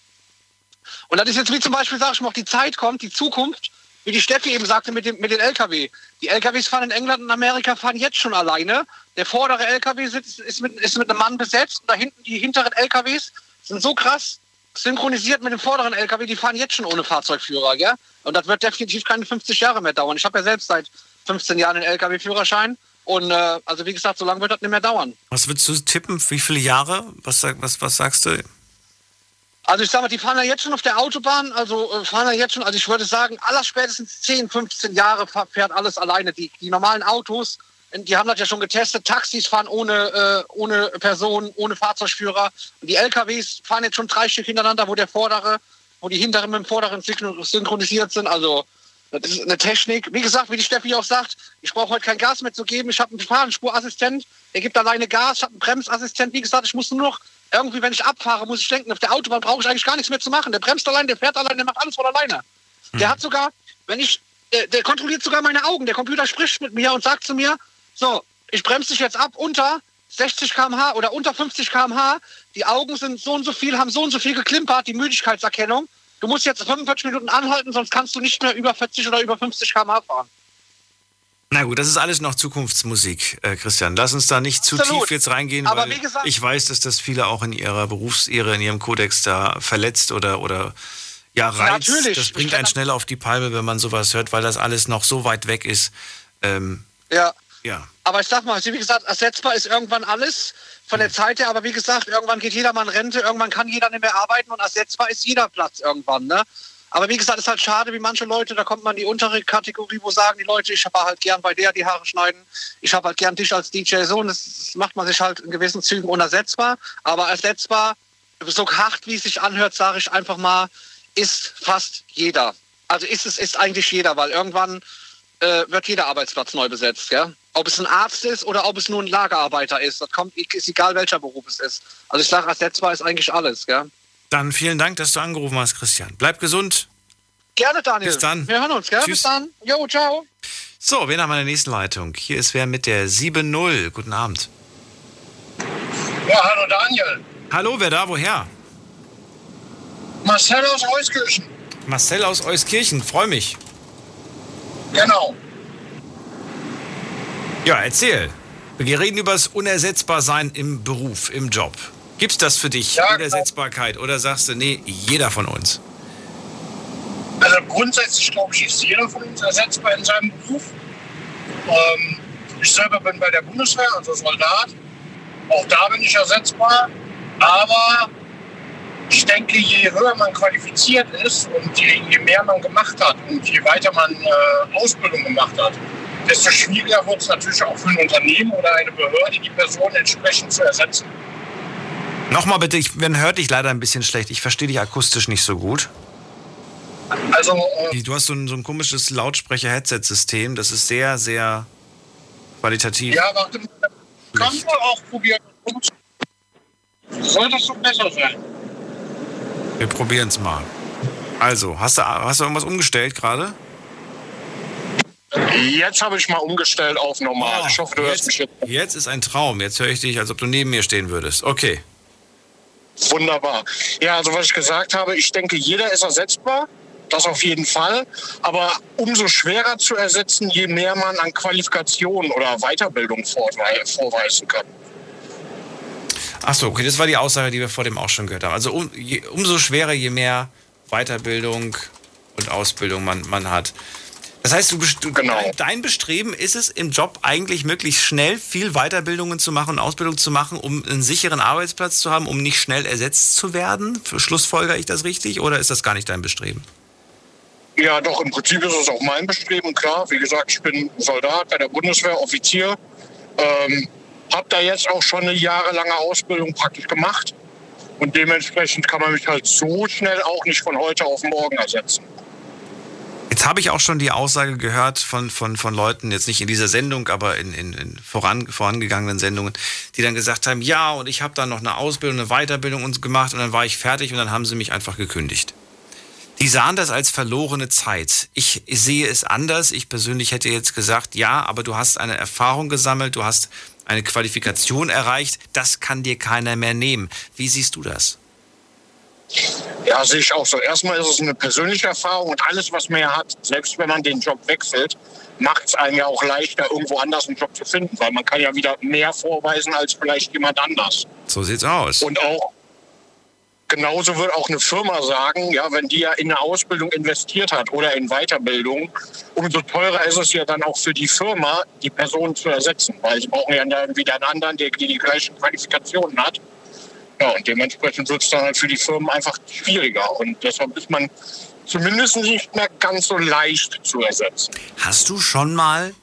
Und das ist jetzt wie zum Beispiel, sag ich mal, auch die Zeit kommt, die Zukunft, wie die Steffi eben sagte mit, dem, mit den LKW. Die LKWs fahren in England und Amerika fahren jetzt schon alleine. Der vordere LKW sitzt, ist, mit, ist mit einem Mann besetzt und da hinten die hinteren LKWs sind so krass synchronisiert mit dem vorderen LKW, die fahren jetzt schon ohne Fahrzeugführer. Gell? Und das wird definitiv keine 50 Jahre mehr dauern. Ich habe ja selbst seit 15 Jahren einen LKW-Führerschein. Und äh, also wie gesagt, so lange wird das nicht mehr dauern. Was würdest du tippen? Wie viele Jahre? Was, was, was sagst du? Also ich sag mal, die fahren ja jetzt schon auf der Autobahn, also äh, fahren ja jetzt schon, also ich würde sagen, allerspätestens 10, 15 Jahre fährt alles alleine. Die, die normalen Autos, äh, die haben das ja schon getestet, Taxis fahren ohne, äh, ohne Person, ohne Fahrzeugführer. Und die LKWs fahren jetzt schon drei Stück hintereinander, wo der vordere, wo die hinteren mit dem vorderen synchro- synchronisiert sind. Also das ist eine Technik. Wie gesagt, wie die Steffi auch sagt, ich brauche heute kein Gas mehr zu geben. Ich habe einen Fahrenspurassistent, der gibt alleine Gas. Ich habe einen Bremsassistent. Wie gesagt, ich muss nur noch irgendwie, wenn ich abfahre, muss ich denken, auf der Autobahn brauche ich eigentlich gar nichts mehr zu machen. Der bremst allein, der fährt allein, der macht alles von alleine. Der hat sogar, wenn ich, der, der kontrolliert sogar meine Augen. Der Computer spricht mit mir und sagt zu mir, so, ich bremse dich jetzt ab unter 60 km/h oder unter 50 km/h. Die Augen sind so und so viel, haben so und so viel geklimpert, die Müdigkeitserkennung. Du musst jetzt 45 Minuten anhalten, sonst kannst du nicht mehr über 40 oder über 50 km/h fahren. Na gut, das ist alles noch Zukunftsmusik, äh, Christian. Lass uns da nicht zu Absolut. tief jetzt reingehen, Aber weil gesagt- ich weiß, dass das viele auch in ihrer Berufsehre, in ihrem Kodex da verletzt oder, oder ja, reizt. Natürlich. Das bringt einen schnell auf die Palme, wenn man sowas hört, weil das alles noch so weit weg ist. Ähm, Ja. ja. Aber ich sag mal, wie gesagt, ersetzbar ist irgendwann alles von der Zeit her. Aber wie gesagt, irgendwann geht jeder mal in Rente, irgendwann kann jeder nicht mehr arbeiten und ersetzbar ist jeder Platz irgendwann. Ne? Aber wie gesagt, ist halt schade, wie manche Leute, da kommt man in die untere Kategorie, wo sagen die Leute, ich habe halt gern bei der die Haare schneiden, ich habe halt gern dich als DJ so und das, macht man sich halt in gewissen Zügen unersetzbar. Aber ersetzbar, so hart wie es sich anhört, sage ich einfach mal, ist fast jeder. Also ist es ist eigentlich jeder, weil irgendwann äh, wird jeder Arbeitsplatz neu besetzt. Gell? Ob es ein Arzt ist oder ob es nur ein Lagerarbeiter ist, das kommt, ist egal welcher Beruf es ist. Also ich sage, ersetzbar ist eigentlich alles. Gell? Dann vielen Dank, dass du angerufen hast, Christian. Bleib gesund. Gerne, Daniel. Bis dann. Wir hören uns, gell? Tschüss. Bis dann. Jo, ciao. So, wen haben wir in der nächsten Leitung? Hier ist wer mit der 7-0. Guten Abend. Ja, hallo Daniel. Hallo, wer da? Woher? Marcel aus Euskirchen. Marcel aus Euskirchen. Freue mich. Genau. Ja, erzähl. Wir reden über das Unersetzbarsein im Beruf, im Job. Gibt's das für dich, Unersetzbarkeit? Oder sagst du, nee, jeder von uns? Also grundsätzlich glaube ich, ist jeder von uns ersetzbar in seinem Beruf. Ähm, ich selber bin bei der Bundeswehr, also Soldat. Auch da bin ich ersetzbar. Aber ich denke, je höher man qualifiziert ist und je, je mehr man gemacht hat und je weiter man äh, Ausbildung gemacht hat, desto schwieriger wird es natürlich auch für ein Unternehmen oder eine Behörde, die Person entsprechend zu ersetzen. Nochmal bitte, ich, man hört dich leider ein bisschen schlecht. Ich verstehe dich akustisch nicht so gut. Also, du hast so ein, so ein komisches Lautsprecher-Headset-System. Das ist sehr, sehr qualitativ. Ja, warte mal. Kann wohl auch probieren. Soll das so besser sein? Wir probieren es mal. Also, hast du, hast du irgendwas umgestellt gerade? Jetzt habe ich mal umgestellt auf normal. ich hoffe, du hörst mich jetzt. Jetzt ist ein Traum. Jetzt höre ich dich, als ob du neben mir stehen würdest. Okay. Wunderbar. Ja, also was ich gesagt habe, ich denke, jeder ist ersetzbar. Das auf jeden Fall. Aber umso schwerer zu ersetzen, je mehr man an Qualifikation oder Weiterbildung vorwei- vorweisen kann. Achso, okay, das war die Aussage, die wir vor dem auch schon gehört haben. Also um, je, umso schwerer, je mehr Weiterbildung und Ausbildung man, man hat. Das heißt, du, du genau. dein Bestreben ist es im Job eigentlich möglichst schnell viel Weiterbildungen zu machen und Ausbildung zu machen, um einen sicheren Arbeitsplatz zu haben, um nicht schnell ersetzt zu werden? Schlussfolger ich das richtig oder ist das gar nicht dein Bestreben? Ja, doch, im Prinzip ist es auch mein Bestreben, klar. Wie gesagt, ich bin Soldat bei der Bundeswehr, Offizier. Ähm, habe da jetzt auch schon eine jahrelange Ausbildung praktisch gemacht. Und dementsprechend kann man mich halt so schnell auch nicht von heute auf morgen ersetzen. Jetzt habe ich auch schon die Aussage gehört von, von, von Leuten, jetzt nicht in dieser Sendung, aber in, in, in voran, vorangegangenen Sendungen, die dann gesagt haben, ja, und ich habe dann noch eine Ausbildung, eine Weiterbildung gemacht und dann war ich fertig und dann haben sie mich einfach gekündigt. Die sahen das als verlorene Zeit. Ich sehe es anders. Ich persönlich hätte jetzt gesagt, ja, aber du hast eine Erfahrung gesammelt, du hast eine Qualifikation erreicht, das kann dir keiner mehr nehmen. Wie siehst du das? Ja, sehe ich auch so. Erstmal ist es eine persönliche Erfahrung und alles, was man ja hat, selbst wenn man den Job wechselt, macht es einem ja auch leichter, irgendwo anders einen Job zu finden, weil man kann ja wieder mehr vorweisen als vielleicht jemand anders. So sieht's aus. Und auch genauso wird auch eine Firma sagen, ja, wenn die ja in eine Ausbildung investiert hat oder in Weiterbildung, umso teurer ist es ja dann auch für die Firma, die Person zu ersetzen, weil sie brauchen ja dann wieder einen anderen, der die, die gleichen Qualifikationen hat. Ja, und dementsprechend wird es dann halt für die Firmen einfach schwieriger. Und deshalb ist man zumindest nicht mehr ganz so leicht zu ersetzen. Hast du schon mal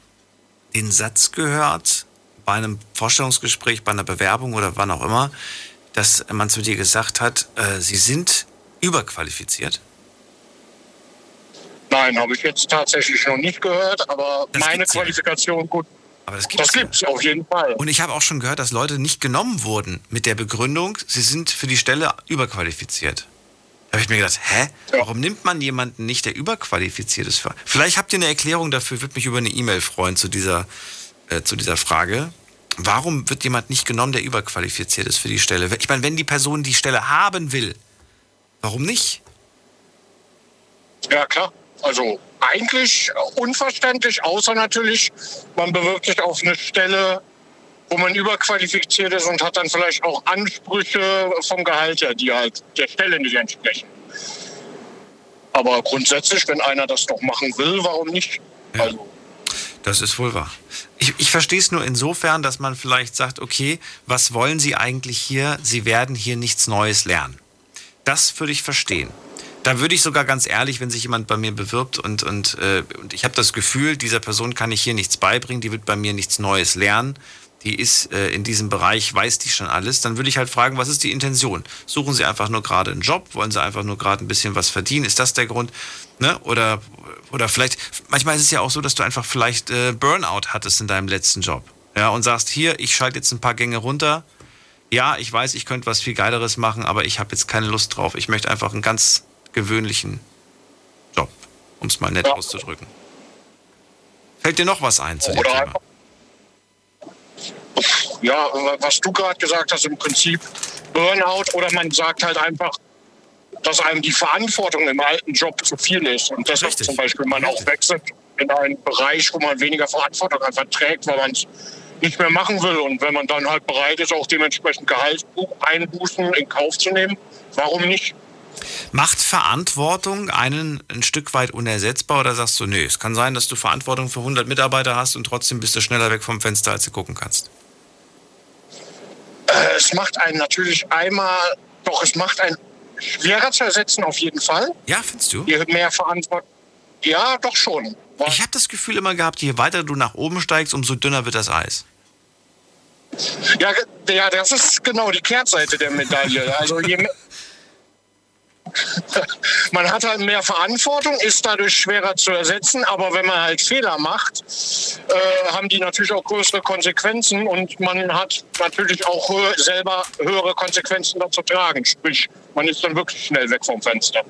den Satz gehört, bei einem Vorstellungsgespräch, bei einer Bewerbung oder wann auch immer, dass man zu dir gesagt hat, äh, sie sind überqualifiziert? Nein, habe ich jetzt tatsächlich noch nicht gehört, aber das meine Qualifikation, gut. Aber das gibt es auf jeden Fall. Und ich habe auch schon gehört, dass Leute nicht genommen wurden mit der Begründung, sie sind für die Stelle überqualifiziert. Da habe ich mir gedacht, hä? Warum nimmt man jemanden nicht, der überqualifiziert ist? Vielleicht habt ihr eine Erklärung dafür, würde mich über eine E-Mail freuen zu dieser, äh, zu dieser Frage. Warum wird jemand nicht genommen, der überqualifiziert ist für die Stelle? Ich meine, wenn die Person die Stelle haben will, warum nicht? Ja, klar. Also eigentlich unverständlich, außer natürlich, man bewirbt sich auf eine Stelle, wo man überqualifiziert ist und hat dann vielleicht auch Ansprüche vom Gehalt her, die halt der Stelle nicht entsprechen. Aber grundsätzlich, wenn einer das doch machen will, warum nicht? Ja. Also, das ist wohl wahr. Ich, ich verstehe es nur insofern, dass man vielleicht sagt, okay, was wollen Sie eigentlich hier? Sie werden hier nichts Neues lernen. Das würde ich verstehen. Da würde ich sogar ganz ehrlich, wenn sich jemand bei mir bewirbt und, und, äh, und ich habe das Gefühl, dieser Person kann ich hier nichts beibringen, die wird bei mir nichts Neues lernen, die ist äh, in diesem Bereich, weiß die schon alles, dann würde ich halt fragen, was ist die Intention? Suchen Sie einfach nur gerade einen Job? Wollen Sie einfach nur gerade ein bisschen was verdienen? Ist das der Grund? Ne? Oder, oder vielleicht, manchmal ist es ja auch so, dass du einfach vielleicht äh, Burnout hattest in deinem letzten Job. Ja, und sagst, hier, ich schalte jetzt ein paar Gänge runter. Ja, ich weiß, ich könnte was viel Geileres machen, aber ich habe jetzt keine Lust drauf. Ich möchte einfach einen ganz gewöhnlichen Job, um es mal nett ja. auszudrücken. Fällt dir noch was ein zu dem Oder Thema? Ja, was du gerade gesagt hast, im Prinzip Burnout oder man sagt halt einfach, dass einem die Verantwortung im alten Job zu viel ist und deshalb Richtig. zum Beispiel man auch wechselt in einen Bereich, wo man weniger Verantwortung einfach trägt, weil man es nicht mehr machen will und wenn man dann halt bereit ist, auch dementsprechend Gehaltseinbußen in Kauf zu nehmen, warum nicht? Macht Verantwortung einen ein Stück weit unersetzbar oder sagst du, nee, es kann sein, dass du Verantwortung für 100 Mitarbeiter hast und trotzdem bist du schneller weg vom Fenster, als du gucken kannst? Äh, es macht einen natürlich einmal, doch, es macht einen schwerer zu ersetzen auf jeden Fall. Ja, findest du? Je mehr Verantwortung. Ja, doch schon. Ich habe das Gefühl immer gehabt, je weiter du nach oben steigst, umso dünner wird das Eis. Ja, ja, das ist genau die Kehrtseite der Medaille. Also je, mehr, *laughs* *laughs* man hat halt mehr Verantwortung, ist dadurch schwerer zu ersetzen, aber wenn man halt Fehler macht, äh, haben die natürlich auch größere Konsequenzen und man hat natürlich auch höher, selber höhere Konsequenzen dazu tragen. Sprich, man ist dann wirklich schnell weg vom Fenster.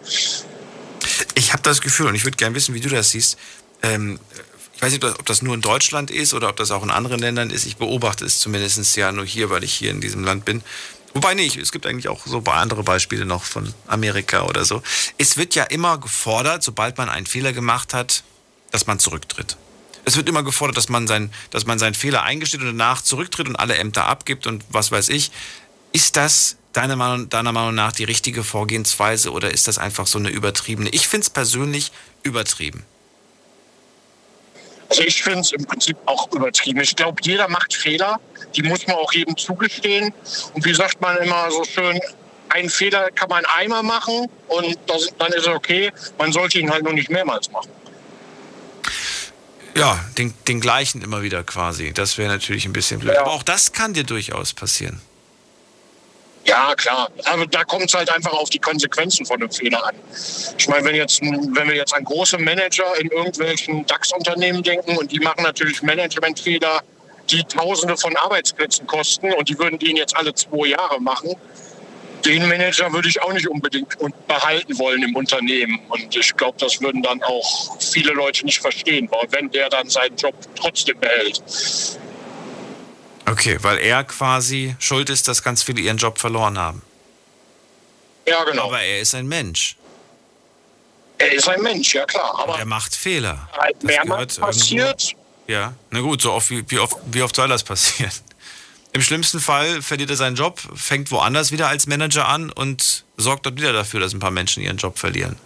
Ich habe das Gefühl, und ich würde gerne wissen, wie du das siehst, ähm, ich weiß nicht, ob das nur in Deutschland ist oder ob das auch in anderen Ländern ist. Ich beobachte es zumindest ja nur hier, weil ich hier in diesem Land bin. Wobei nicht, es gibt eigentlich auch so andere Beispiele noch von Amerika oder so. Es wird ja immer gefordert, sobald man einen Fehler gemacht hat, dass man zurücktritt. Es wird immer gefordert, dass man, sein, dass man seinen Fehler eingesteht und danach zurücktritt und alle Ämter abgibt und was weiß ich. Ist das deiner Meinung, deiner Meinung nach die richtige Vorgehensweise oder ist das einfach so eine übertriebene? Ich finde es persönlich übertrieben. Also ich finde es im Prinzip auch übertrieben. Ich glaube, jeder macht Fehler. Die muss man auch jedem zugestehen. Und wie sagt man immer so schön, einen Fehler kann man einmal machen und das, dann ist es okay. Man sollte ihn halt nur nicht mehrmals machen. Ja, den, den gleichen immer wieder quasi. Das wäre natürlich ein bisschen blöd. Ja. Aber auch das kann dir durchaus passieren. Ja, klar. Aber da kommt es halt einfach auf die Konsequenzen von einem Fehler an. Ich meine, wenn, wenn wir jetzt an große Manager in irgendwelchen DAX-Unternehmen denken und die machen natürlich Managementfehler, die Tausende von Arbeitsplätzen kosten und die würden den jetzt alle zwei Jahre machen, den Manager würde ich auch nicht unbedingt behalten wollen im Unternehmen. Und ich glaube, das würden dann auch viele Leute nicht verstehen, wenn der dann seinen Job trotzdem behält. Okay, weil er quasi schuld ist, dass ganz viele ihren Job verloren haben. Ja, genau. Aber er ist ein Mensch. Er ist ein Mensch, ja klar. Aber Und er macht Fehler. halt mehrmals passiert. irgendwo- Ja, na gut, so oft wie, wie, oft, wie oft soll das passieren? *laughs* Im schlimmsten Fall verliert er seinen Job, fängt woanders wieder als Manager an und sorgt dort wieder dafür, dass ein paar Menschen ihren Job verlieren.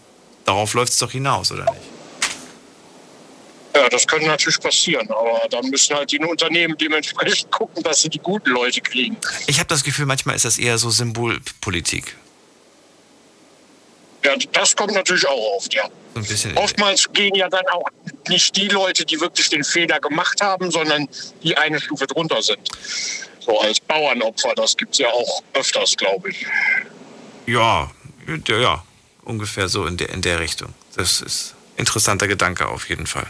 Darauf läuft es doch hinaus, oder nicht? Ja, das könnte natürlich passieren, aber dann müssen halt die Unternehmen dementsprechend gucken, dass sie die guten Leute kriegen. Ich habe das Gefühl, manchmal ist das eher so Symbolpolitik. Ja, das kommt natürlich auch oft, ja. So ein bisschen. Oftmals gehen ja dann auch nicht die Leute, die wirklich den Fehler gemacht haben, sondern die eine Stufe drunter sind. So als Bauernopfer, das gibt es ja auch öfters, glaube ich. Ja, ja, ja, ungefähr so in der, in der Richtung. Das ist ein interessanter Gedanke auf jeden Fall.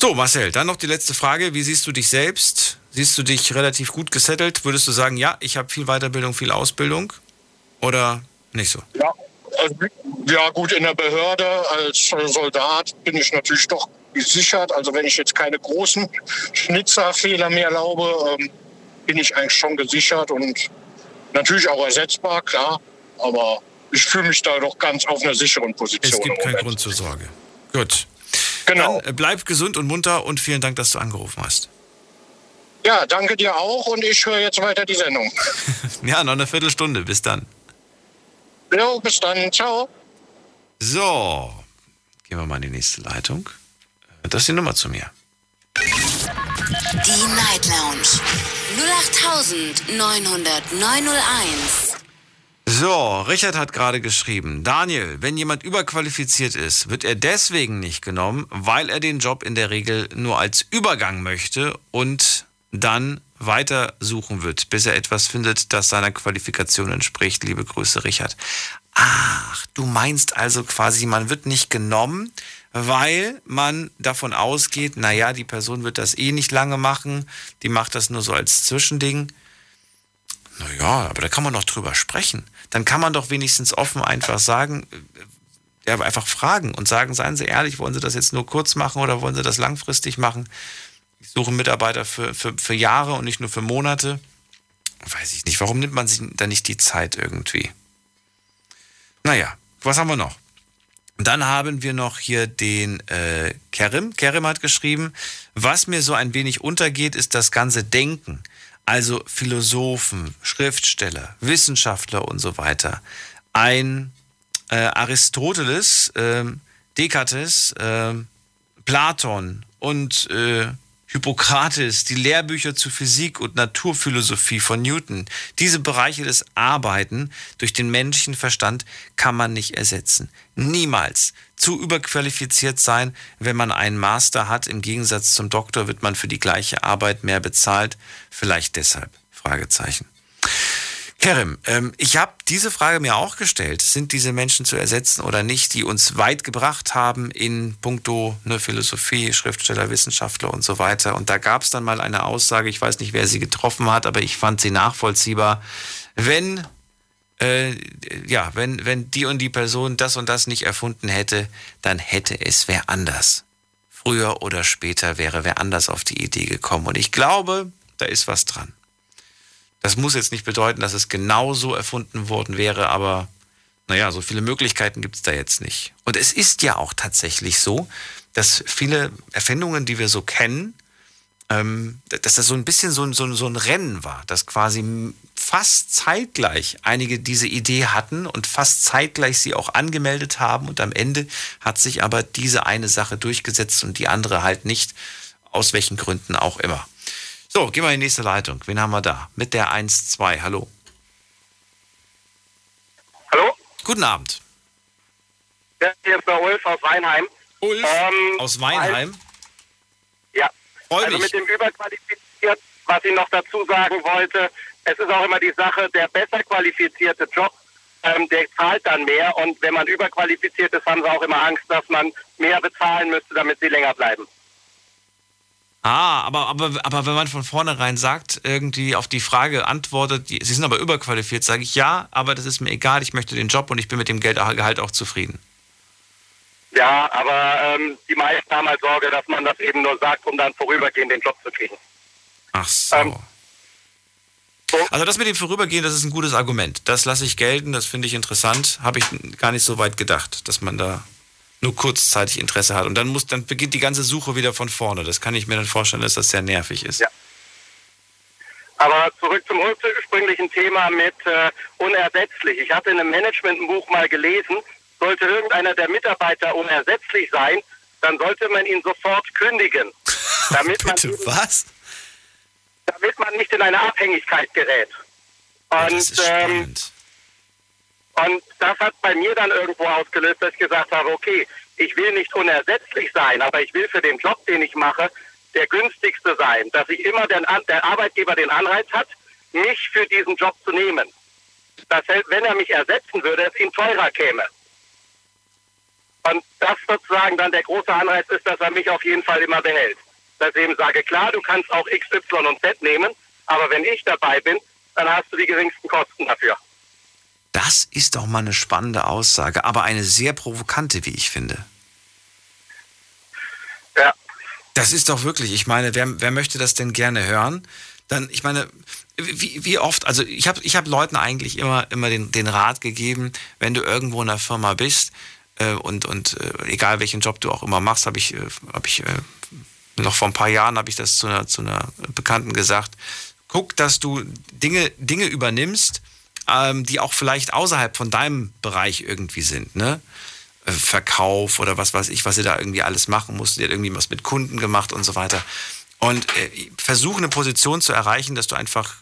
So, Marcel, dann noch die letzte Frage. Wie siehst du dich selbst? Siehst du dich relativ gut gesettelt? Würdest du sagen, ja, ich habe viel Weiterbildung, viel Ausbildung? Oder nicht so? Ja, also, ja gut, in der Behörde als Soldat bin ich natürlich doch gesichert. Also wenn ich jetzt keine großen Schnitzerfehler mehr erlaube, ähm, bin ich eigentlich schon gesichert und natürlich auch ersetzbar, klar. Aber ich fühle mich da doch ganz auf einer sicheren Position. Es gibt keinen. Grund zur Sorge. Gut. Genau. Dann äh, bleib gesund und munter und vielen Dank, dass du angerufen hast. Ja, danke dir auch und ich höre jetzt weiter die Sendung. *laughs* Ja, noch eine Viertelstunde. Bis dann. Jo, bis dann. Ciao. So, gehen wir mal in die nächste Leitung. Äh, Das ist die Nummer zu mir. Die Night Lounge 08901. So, Richard hat gerade geschrieben, Daniel, wenn jemand überqualifiziert ist, wird er deswegen nicht genommen, weil er den Job in der Regel nur als Übergang möchte und dann weiter suchen wird, bis er etwas findet, das seiner Qualifikation entspricht. Liebe Grüße, Richard. Ach, du meinst also quasi, man wird nicht genommen, weil man davon ausgeht, naja, die Person wird das eh nicht lange machen, die macht das nur so als Zwischending. Naja, aber da kann man doch drüber sprechen. Dann kann man doch wenigstens offen einfach sagen, äh, ja, einfach fragen und sagen, seien Sie ehrlich, wollen Sie das jetzt nur kurz machen oder wollen Sie das langfristig machen? Ich suche Mitarbeiter für, für, für Jahre und nicht nur für Monate. Weiß ich nicht. Warum nimmt man sich da nicht die Zeit irgendwie? Naja, was haben wir noch? Dann haben wir noch hier den äh, Kerim. Kerim hat geschrieben, was mir so ein wenig untergeht, ist das ganze Denken. Also Philosophen, Schriftsteller, Wissenschaftler und so weiter. Ein äh, Aristoteles, ähm, Descartes, ähm, Platon und äh, Hippokrates, die Lehrbücher zu Physik und Naturphilosophie von Newton, diese Bereiche des Arbeiten durch den menschlichen Verstand kann man nicht ersetzen. Niemals. Zu überqualifiziert sein, wenn man einen Master hat. Im Gegensatz zum Doktor wird man für die gleiche Arbeit mehr bezahlt. Vielleicht deshalb. Fragezeichen. Kerem, ähm, ich habe diese Frage mir auch gestellt. Sind diese Menschen zu ersetzen oder nicht, die uns weit gebracht haben in puncto ne, Philosophie, Schriftsteller, Wissenschaftler und so weiter? Und da gab es dann mal eine Aussage, ich weiß nicht, wer sie getroffen hat, aber ich fand sie nachvollziehbar. Wenn, äh, ja, wenn, wenn die und die Person das und das nicht erfunden hätte, dann hätte es wer anders. Früher oder später wäre wer anders auf die Idee gekommen. Und ich glaube, da ist was dran. Das muss jetzt nicht bedeuten, dass es genauso erfunden worden wäre, aber naja, so viele Möglichkeiten gibt es da jetzt nicht. Und es ist ja auch tatsächlich so, dass viele Erfindungen, die wir so kennen, ähm, dass das so ein bisschen so, ein- so, ein- so ein Rennen war, dass quasi fast zeitgleich einige diese Idee hatten und fast zeitgleich sie auch angemeldet haben und am Ende hat sich aber diese eine Sache durchgesetzt und die andere halt nicht, aus welchen Gründen auch immer. So, gehen wir in die nächste Leitung. Wen haben wir da? Mit der 1-2. Hallo. Hallo? Guten Abend. Ja, hier ist der Ulf aus Weinheim. Ulf ähm, aus Weinheim? Ja. Freu also mich. mit dem überqualifiziert, was ich noch dazu sagen wollte, es ist auch immer die Sache, der besser qualifizierte Job, ähm, der zahlt dann mehr und wenn man überqualifiziert ist, haben sie auch immer Angst, dass man mehr bezahlen müsste, damit sie länger bleiben. Ah, aber, aber, aber wenn man von vornherein sagt, irgendwie auf die Frage antwortet, die, Sie sind aber überqualifiziert, sage ich ja, aber das ist mir egal, ich möchte den Job und ich bin mit dem Geldgehalt auch zufrieden. Ja, aber ähm, die meisten haben halt Sorge, dass man das eben nur sagt, um dann vorübergehend den Job zu kriegen. Ach so. Also das mit dem Vorübergehen, das ist ein gutes Argument. Das lasse ich gelten, das finde ich interessant. Habe ich gar nicht so weit gedacht, dass man da nur kurzzeitig Interesse hat. Und dann muss, dann beginnt die ganze Suche wieder von vorne. Das kann ich mir dann vorstellen, dass das sehr nervig ist. Aber zurück zum ursprünglichen Thema mit äh, unersetzlich. Ich hatte in einem Managementbuch mal gelesen, sollte irgendeiner der Mitarbeiter unersetzlich sein, dann sollte man ihn sofort kündigen. *laughs* Damit man Bitte, was? damit man nicht in eine Abhängigkeit gerät. Und, ähm, und das hat bei mir dann irgendwo ausgelöst, dass ich gesagt habe, okay, ich will nicht unersetzlich sein, aber ich will für den Job, den ich mache, der günstigste sein, dass ich immer den, der Arbeitgeber den Anreiz hat, mich für diesen Job zu nehmen. Dass wenn er mich ersetzen würde, es ihm teurer käme. Und das sozusagen dann der große Anreiz ist, dass er mich auf jeden Fall immer behält. Dass ich eben sage, klar, du kannst auch X, Y und Z nehmen, aber wenn ich dabei bin, dann hast du die geringsten Kosten dafür. Das ist doch mal eine spannende Aussage, aber eine sehr provokante, wie ich finde. Ja. Das ist doch wirklich, ich meine, wer, wer möchte das denn gerne hören? Dann, ich meine, wie, wie oft, also ich habe ich hab Leuten eigentlich immer, immer den, den Rat gegeben, wenn du irgendwo in einer Firma bist äh, und, und äh, egal welchen Job du auch immer machst, habe ich, äh, hab ich äh, noch vor ein paar Jahren habe ich das zu einer, zu einer Bekannten gesagt, guck, dass du Dinge, Dinge übernimmst, ähm, die auch vielleicht außerhalb von deinem Bereich irgendwie sind, ne? Äh, Verkauf oder was weiß ich, was ihr da irgendwie alles machen musst. Ihr habt irgendwie was mit Kunden gemacht und so weiter. Und äh, versuche eine Position zu erreichen, dass du einfach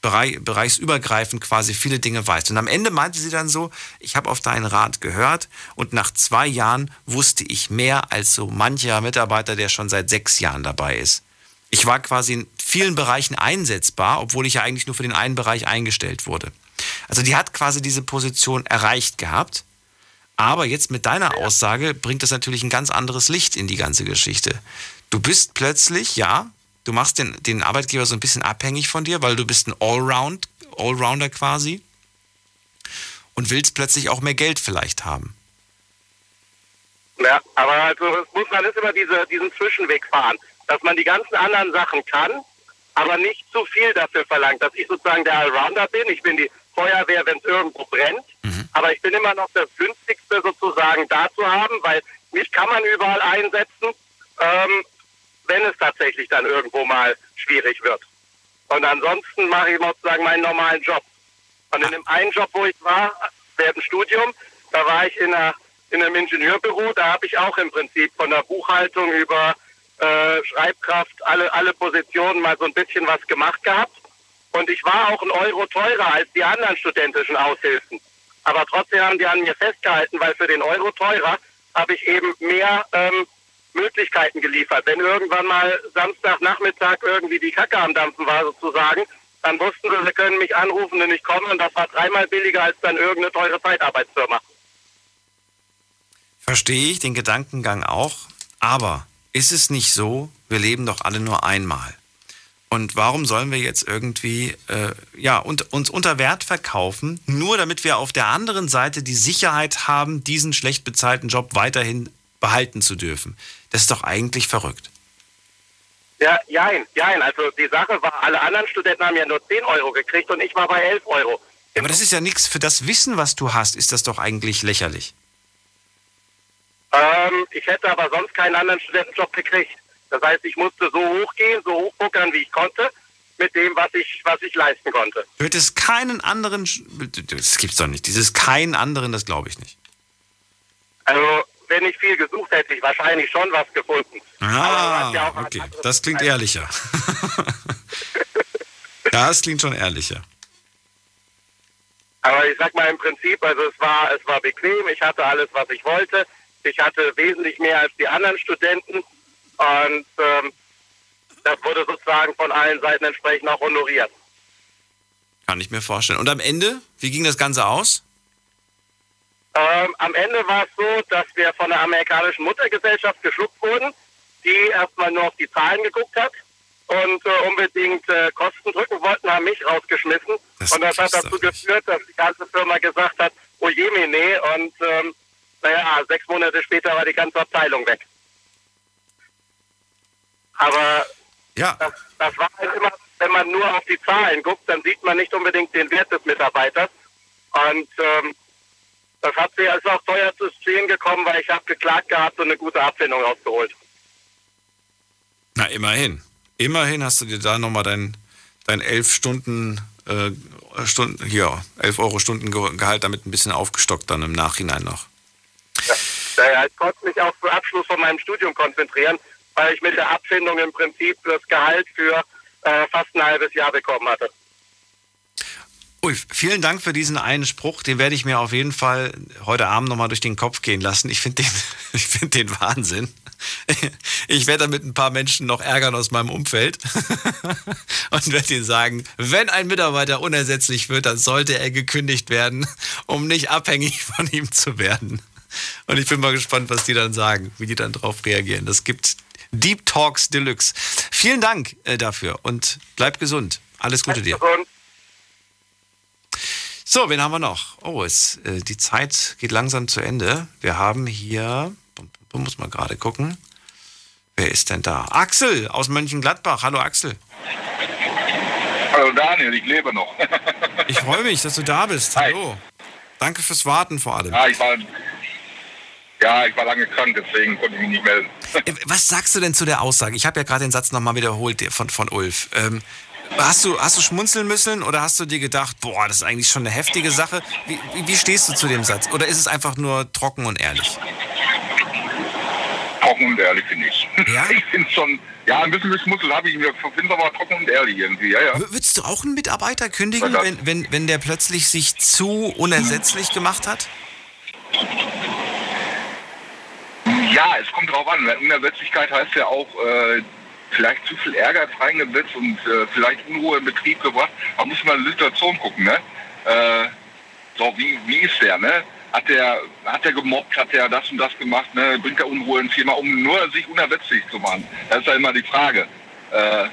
bereich, bereichsübergreifend quasi viele Dinge weißt. Und am Ende meinte sie dann so, ich habe auf deinen Rat gehört und nach zwei Jahren wusste ich mehr als so mancher Mitarbeiter, der schon seit sechs Jahren dabei ist. Ich war quasi in vielen Bereichen einsetzbar, obwohl ich ja eigentlich nur für den einen Bereich eingestellt wurde. Also die hat quasi diese Position erreicht gehabt. Aber jetzt mit deiner Aussage bringt das natürlich ein ganz anderes Licht in die ganze Geschichte. Du bist plötzlich, ja, du machst den, den Arbeitgeber so ein bisschen abhängig von dir, weil du bist ein Allround, Allrounder quasi und willst plötzlich auch mehr Geld vielleicht haben. Ja, aber also es muss man ist immer diese, diesen Zwischenweg fahren, dass man die ganzen anderen Sachen kann, aber nicht zu viel dafür verlangt, dass ich sozusagen der Allrounder bin. Ich bin die Feuerwehr, wenn es irgendwo brennt, aber ich bin immer noch das günstigste sozusagen da zu haben, weil mich kann man überall einsetzen, ähm, wenn es tatsächlich dann irgendwo mal schwierig wird. Und ansonsten mache ich sozusagen meinen normalen Job. Und in dem einen Job, wo ich war, während dem Studium, da war ich in, einer, in einem Ingenieurbüro, da habe ich auch im Prinzip von der Buchhaltung über äh, Schreibkraft alle, alle Positionen mal so ein bisschen was gemacht gehabt. Und ich war auch ein Euro teurer als die anderen studentischen Aushilfen. Aber trotzdem haben die an mir festgehalten, weil für den Euro teurer habe ich eben mehr ähm, Möglichkeiten geliefert. Wenn irgendwann mal Samstagnachmittag irgendwie die Kacke am Dampfen war sozusagen, dann wussten sie, sie können mich anrufen und ich komme und das war dreimal billiger als dann irgendeine teure Zeitarbeitsfirma. Verstehe ich den Gedankengang auch, aber ist es nicht so, wir leben doch alle nur einmal. Und warum sollen wir jetzt irgendwie äh, ja, und, uns unter Wert verkaufen, nur damit wir auf der anderen Seite die Sicherheit haben, diesen schlecht bezahlten Job weiterhin behalten zu dürfen? Das ist doch eigentlich verrückt. Ja, jein, jein. Also die Sache war, alle anderen Studenten haben ja nur 10 Euro gekriegt und ich war bei 11 Euro. Ja, aber das ist ja nichts. Für das Wissen, was du hast, ist das doch eigentlich lächerlich. Ähm, ich hätte aber sonst keinen anderen Studentenjob gekriegt. Das heißt, ich musste so hochgehen, so hochbuckern, wie ich konnte, mit dem, was ich, was ich leisten konnte. Du hättest keinen anderen. Das gibt's doch nicht. Dieses keinen anderen, das glaube ich nicht. Also, wenn ich viel gesucht hätte, ich wahrscheinlich schon was gefunden. Ah, okay. Das klingt ehrlicher. ja, *laughs* das klingt schon ehrlicher. Aber ich sag mal im Prinzip, also es war, es war bequem, ich hatte alles, was ich wollte. Ich hatte wesentlich mehr als die anderen Studenten und ähm, das wurde sozusagen von allen Seiten entsprechend auch honoriert. Kann ich mir vorstellen. Und am Ende, wie ging das Ganze aus? Ähm, am Ende war es so, dass wir von der amerikanischen Muttergesellschaft geschluckt wurden, die erstmal nur auf die Zahlen geguckt hat und äh, unbedingt äh, Kosten drücken wollten, haben mich rausgeschmissen. und das hat dazu geführt, dass die ganze Firma gesagt hat, oh je, nee, und ähm, naja, sechs Monate später war die ganze Abteilung weg. Aber ja. das, das war halt immer, wenn man nur auf die Zahlen guckt, dann sieht man nicht unbedingt den Wert des Mitarbeiters. Und ähm, das hat mir ist auch teuer zu stehen gekommen, weil ich habe geklagt gehabt und eine gute Abfindung rausgeholt. Na, immerhin. Immerhin hast du dir da nochmal dein, dein elf Stunden, äh, Stunden, hier, 11 Euro Stunden Ge- Gehalt damit ein bisschen aufgestockt dann im Nachhinein noch. Daher ich konnte mich auch zum Abschluss von meinem Studium konzentrieren, weil ich mit der Abfindung im Prinzip das Gehalt für äh, fast ein halbes Jahr bekommen hatte. Ui, vielen Dank für diesen einen Spruch. Den werde ich mir auf jeden Fall heute Abend nochmal durch den Kopf gehen lassen. Ich finde den, *laughs* find den Wahnsinn. Ich werde damit ein paar Menschen noch ärgern aus meinem Umfeld *laughs* und werde ihnen sagen, wenn ein Mitarbeiter unersetzlich wird, dann sollte er gekündigt werden, um nicht abhängig *laughs* von ihm zu werden. Und ich bin mal gespannt, was die dann sagen, wie die dann drauf reagieren. Das gibt Deep Talks Deluxe. Vielen Dank äh, dafür und bleib gesund. Alles Gute dir. So, wen haben wir noch? Oh, es, äh, die Zeit geht langsam zu Ende. Wir haben hier, muss mal gerade gucken. Wer ist denn da? Axel aus Mönchengladbach. Hallo Axel. Hallo Daniel, ich lebe noch. *laughs* Ich freue mich, dass du da bist. Hallo. Danke fürs Warten vor allem. Ja, ich war, ja, ich war lange krank, deswegen konnte ich mich nicht melden. *laughs* Äh, Was sagst du denn zu der Aussage? Ich habe ja gerade den Satz nochmal wiederholt der von, von Ulf. Ähm, hast, du, hast du schmunzeln müssen oder hast du dir gedacht, boah, das ist eigentlich schon eine heftige Sache? Wie, wie, stehst du zu dem Satz? Oder ist es einfach nur trocken und ehrlich? Trocken und ehrlich finde ich. Ja? *laughs* Ich finde schon, ja, ein bisschen Geschmutzelt habe ich mir, finde aber trocken und ehrlich irgendwie, ja, ja. Würdest du auch einen Mitarbeiter kündigen, wenn, wenn, wenn der plötzlich sich zu unersetzlich gemacht hat? Ja, es kommt drauf an. Unersetzlichkeit heißt ja auch, äh, vielleicht zu viel Ehrgeiz reingesetzt und äh, vielleicht Unruhe im Betrieb gebracht. Man muss mal in die Situation gucken, ne? Äh, so, wie, wie ist der, ne? Hat der, hat der gemobbt, hat der das und das gemacht, ne? Bringt er Unruhe ins Thema, um nur sich unersetzlich zu machen? Das ist ja immer die Frage. Äh,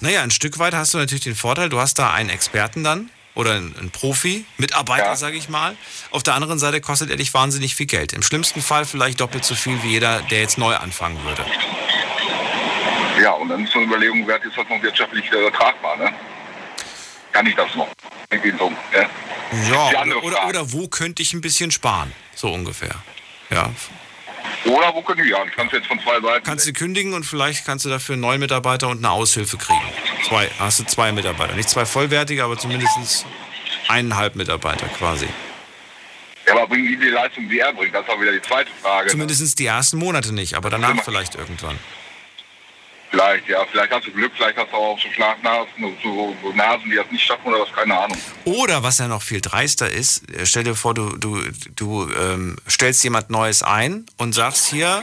Naja, ein Stück weit hast du natürlich den Vorteil, du hast da einen Experten dann oder einen, einen Profi, Mitarbeiter, sage ich mal. Auf der anderen Seite kostet er dich wahnsinnig viel Geld. Im schlimmsten Fall vielleicht doppelt so viel wie jeder, der jetzt neu anfangen würde. ja, und dann ist so eine Überlegung wert, ist das noch wirtschaftlich tragbar, ne? Kann ich das noch? Irgendwie so, ne? Die Ja, oder, oder, oder wo könnte ich ein bisschen sparen? So ungefähr. Ja. Oder wo können wir? Ja, ich kann es jetzt von zwei Seiten. Kannst du kündigen und vielleicht kannst du dafür neuen Mitarbeiter und eine Aushilfe kriegen. Zwei, hast du zwei Mitarbeiter. Nicht zwei vollwertige, aber zumindest eineinhalb Mitarbeiter quasi. Ja, aber bringen die die Leistung, die er bringt? Das ist auch wieder die zweite Frage. Zumindest die ersten Monate nicht, aber danach vielleicht irgendwann. Vielleicht, ja. Vielleicht hast du Glück, vielleicht hast du auch so Schlafnasen, so, so Nasen, die das nicht schaffen oder was, keine Ahnung. Oder was ja noch viel dreister ist, äh, stell dir vor, du, du, du ähm, stellst jemand Neues ein und sagst hier,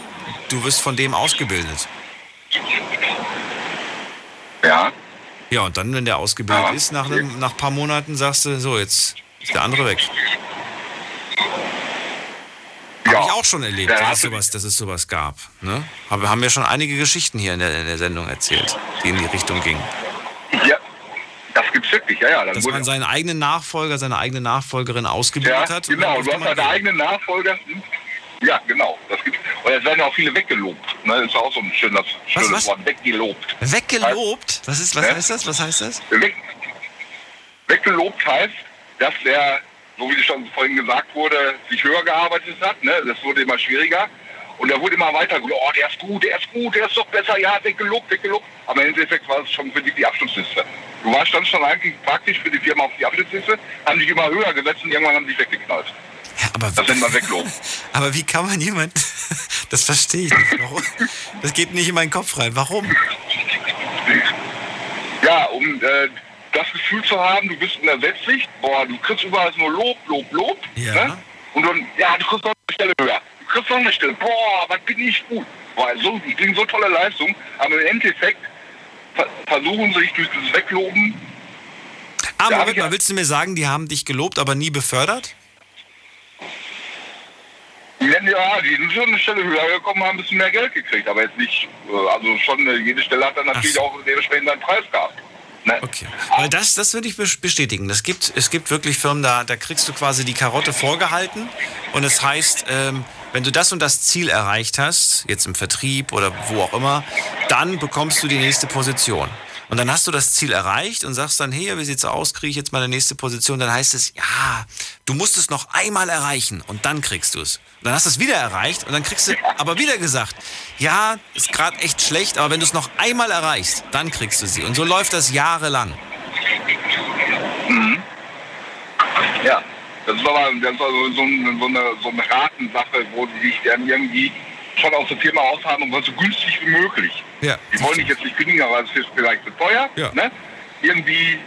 du wirst von dem ausgebildet. Ja. Ja, und dann, wenn der ausgebildet ist, nach, einem, nach ein paar Monaten sagst du, so, jetzt ist der andere weg. Habe ich auch schon erlebt, Ja, dass, es sowas, dass es sowas gab. Ne? Aber haben wir schon einige Geschichten hier in der, in der Sendung erzählt, die in die Richtung gingen. Ja, das gibt's wirklich, ja, ja. Dann Dass wurde- man seinen eigenen Nachfolger, seine eigene Nachfolgerin ausgebildet ja, hat. genau. Du hast deine eigenen Nachfolger. Hm? Ja, genau. Das gibt's. Und jetzt werden ja auch viele weggelobt. Ne? Das ist auch so ein schönes, schönes was? Wort. Weggelobt. Weggelobt? Was, ist, was Ja. heißt das? Was heißt das? Weg, weggelobt heißt, dass der, so wie schon vorhin gesagt wurde, sich höher gearbeitet hat. Ne? Das wurde immer schwieriger. Und er wurde immer weiter, oh, der ist gut, der ist gut, der ist doch besser, ja, wird gelobt, wird gelobt. Aber im Endeffekt war es schon für dich die Abschlussliste. Du warst dann schon eigentlich praktisch für die Firma auf die Abschlussliste, haben dich immer höher gesetzt und irgendwann haben dich weggeknallt. aber das nennt man wegloben. *laughs* Aber wie kann man jemand, *laughs* das verstehe ich nicht. Warum? Das geht nicht in meinen Kopf rein. Warum? Ja, um äh, das Gefühl zu haben, du bist unersetzlich, boah, du kriegst überall nur Lob, Lob, Lob. Ja. Ne? Und dann, ja, du kriegst noch eine Stelle höher. Du kriegst noch eine Stelle, boah, was bin ich gut. Boah, so, die bringen so tolle Leistung, aber im Endeffekt ver versuchen sie sich durch dieses Wegloben. Ah, Moment mal, willst du mir sagen, die haben dich gelobt, aber nie befördert? Ja, die sind schon eine Stelle höher gekommen, haben ein bisschen mehr Geld gekriegt, aber jetzt nicht, äh, also schon äh, jede Stelle hat dann natürlich auch dementsprechend seinen Preis gehabt. Ne? Okay. Weil das, das würde ich bes- bestätigen. Das gibt, es gibt wirklich Firmen, da, da kriegst du quasi die Karotte vorgehalten und es heißt, ähm, wenn du das und das Ziel erreicht hast, jetzt im Vertrieb oder wo auch immer, dann bekommst du die nächste Position. Und dann hast du das Ziel erreicht und sagst dann, hey, wie sieht's aus, kriege ich jetzt meine nächste Position? Dann heißt es, ja, du musst es noch einmal erreichen und dann kriegst du es. Und dann hast du es wieder erreicht und dann kriegst du aber wieder gesagt, ja, ist gerade echt schlecht, aber wenn du es noch einmal erreichst, dann kriegst du sie. Und so läuft das jahrelang. Mhm. Ja, das aber das ist also so, so, eine, so eine Ratensache, wo die sich dann irgendwie schon aus der Firma aushaben und wollen so günstig wie möglich. Ja. Die wollen dich jetzt nicht kündigen, aber es ist vielleicht zu teuer. Ja. Ne? Irgendwie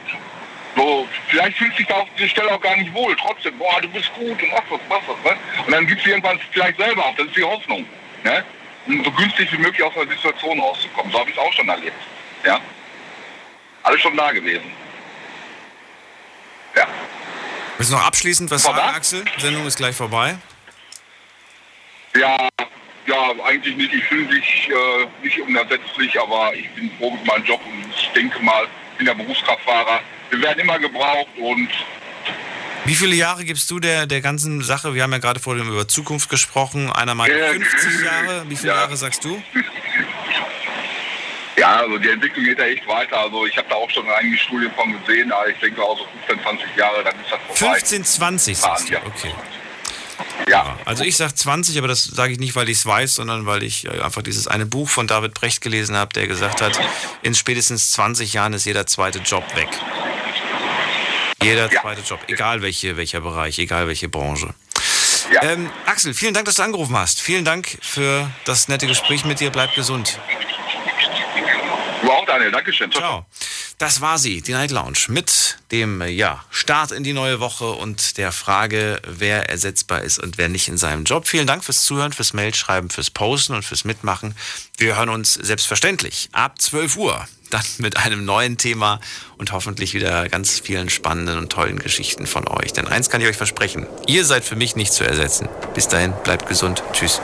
so, vielleicht fühlt sich da auf dieser Stelle auch gar nicht wohl. Trotzdem, boah, du bist gut und machst was, machst was. Ne? Und dann gibst du irgendwann vielleicht selber auf, das ist die Hoffnung. Ne? Um so günstig wie möglich aus einer Situation rauszukommen. So habe ich es auch schon erlebt. Ja? Alles schon da gewesen. Ja. Willst du noch abschließend was sagen, Axel? Die Sendung ist gleich vorbei. Ja, ja, eigentlich nicht. Ich fühle mich äh, nicht unersetzlich, aber ich bin froh mit meinem Job und ich denke mal, ich bin der Berufskraftfahrer. Wir werden immer gebraucht und Wie viele Jahre gibst du der, der ganzen Sache? Wir haben ja gerade vorhin über Zukunft gesprochen. Einer meint Ja, 50 Jahre. Wie viele ja. Jahre sagst du? ja, also die Entwicklung geht da echt weiter. Also ich habe da auch schon einige Studien von gesehen, aber ich denke auch so 15, 20 Jahre, dann ist das vorbei. 15, 20 sagst du. Okay. Ja. Also ich sag 20, aber das sage ich nicht, weil ich es weiß, sondern weil ich äh, einfach dieses eine Buch von David Brecht gelesen habe, der gesagt hat, in spätestens 20 Jahren ist jeder zweite Job weg. Jeder zweite Job, egal welche, welcher Bereich, egal welche Branche. Ähm, Axel, vielen Dank, dass du angerufen hast. Vielen Dank für das nette Gespräch mit dir. Bleib gesund. Du auch, Daniel. Dankeschön. Ciao. Das war sie, die Night Lounge, mit dem äh, ja, Start in die neue Woche und der Frage, wer ersetzbar ist und wer nicht in seinem Job. Vielen Dank fürs Zuhören, fürs Mailschreiben, fürs Posten und fürs Mitmachen. Wir hören uns selbstverständlich ab 12 Uhr dann mit einem neuen Thema und hoffentlich wieder ganz vielen spannenden und tollen Geschichten von euch. Denn eins kann ich euch versprechen, ihr seid für mich nicht zu ersetzen. Bis dahin, bleibt gesund. Tschüss.